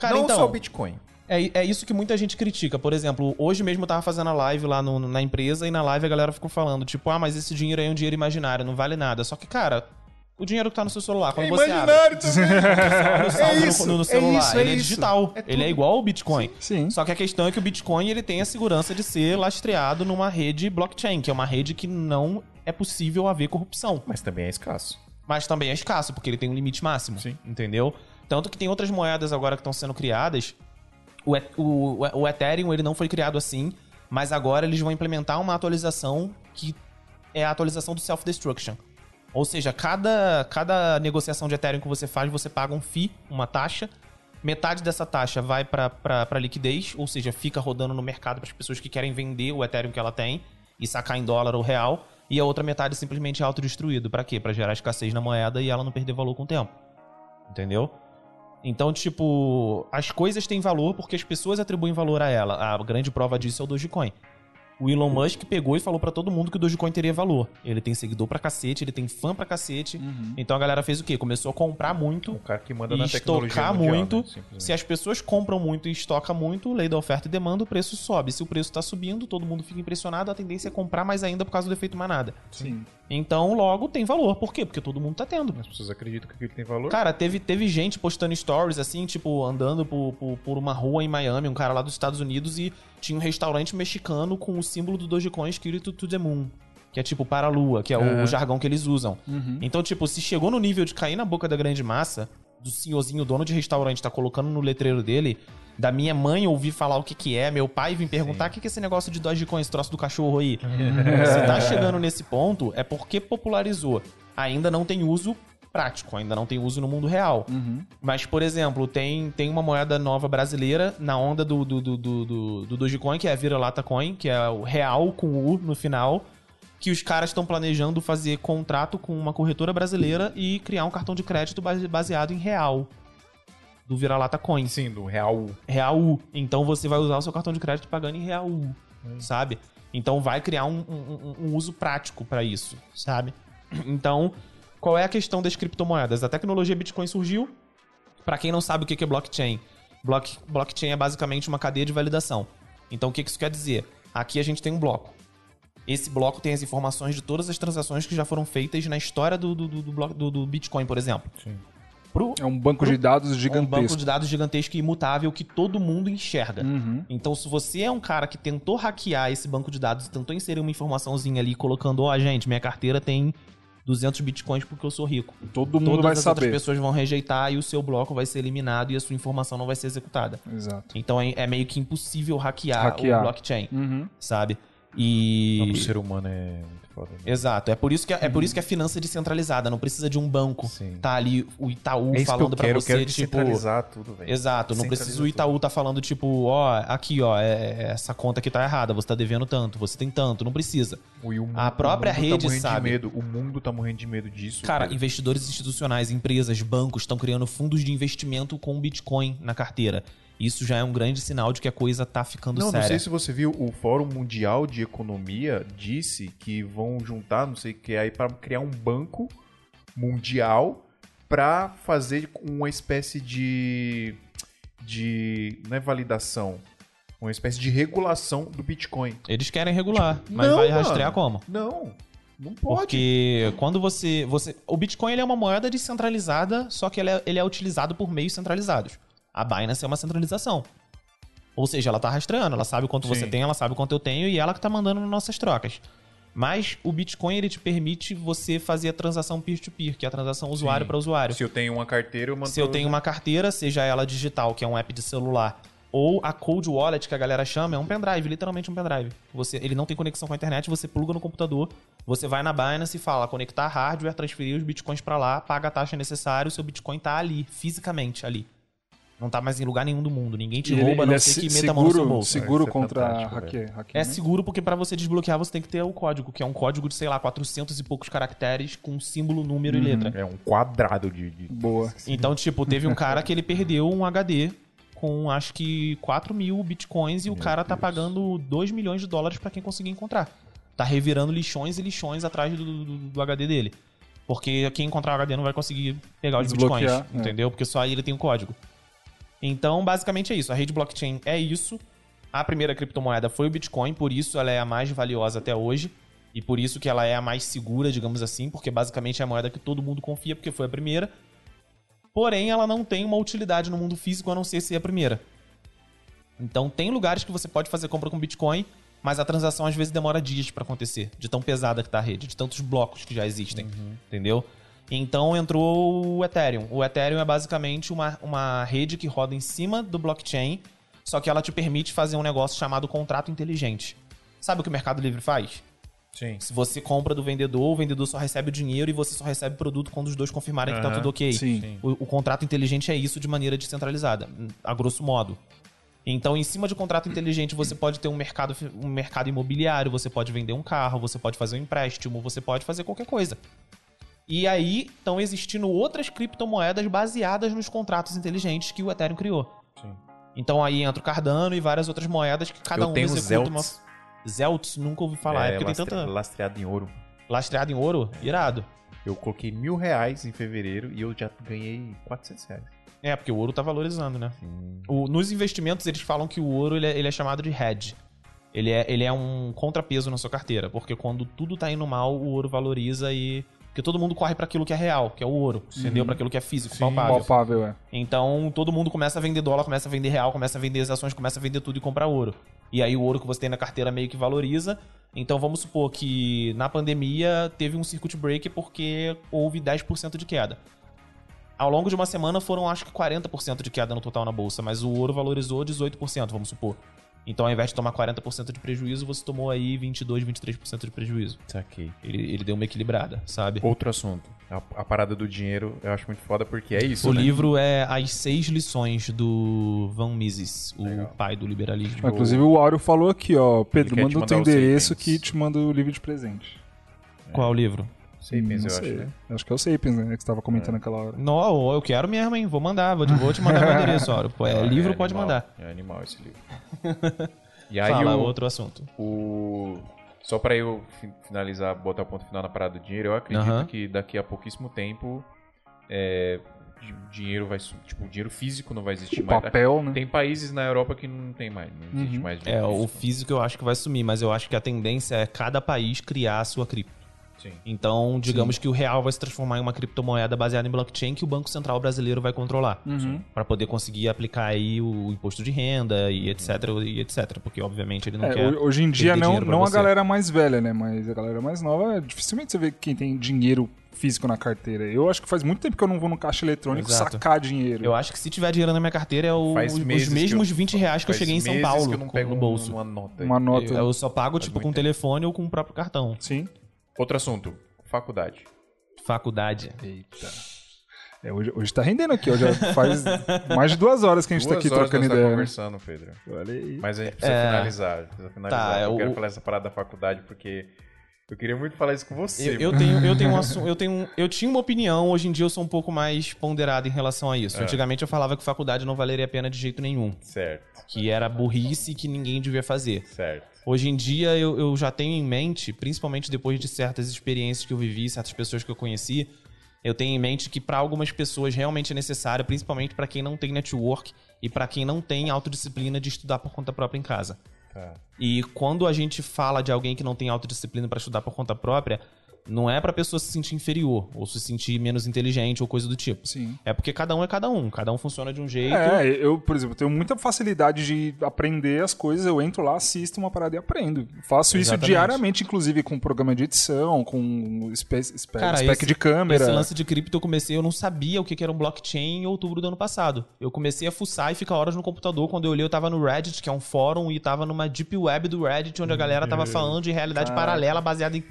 Cara, não então, só o Bitcoin. É, é isso que muita gente critica. Por exemplo, hoje mesmo eu tava fazendo a live lá no- na empresa e na live a galera ficou falando, tipo, ah, mas esse dinheiro aí é um dinheiro imaginário, não vale nada. Só que, cara, o dinheiro que tá no seu celular, quando você abre, também. É no- isso, no, no é celular, isso, é ele é isso. digital. É ele é igual ao Bitcoin. Sim. Só que a questão é que o Bitcoin ele tem a segurança de ser lastreado numa rede blockchain, que é uma rede que não é possível haver corrupção. Mas também é escasso. Mas também é escasso, porque ele tem um limite máximo. Sim. Entendeu? Tanto que tem outras moedas agora que estão sendo criadas. O, o, o Ethereum ele não foi criado assim, mas agora eles vão implementar uma atualização que é a atualização do self-destruction. Ou seja, cada, cada negociação de Ethereum que você faz, você paga um FII, uma taxa. Metade dessa taxa vai para liquidez, ou seja, fica rodando no mercado para as pessoas que querem vender o Ethereum que ela tem e sacar em dólar ou real. E a outra metade simplesmente é autodestruído. Para quê? Para gerar escassez na moeda e ela não perder valor com o tempo. Entendeu? Então, tipo, as coisas têm valor porque as pessoas atribuem valor a ela. A grande prova disso é o Dogecoin. O Elon Musk pegou e falou pra todo mundo que o Dogecoin teria valor. Ele tem seguidor pra cacete, ele tem fã pra cacete. Então a galera fez o quê? Começou a comprar muito O cara que manda e na estocar mundial, muito. né? Se as pessoas compram muito e estoca muito, lei da oferta e demanda, o preço sobe. Se o preço tá subindo, todo mundo fica impressionado, a tendência é comprar mais ainda por causa do efeito manada. Sim. Então, logo tem valor. Por quê? Porque todo mundo tá tendo. As pessoas acreditam que aquilo tem valor. Cara, teve, teve gente postando stories assim, tipo, andando por, por, por uma rua em Miami, um cara lá dos Estados Unidos, e tinha um restaurante mexicano com o símbolo do Dogecoin escrito to the moon. Que é tipo para a lua, que é o Aham. jargão que eles usam. Então, tipo, se chegou no nível de cair na boca da grande massa, do senhorzinho, dono de restaurante, tá colocando no letreiro dele, da minha mãe ouvir falar o que que é, meu pai vir perguntar o que que é esse negócio de Dogecoin, esse troço do cachorro aí. se tá chegando nesse ponto, é porque popularizou. Ainda não tem uso prático, ainda não tem uso no mundo real. Mas, por exemplo, tem, tem uma moeda nova brasileira na onda do, do, do, do, do, do Dogecoin, que é a Vira-Lata Coin, que é o real com U no final, que os caras estão planejando fazer contrato com uma corretora brasileira e criar um cartão de crédito base- baseado em real. Do Vira-Lata Coin. Sim, do real. Real U. Então você vai usar o seu cartão de crédito pagando em Real U, sabe? Então vai criar um, um- um- um uso prático pra isso, sabe? Então, qual é a questão das criptomoedas? A tecnologia Bitcoin surgiu. Pra quem não sabe o que é blockchain, block, blockchain é basicamente uma cadeia de validação. Então, o que isso quer dizer? Aqui a gente tem um bloco. Esse bloco tem as informações de todas as transações que já foram feitas na história do, do, do, do Bitcoin, por exemplo. Pro, É um banco de dados um banco gigantesco. de dados gigantesco e imutável que todo mundo enxerga. Uhum. Então, se você é um cara que tentou hackear esse banco de dados e tentou inserir uma informaçãozinha ali, colocando, ó, gente, minha carteira tem 200 bitcoins porque eu sou rico. Todo mundo Todas vai as outras saber. pessoas vão rejeitar e o seu bloco vai ser eliminado e a sua informação não vai ser executada. Exato. Então, é, é meio que impossível hackear, Hackear. o blockchain, Uhum. sabe? E. Não, o ser humano é né? Exato. É por isso que é, por isso que a finança é descentralizada. Não precisa de um banco. Sim. Tá ali o Itaú É que falando eu pra quero, eu você, quero tipo. tudo. Exato, não precisa o Itaú tá falando, tipo, ó, aqui, ó, é- essa conta aqui tá errada, você tá devendo tanto, você tem tanto, não precisa. tudo. A própria mundo rede tá sabe. De medo. O mundo tá morrendo de medo disso. Cara, velho. investidores institucionais, empresas, bancos estão criando fundos de investimento com Bitcoin na carteira. Isso já é um grande sinal de que a coisa tá ficando Não, não séria. sei se você viu, o Fórum Mundial de Economia disse que vão juntar, não sei o que, aí para criar um banco mundial para fazer uma espécie de de não é validação, uma espécie de regulação do Bitcoin. Eles querem regular, mas Não, vai mano. rastrear como? Não, não pode. Porque quando você, você. O Bitcoin ele é uma moeda descentralizada, só que ele é, ele é utilizado por meios centralizados. A Binance é uma centralização. Ou seja, ela tá rastreando, ela sabe quanto você Sim. tem, ela sabe quanto eu tenho e ela que tá mandando nas nossas trocas. Mas o Bitcoin ele te permite você fazer a transação peer-to-peer, que é a transação usuário para usuário. Se eu tenho uma carteira, eu mando Se eu tenho você. uma carteira, seja ela digital, que é um app de celular, ou a Cold Wallet, que a galera chama, é um pendrive, literalmente um pendrive. Você, ele não tem conexão com a internet, você pluga no computador, você vai na Binance e fala conectar hardware, transferir os bitcoins pra lá, paga a taxa necessária, o seu bitcoin tá ali, fisicamente ali. Não tá mais em lugar nenhum do mundo. Ninguém te E rouba, a não é se- que meta a mão no seu seguro, bolso. seguro Isso é contra fantástico, hacke- É hackeamento. seguro porque pra você desbloquear você tem que ter o código, que é um código de, sei lá, 400 e poucos caracteres com símbolo, número e letra. É um quadrado de, de- Boa. Então, tipo, teve um cara que ele perdeu um HD com acho que 4 mil bitcoins e o cara tá pagando 2 milhões de dólares pra quem conseguir encontrar. Tá revirando lixões e lixões atrás do, do- do HD dele. Porque quem encontrar o HD não vai conseguir pegar os bitcoins, é. entendeu? Porque só aí ele tem o código. Então, basicamente é isso. A rede blockchain é isso. A primeira criptomoeda foi o Bitcoin, por isso ela é a mais valiosa até hoje. E por isso que ela é a mais segura, digamos assim, porque basicamente é a moeda que todo mundo confia, porque foi a primeira. Porém, ela não tem uma utilidade no mundo físico a não ser ser a primeira. Então, tem lugares que você pode fazer compra com Bitcoin, mas a transação às vezes demora dias pra acontecer, de tão pesada que tá a rede, de tantos blocos que já existem, entendeu? Então entrou o Ethereum. O Ethereum é basicamente uma, uma rede que roda em cima do blockchain, só que ela te permite fazer um negócio chamado contrato inteligente. Sabe o que o Mercado Livre faz? Sim. Se você compra do vendedor, o vendedor só recebe o dinheiro e você só recebe o produto quando os dois confirmarem que tá tudo ok. sim. O, o contrato inteligente é isso de maneira descentralizada, a grosso modo. Então, em cima de contrato inteligente, você pode ter um mercado, um mercado imobiliário, você pode vender um carro, você pode fazer um empréstimo, você pode fazer qualquer coisa. E aí estão existindo outras criptomoedas baseadas nos contratos inteligentes que o Ethereum criou. Sim. Então aí entra o Cardano e várias outras moedas que cada eu um tenho executa Zelts, uma. Zelts, nunca ouvi falar. É, porque lastre- tem tanta. lastreado em ouro. Lastreado em ouro? Irado. Eu coloquei mil reais em fevereiro e eu já ganhei 400 reais. É, porque o ouro tá valorizando, né? O- nos investimentos, eles falam que o ouro ele é, ele é chamado de hedge. Ele é, ele é um contrapeso na sua carteira, porque quando tudo tá indo mal, o ouro valoriza e. Porque todo mundo corre para aquilo que é real, que é o ouro, entendeu? Para aquilo que é físico, palpável. Palpável, é. Então, todo mundo começa a vender dólar, começa a vender real, começa a vender as ações, começa a vender tudo e comprar ouro. E aí o ouro que você tem na carteira meio que valoriza. Então, vamos supor que na pandemia teve um circuit break porque houve 10% de queda. Ao longo de uma semana foram acho que 40% de queda no total na bolsa, mas o ouro valorizou 18%, vamos supor. Então, ao invés de tomar 40% de prejuízo, você tomou aí 22, 23% de prejuízo. Saquei. Ele, ele deu uma equilibrada, sabe? Outro assunto. A, a parada do dinheiro eu acho muito foda porque é isso. O né? livro é As Seis Lições do Van Mises, o Legal. pai do liberalismo. Ah, Inclusive o Áureo falou aqui, ó. Pedro, manda o teu endereço que te manda o livro de presente. Qual o livro? Sapiens, eu sei. acho, né? Acho que é o Sapiens, né? Que você tava comentando naquela hora. Não, eu quero mesmo, hein? Vou mandar, vou te, vou te mandar meu endereço, Auro. Pô, é, livro, pode animal, mandar. É animal esse livro. E aí Fala, o, outro assunto. o- Só pra eu fi- finalizar, botar o ponto final na parada do dinheiro, eu acredito Aham. que daqui a pouquíssimo tempo é, di- dinheiro vai. Tipo, o dinheiro físico não vai existir O mais. papel, né? Tem países na Europa que não tem mais, não existe Uhum. mais É, dinheiro o físico. físico eu acho que vai sumir, mas eu acho que a tendência é cada país criar a sua cripto. Sim. Então, digamos que o real vai se transformar em uma criptomoeda baseada em blockchain que o Banco Central brasileiro vai controlar. Uhum. Pra poder conseguir aplicar aí o imposto de renda e etc, e etc. Porque, obviamente, ele não É, quer... ho- hoje em dia não, não a galera mais velha, né? Mas a galera mais nova, dificilmente você vê quem tem dinheiro físico na carteira. Eu acho que faz muito tempo que eu não vou no caixa eletrônico Exato. sacar dinheiro. Eu acho que se tiver dinheiro na minha carteira é o- Faz os mesmos eu- 20 reais que eu faz cheguei em São Paulo que eu não pego no bolso. uma nota. Uma nota. Eu, eu só pago, tipo, muito com o telefone ou com o próprio cartão. Sim. Outro assunto. Faculdade. Faculdade. Eita. É, hoje, hoje tá rendendo aqui. Já faz mais de duas horas que a gente Duas tá aqui horas trocando tá ideia. né? conversando, Pedro. Olha aí. Mas a gente precisa É. finalizar. Precisa finalizar. Tá, eu quero falar essa parada da faculdade porque eu queria muito falar isso com você. Eu, eu tenho, eu tenho um assu- eu tenho, um- eu tinha uma opinião, hoje em dia eu sou um pouco mais ponderado em relação a isso. É. Antigamente eu falava que faculdade não valeria a pena de jeito nenhum, Certo, que era burrice que ninguém devia fazer. certo. Hoje em dia eu, eu já tenho em mente, principalmente depois de certas experiências que eu vivi, certas pessoas que eu conheci, eu tenho em mente que para algumas pessoas realmente é necessário, principalmente para quem não tem network e para quem não tem autodisciplina de estudar por conta própria em casa. Tá. E quando a gente fala de alguém que não tem autodisciplina para estudar por conta própria, não é pra pessoa se sentir inferior ou se sentir menos inteligente ou coisa do tipo. Sim. É porque cada um é cada um, cada um funciona de um jeito. É, eu, por exemplo, tenho muita facilidade de aprender as coisas. Eu entro lá, assisto uma parada e aprendo. Faço isso Exatamente. diariamente, inclusive com programa de edição, com Cara, spec esse- de câmera. Esse lance de cripto eu comecei, eu não sabia o que era um blockchain em outubro do ano passado. Eu comecei a fuçar e ficar horas no computador. Quando eu olhei, eu tava no Reddit, que é um fórum, e tava numa deep web do Reddit, onde a galera tava falando de realidade paralela baseada em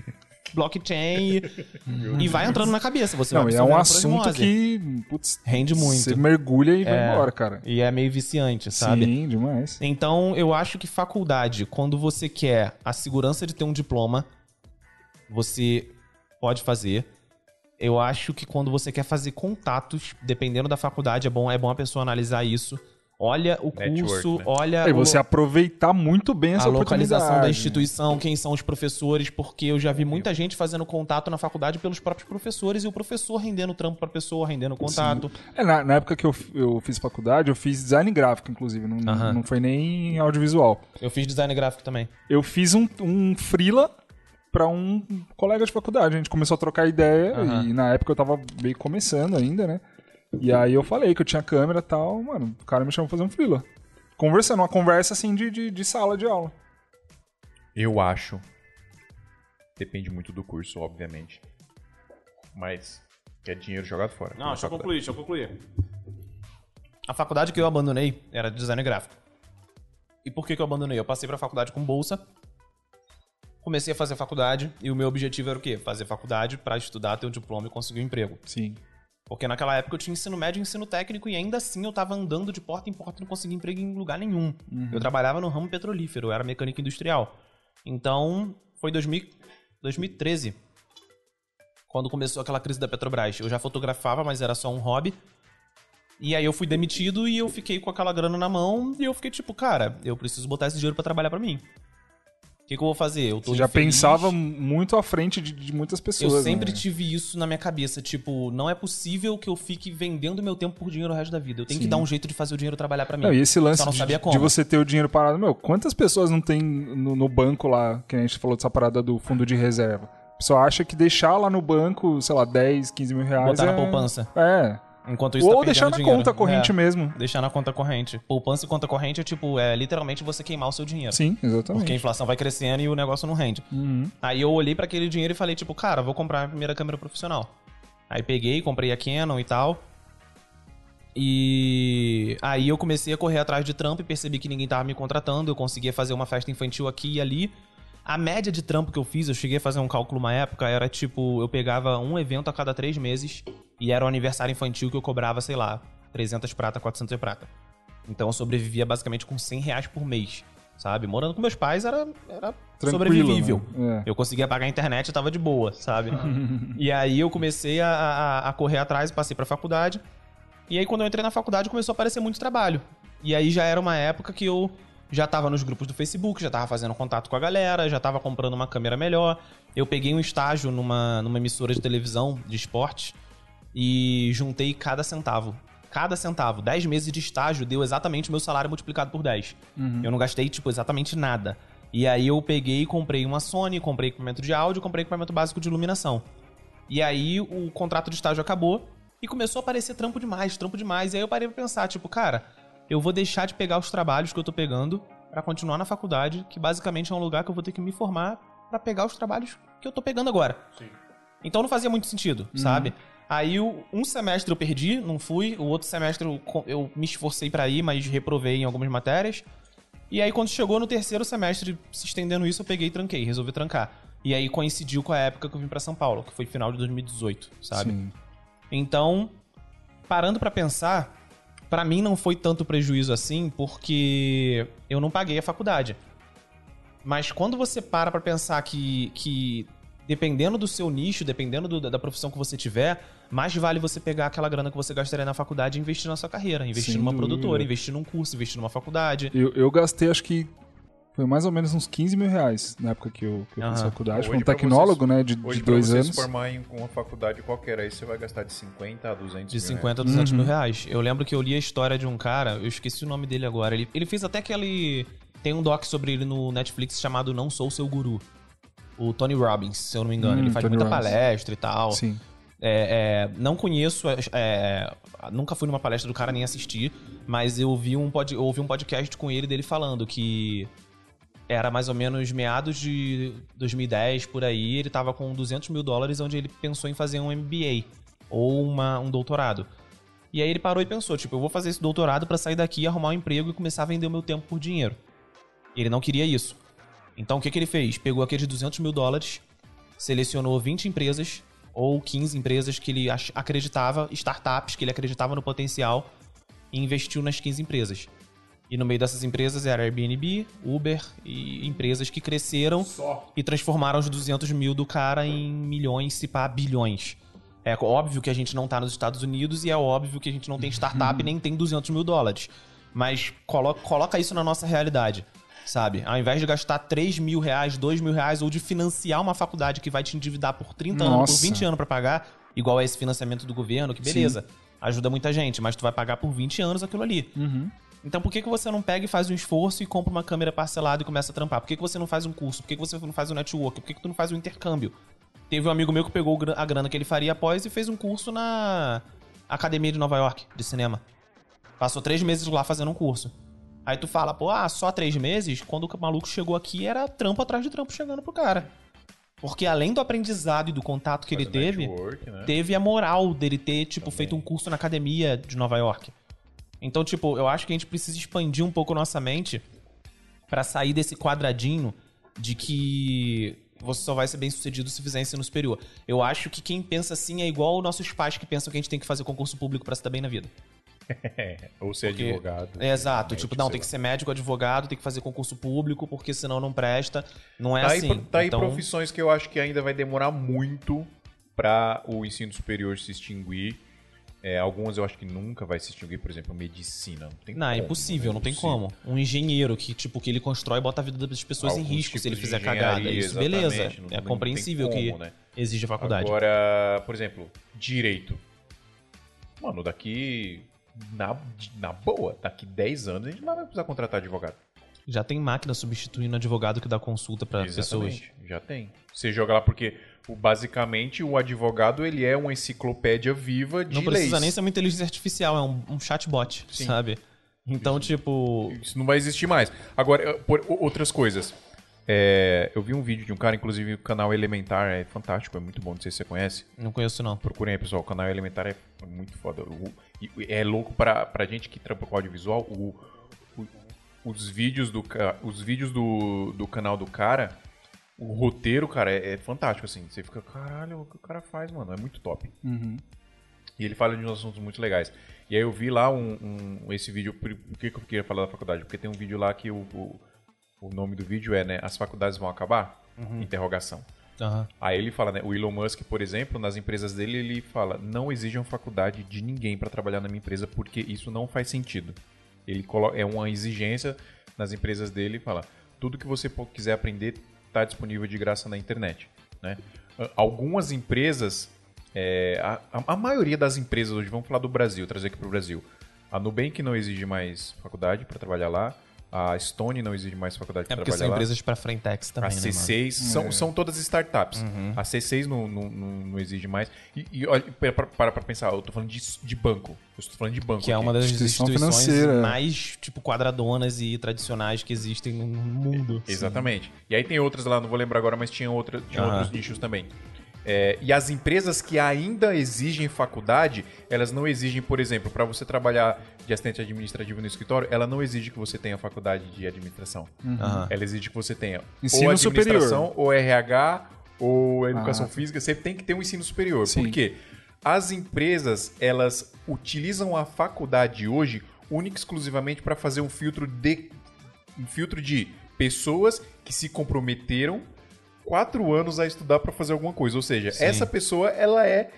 blockchain. e, e vai entrando na cabeça. Você Não, vai é um assunto que putz, Rende muito. você mergulha e vai É. embora, cara. E é meio viciante, sabe? Sim, demais. Então, eu acho que faculdade, quando você quer a segurança de ter um diploma, você pode fazer. Eu acho que quando você quer fazer contatos, dependendo da faculdade, é bom, é bom a pessoa analisar isso. Olha o Network, curso, né? olha E o- você aproveitar muito bem a essa localização da instituição, quem são os professores, porque eu já vi muita gente fazendo contato na faculdade pelos próprios professores e o professor rendendo trampo pra pessoa, rendendo contato. É, na, na época que eu, eu fiz faculdade, eu fiz design gráfico, inclusive. Não, não foi nem audiovisual. Eu fiz design gráfico também. Eu fiz um, um freela pra um colega de faculdade. A gente começou a trocar ideia e na época eu tava meio começando ainda, né? E aí eu falei que eu tinha câmera e tal, mano, o cara me chamou pra fazer um freela. Conversando, uma conversa assim de, de, de sala de aula. Eu acho. Depende muito do curso, obviamente. Mas que é dinheiro jogado fora. Não, deixa eu faculdade. concluir, deixa eu concluir. A faculdade que eu abandonei era de design gráfico. E por que, que eu abandonei? Eu passei pra faculdade com bolsa, comecei a fazer faculdade e o meu objetivo era o quê? Fazer faculdade pra estudar, ter um diploma e conseguir um emprego. Sim. Porque naquela época eu tinha ensino médio e ensino técnico e ainda assim eu tava andando de porta em porta e não conseguia emprego em lugar nenhum. Eu trabalhava no ramo petrolífero, eu era mecânico industrial. Então, foi 2000, 2013 quando começou aquela crise da Petrobras. Eu já fotografava, mas era só um hobby. E aí eu fui demitido e eu fiquei com aquela grana na mão e eu fiquei tipo, cara, eu preciso botar esse dinheiro pra trabalhar pra mim. O que, que eu vou fazer? Eu tô Você já infeliz. pensava muito à frente de, de muitas pessoas. Eu sempre né? tive isso na minha cabeça. Tipo, não é possível que eu fique vendendo meu tempo por dinheiro o resto da vida. Eu tenho que Sim. dar um jeito de fazer o dinheiro trabalhar pra mim. Não, e esse lance de, sabia como. de você ter o dinheiro parado, meu, quantas pessoas não tem no, no banco lá, que a gente falou dessa parada do fundo de reserva? A pessoa acha que deixar lá no banco, sei lá, 10, 15 mil reais. Botar na é... poupança. É. Enquanto isso Ou tá deixar na dinheiro. conta corrente É, mesmo. Deixar na conta corrente. Poupança e conta corrente é tipo, é literalmente você queimar o seu dinheiro. Sim, exatamente. Porque a inflação vai crescendo e o negócio não rende. Uhum. Aí eu olhei pra aquele dinheiro e falei, tipo, cara, vou comprar a minha primeira câmera profissional. Aí peguei, comprei a Canon e tal. E aí eu comecei a correr atrás de trampo e percebi que ninguém tava me contratando. Eu conseguia fazer uma festa infantil aqui e ali. A média de trampo que eu fiz, eu cheguei a fazer um cálculo uma época, era tipo, eu pegava um evento a cada três meses e era o aniversário infantil que eu cobrava, sei lá, 300 prata, 400 prata. Então eu sobrevivia basicamente com 100 reais por mês, sabe? Morando com meus pais era, era sobrevivível. né? É. Eu conseguia pagar a internet e tava de boa, sabe? e aí eu comecei a, a- a correr atrás, passei pra faculdade. E aí quando eu entrei na faculdade começou a aparecer muito trabalho. E aí já era uma época que eu já tava nos grupos do Facebook, já tava fazendo contato com a galera, já tava comprando uma câmera melhor. Eu peguei um estágio numa, numa emissora de televisão de esporte e juntei cada centavo. Cada centavo. 10 meses de estágio deu exatamente o meu salário multiplicado por 10. Eu não gastei, tipo, exatamente nada. E aí eu peguei e comprei uma Sony, comprei equipamento de áudio, comprei equipamento básico de iluminação. E aí o contrato de estágio acabou e começou a aparecer trampo demais, trampo demais. E aí eu parei pra pensar, tipo, cara, eu vou deixar de pegar os trabalhos que eu tô pegando pra continuar na faculdade, que basicamente é um lugar que eu vou ter que me formar pra pegar os trabalhos que eu tô pegando agora. Então não fazia muito sentido, sabe? Aí um semestre eu perdi, não fui. O outro semestre eu, me esforcei pra ir, mas reprovei em algumas matérias. E aí quando chegou no terceiro semestre, se estendendo isso, eu peguei e tranquei, resolvi trancar. E aí coincidiu com a época que eu vim pra São Paulo, que foi final de 2018, sabe? Sim. Então, parando pra pensar, pra mim não foi tanto prejuízo assim, porque eu não paguei a faculdade. Mas quando você para pra pensar que, que dependendo do seu nicho, dependendo do- da profissão que você tiver, mais vale você pegar aquela grana que você gastaria na faculdade e investir na sua carreira, investir Sem numa dúvida. produtora, investir num curso, investir numa faculdade. Eu, eu gastei, acho que foi mais ou menos uns 15 mil reais na época que eu, que eu fiz faculdade. Hoje um tecnólogo, você- né, de, Hoje, de dois você anos. se formar em uma faculdade qualquer, aí você vai gastar de 50 a 200 De mil 50 a Uhum. 200 mil reais. Eu lembro que eu li a história de um cara, eu esqueci o nome dele agora. Ele, ele fez até aquele. Tem um doc sobre ele no Netflix chamado Não Sou Seu Guru. O Tony Robbins, se eu não me engano. Hum, ele faz Tony muita Robbins. palestra e tal. Sim. É, é, não conheço, é, é, nunca fui numa palestra do cara nem assisti, mas eu vi um, pod, eu ouvi um podcast com ele dele falando que era mais ou menos meados de 2010 por aí, ele tava com 200 mil dólares, onde ele pensou em fazer um MBA ou uma, um doutorado. E aí ele parou e pensou, tipo, eu vou fazer esse doutorado pra sair daqui, arrumar um emprego e começar a vender o meu tempo por dinheiro. Ele não queria isso. Então o que, que ele fez? Pegou aqueles 200 mil dólares, selecionou 20 empresas ou 15 empresas que ele acreditava, startups que ele acreditava no potencial e investiu nas 15 empresas. E no meio dessas empresas era Airbnb, Uber e empresas que cresceram e transformaram os 200 mil do cara em milhões, se pá, bilhões. É óbvio que a gente não tá nos Estados Unidos e é óbvio que a gente não tem startup nem tem 200 mil dólares. Mas colo- coloca isso na nossa realidade, sabe? Ao invés de gastar 3 mil reais, 2 mil reais ou de financiar uma faculdade que vai te endividar por 30 anos, Nossa. por 20 anos pra pagar, igual a esse financiamento do governo, que beleza, ajuda muita gente, mas tu vai pagar por 20 anos aquilo ali. Então por que, que você não pega e faz um esforço e compra uma câmera parcelada e começa a trampar? Por que, que você não faz um curso? Por que, que você não faz um network? Por que, que tu não faz um intercâmbio? Teve um amigo meu que pegou a grana que ele faria após e fez um curso na Academia de Nova York, de cinema. Passou três meses lá fazendo um curso. Aí tu fala, pô, ah, só três meses? Quando o maluco chegou aqui, era trampo atrás de trampo chegando pro cara. Porque além do aprendizado e do contato que ele Faz um teve, network, né? teve a moral dele ter, tipo, feito um curso na academia de Nova York. Então, tipo, eu acho que a gente precisa expandir um pouco nossa mente pra sair desse quadradinho de que você só vai ser bem sucedido se fizer ensino superior. Eu acho que quem pensa assim é igual os nossos pais que pensam que a gente tem que fazer concurso público pra se dar bem na vida. Ou ser Porque- advogado. É, exato. médico, tipo, não, tem que ser médico, advogado, tem que fazer concurso público, porque senão não presta. Não é Tá, assim. aí, tá aí então, profissões que eu acho que ainda vai demorar muito pra o ensino superior se extinguir. É, algumas eu acho que nunca vai se extinguir, por exemplo, medicina. Não, tem Não, é como, impossível, né? não tem Impossível. como. Um engenheiro que, tipo, que ele constrói e bota a vida das pessoas em Alguns risco se ele fizer cagada. Isso, beleza. não- É compreensível tem que como, né? exige a faculdade. Agora, por exemplo, direito. Mano, daqui. Na, na boa, daqui 10 anos a gente não vai precisar contratar advogado. Já tem máquina substituindo advogado que dá consulta pra pessoas. Já tem. Você joga lá porque, o- basicamente, o advogado ele é uma enciclopédia viva de Não precisa leis. nem ser uma inteligência artificial, é um, um chatbot, Sim. sabe? Então, tipo. Isso não vai existir mais. Agora, por outras coisas. É, eu vi um vídeo de um cara, inclusive o canal Elementar é fantástico, é muito bom, não sei se você conhece. Não conheço, não. Procurem aí, pessoal. O canal Elementar é muito foda. O- é louco pra, pra gente que trampa com audiovisual. O- os vídeos, do, os vídeos do, do canal do cara, o roteiro, cara, é, é fantástico, assim. Você fica, caralho, o que o cara faz, mano? É muito top. E ele fala de uns assuntos muito legais. E aí eu vi lá um, um- esse vídeo. Por, que, que eu queria falar da faculdade? Porque tem um vídeo lá que o, o, o nome do vídeo é, né? As faculdades vão acabar? Interrogação. Aham. Aí ele fala, né? O Elon Musk, por exemplo, nas empresas dele, ele fala: não exijam faculdade de ninguém para trabalhar na minha empresa porque isso não faz sentido. Ele é uma exigência nas empresas dele e fala: tudo que você quiser aprender está disponível de graça na internet. Né? Algumas empresas, é, a- a maioria das empresas hoje, vamos falar do Brasil, trazer aqui para o Brasil. A Nubank não exige mais faculdade para trabalhar lá. A Stone não exige mais faculdade É para porque trabalhar são lá. empresas pra frentex também, A né, mano? C6 são, são todas startups. Uhum. A C6 não, não, não, exige mais. E, e olha, para, para pra pensar, eu tô falando de, de banco. Eu estou falando de banco. Que é aqui. uma das Instituição instituições financeira. mais, tipo, quadradonas e tradicionais que existem no mundo. Exatamente. E aí tem outras lá, não vou lembrar agora, mas tinha, outra, tinha Aham. outros nichos também. É, e as empresas que ainda exigem faculdade, elas não exigem, por exemplo, para você trabalhar de assistente administrativo no escritório, ela não exige que você tenha faculdade de administração. Aham. Ela exige que você tenha Ensino ou administração, superior. ou RH, ou educação Ah. física. Você tem que ter um ensino superior. Sim. Por quê? As empresas, elas utilizam a faculdade hoje única e exclusivamente para fazer um filtro de um filtro de pessoas que se comprometeram quatro anos a estudar para fazer alguma coisa. Ou seja, Sim. essa pessoa, ela é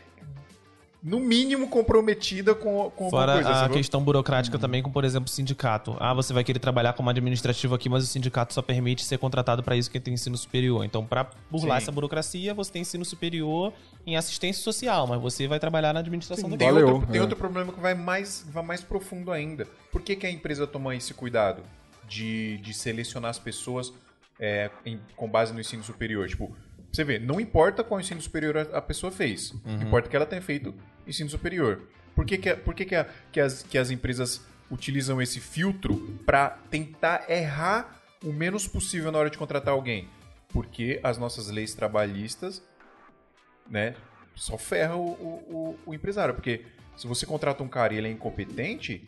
no mínimo comprometida com, com Fora coisa. a sacou? questão burocrática também com, por exemplo, sindicato. Ah, você vai querer trabalhar como administrativo aqui, mas o sindicato só permite ser contratado para isso quem tem ensino superior. Então, para burlar Sim. essa burocracia, você tem ensino superior em assistência social, mas você vai trabalhar na administração do Tem, outro, tem é. outro problema que vai mais, vai mais profundo ainda. Por que, que a empresa toma esse cuidado de, de selecionar as pessoas é, em- com base no ensino superior? Tipo, você vê, não importa qual ensino superior a, a pessoa fez, importa que ela tenha feito ensino superior. Por que, que, por que, que, a- que as, que as empresas utilizam esse filtro para tentar errar o menos possível na hora de contratar alguém? Porque as nossas leis trabalhistas né, só ferra o, o, o- o empresário. Porque se você contrata um cara e ele é incompetente,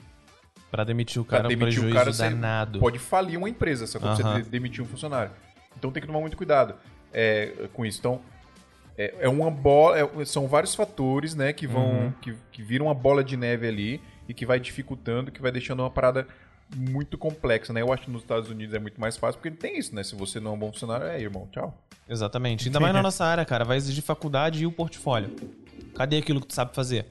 Para demitir o pra cara é um demitir prejuízo o cara, danado. pode falir uma empresa, só quando Aham. você de- demitir um funcionário. Então tem que tomar muito cuidado é, com isso. Então, é, é uma bola. é- são vários fatores, né, que vão. Uhum. Que, que viram uma bola de neve ali e que vai dificultando, que vai deixando uma parada muito complexa, né? Eu acho que nos Estados Unidos é muito mais fácil, porque tem isso, né? Se você não é um bom funcionário, é, irmão, tchau. Exatamente. Ainda mais na nossa área, cara. Vai exigir faculdade e o portfólio. Cadê aquilo que tu sabe fazer?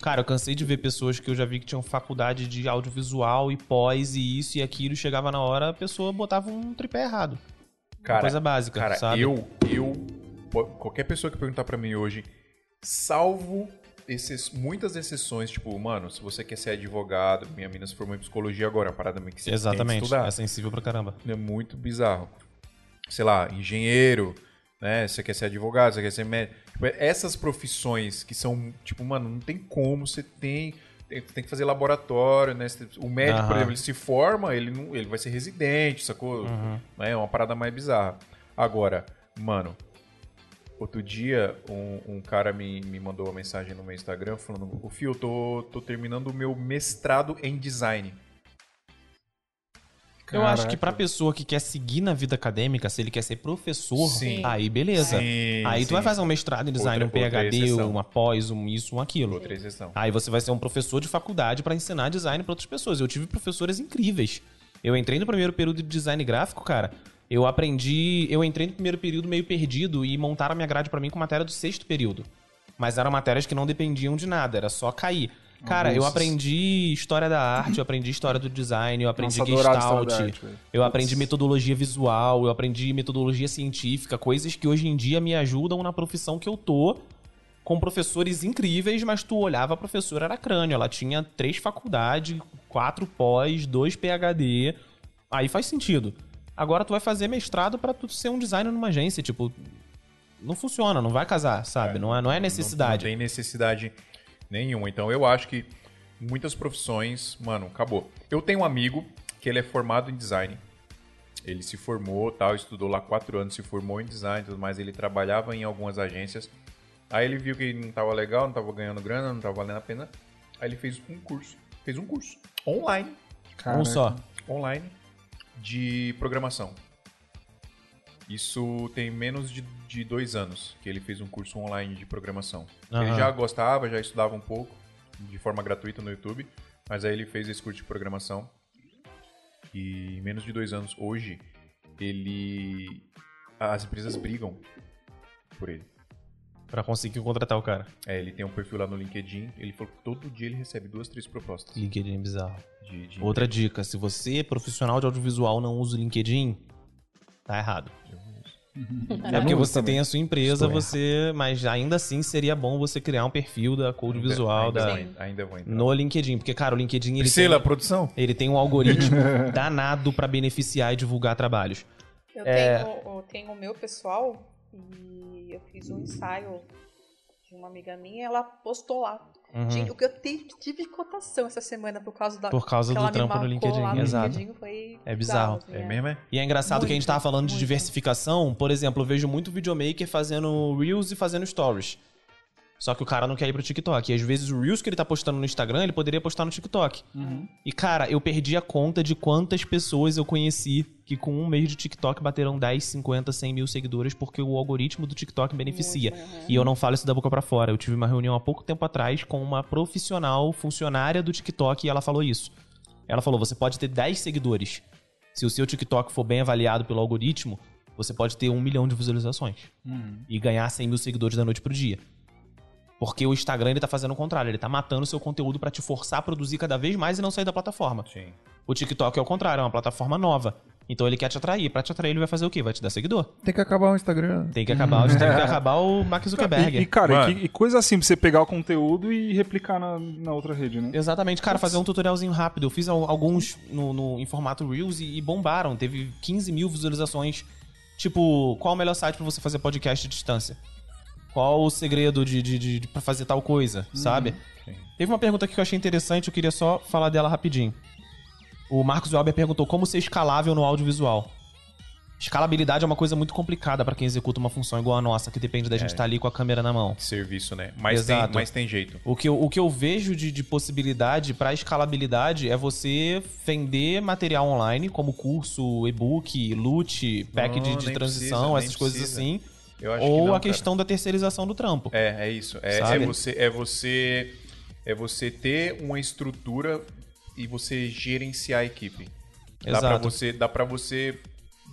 Cara, eu cansei de ver pessoas que eu já vi que tinham faculdade de audiovisual e pós e isso e aquilo. e Chegava na hora, a pessoa botava um tripé errado. Cara, coisa básica, cara, sabe? eu, eu, qualquer pessoa que perguntar pra mim hoje, salvo esses, muitas exceções, tipo, mano, se você quer ser advogado, minha mina se formou em psicologia agora, é uma parada que você tem que Exatamente. estudar. É sensível pra caramba. É muito bizarro. Sei lá, engenheiro, né? Você quer ser advogado, você quer ser médico. Tipo, essas profissões que são, tipo, mano, não tem como, você tem. Tem, tem que fazer laboratório, né? O médico, por Aham. exemplo, ele se forma, ele, não, ele vai ser residente, sacou? Uhum. É uma parada mais bizarra. Agora, mano, outro dia um, um cara me, me mandou uma mensagem no meu Instagram falando: O Fio, eu tô, tô terminando o meu mestrado em design. Eu acho que Caraca. pra pessoa que quer seguir na vida acadêmica, se ele quer ser professor, Sim. aí beleza. Sim, aí tu sim. vai fazer um mestrado em design, Outra- um PhD, uma pós, um isso, um aquilo. Outra exceção. Aí você vai ser um professor de faculdade pra ensinar design pra outras pessoas. Eu tive professoras incríveis. Eu entrei no primeiro período de design gráfico, cara. Eu aprendi. Eu entrei no primeiro período meio perdido e montaram a minha grade pra mim com matéria do sexto período. Mas eram matérias que não dependiam de nada, era só cair. Cara, eu aprendi história da arte, eu aprendi história do design, eu aprendi Nossa, gestalt, arte, eu aprendi metodologia visual, eu aprendi metodologia científica, coisas que hoje em dia me ajudam na profissão que eu tô, com professores incríveis, mas tu olhava a professora era crânio, ela tinha três faculdades, quatro pós, dois PhD, aí faz sentido. Agora tu vai fazer mestrado pra tu ser um designer numa agência, tipo, não funciona, não vai casar, sabe? não, é, não é necessidade. Não, não tem necessidade nenhuma. Então eu acho que muitas profissões, mano, acabou. Eu tenho um amigo que ele é formado em design. Ele se formou, tal, estudou lá quatro anos, se formou em design, e tudo mais. Ele trabalhava em algumas agências. Aí ele viu que não tava legal, não tava ganhando grana, não tava valendo a pena. Aí ele fez um curso, fez um curso online, Um Caraca. só. online de programação. Isso tem menos de, de dois anos que ele fez um curso online de programação. Ele Aham. já gostava, já estudava um pouco, de forma gratuita no YouTube, mas aí ele fez esse curso de programação. E em menos de dois anos, hoje, ele. As empresas brigam por ele. Pra conseguir contratar o cara. É, ele tem um perfil lá no LinkedIn. Ele falou que todo dia ele recebe duas, três propostas. LinkedIn é bizarro. De, de Outra dica, se você é profissional de audiovisual não usa o LinkedIn, tá errado. É porque você também. tem a sua empresa, Estou você, mas ainda assim seria bom você criar um perfil da Code Visual ainda, da, vou, ainda vou entrar. no LinkedIn, porque cara, o LinkedIn ele Priscila, tem, produção? ele tem um algoritmo danado pra beneficiar e divulgar trabalhos. Eu, É. tenho, eu tenho o meu pessoal e eu fiz um ensaio de uma amiga minha ela postou lá. Uhum. Gente, o que eu tive de cotação essa semana por causa da. Por causa do trampo no LinkedIn, no exato. LinkedIn foi É bizarro. assim, É mesmo, é? E é engraçado que a gente tava Muito, falando de muito. diversificação. Por exemplo, eu vejo muito videomaker fazendo Reels e fazendo Stories. Só que o cara não quer ir pro TikTok. E às vezes o Reels que ele tá postando no Instagram, ele poderia postar no TikTok. E cara, eu perdi a conta de quantas pessoas eu conheci que com um mês de TikTok bateram 10, 50, 100 mil seguidores porque o algoritmo do TikTok beneficia. Uhum. E eu não falo isso da boca pra fora. Eu tive uma reunião há pouco tempo atrás com uma profissional funcionária do TikTok e ela falou isso. Ela falou: você pode ter 10 seguidores. Se o seu TikTok for bem avaliado pelo algoritmo, você pode ter um milhão de visualizações e ganhar 100 mil seguidores da noite pro dia. Porque o Instagram ele tá fazendo o contrário, ele tá matando o seu conteúdo pra te forçar a produzir cada vez mais e não sair da plataforma. Sim. O TikTok é o contrário, é uma plataforma nova. Então ele quer te atrair. Pra te atrair, ele vai fazer o quê? Vai te dar seguidor. Tem que acabar o Instagram. Tem que acabar, tem que acabar o Mark Zuckerberg. E, e, cara, e, que- e coisa assim, pra você pegar o conteúdo e replicar na, na outra rede, né? Exatamente, cara, fazer um tutorialzinho rápido. Eu fiz al- alguns no, no- em formato Reels e, e bombaram. Teve 15 mil visualizações. Tipo, qual o melhor site pra você fazer podcast à distância? Qual o segredo de, de, de, de- pra fazer tal coisa, sabe? sim. Teve uma pergunta aqui que eu achei interessante, eu queria só falar dela rapidinho. O Marcos Welber perguntou como ser escalável no audiovisual. Escalabilidade é uma coisa muito complicada pra quem executa uma função igual a nossa, que depende da gente estar ali com a câmera na mão. Serviço, né? Mas tem, Exato. mas tem jeito. O que eu, o que eu vejo de, de possibilidade para escalabilidade é você vender material online, como curso, e-book, loot, pack de, Não, de transição, precisa, essas coisas precisa. assim. Eu acho Ou que não, a cara. questão da terceirização do trampo. É, é isso. É, é você, é você, é você ter uma estrutura e você gerenciar a equipe. Dá pra Exato. você, dá para você,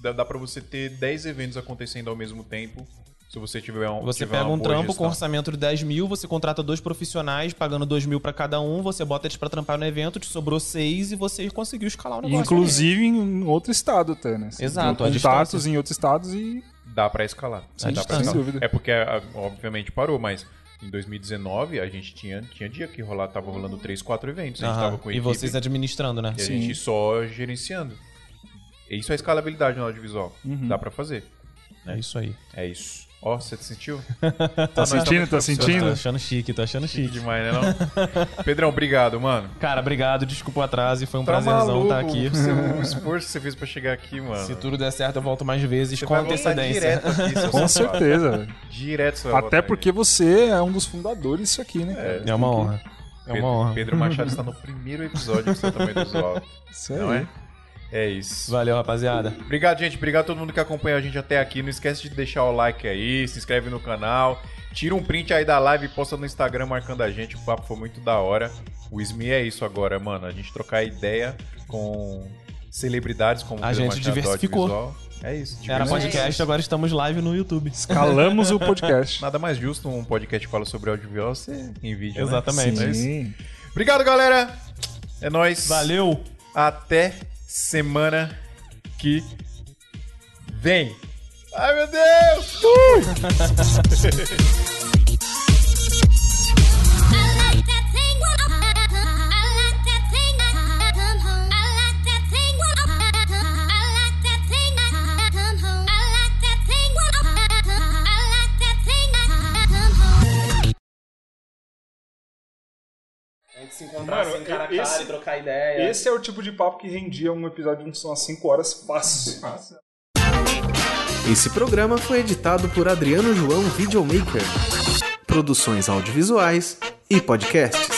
dá, dá para você ter 10 eventos acontecendo ao mesmo tempo. Se você tiver um, Você tiver pega um trampo com gestão. orçamento de 10 mil, você contrata dois profissionais, pagando 2 mil pra cada um, você bota eles pra trampar no evento, te sobrou seis e você conseguiu escalar o negócio. Inclusive em outro estado até, né? Você Exato, Contatos em outros estados e. Dá pra escalar. Sem Dá pra escalar. Sem dúvida. É porque, a- obviamente, parou, mas em 2019 a gente tinha, tinha dia que rolar, tava rolando 3, 4 eventos. A gente Aham. tava com E equipe vocês administrando, né? e a Sim. gente só gerenciando. Isso é escalabilidade no audiovisual. Uhum. Dá pra fazer. É isso aí. É isso. Ó, você sentiu? Tá sentindo? Tá Tô sentindo? achando chique, tô achando Chique chique. demais, né não? Pedrão, obrigado, mano. Cara, obrigado, desculpa o atraso e foi um Tá prazerzão maluco estar aqui. O, esforço que você fez pra chegar aqui, mano. Se tudo der certo, eu volto mais vezes Você com vai voltar antecedência. direto aqui, Com certeza, velho. Direto você vai Até porque você é um dos fundadores disso aqui, né? cara? É uma honra. É Pedro, uma honra. Pedro Machado está no primeiro episódio do seu tamanho do Visual. Isso Não aí. é? É isso. Valeu, rapaziada. Obrigado, gente. Obrigado a todo mundo que acompanhou a gente até aqui. Não esquece de deixar o like aí, se inscreve no canal. Tira um print aí da live e posta no Instagram marcando a gente. O papo foi muito da hora. O SMI é isso agora, mano. A gente trocar ideia com celebridades como A gente diversificou. Audiovisual. É isso. Era podcast, agora estamos live no YouTube. Escalamos o podcast. Nada mais justo um podcast que fala sobre audiovisual ser em vídeo, né? Exatamente. É isso. Sim. Obrigado, galera. É nóis. Valeu! Até semana que vem. Ai, meu Deus! I se encontrar Mano, assim, cara a esse- cara e trocar ideia. Esse é o tipo de papo que rendia um episódio de umas 5 horas fácil. Esse programa foi editado por Adriano João Videomaker. Produções audiovisuais e podcasts.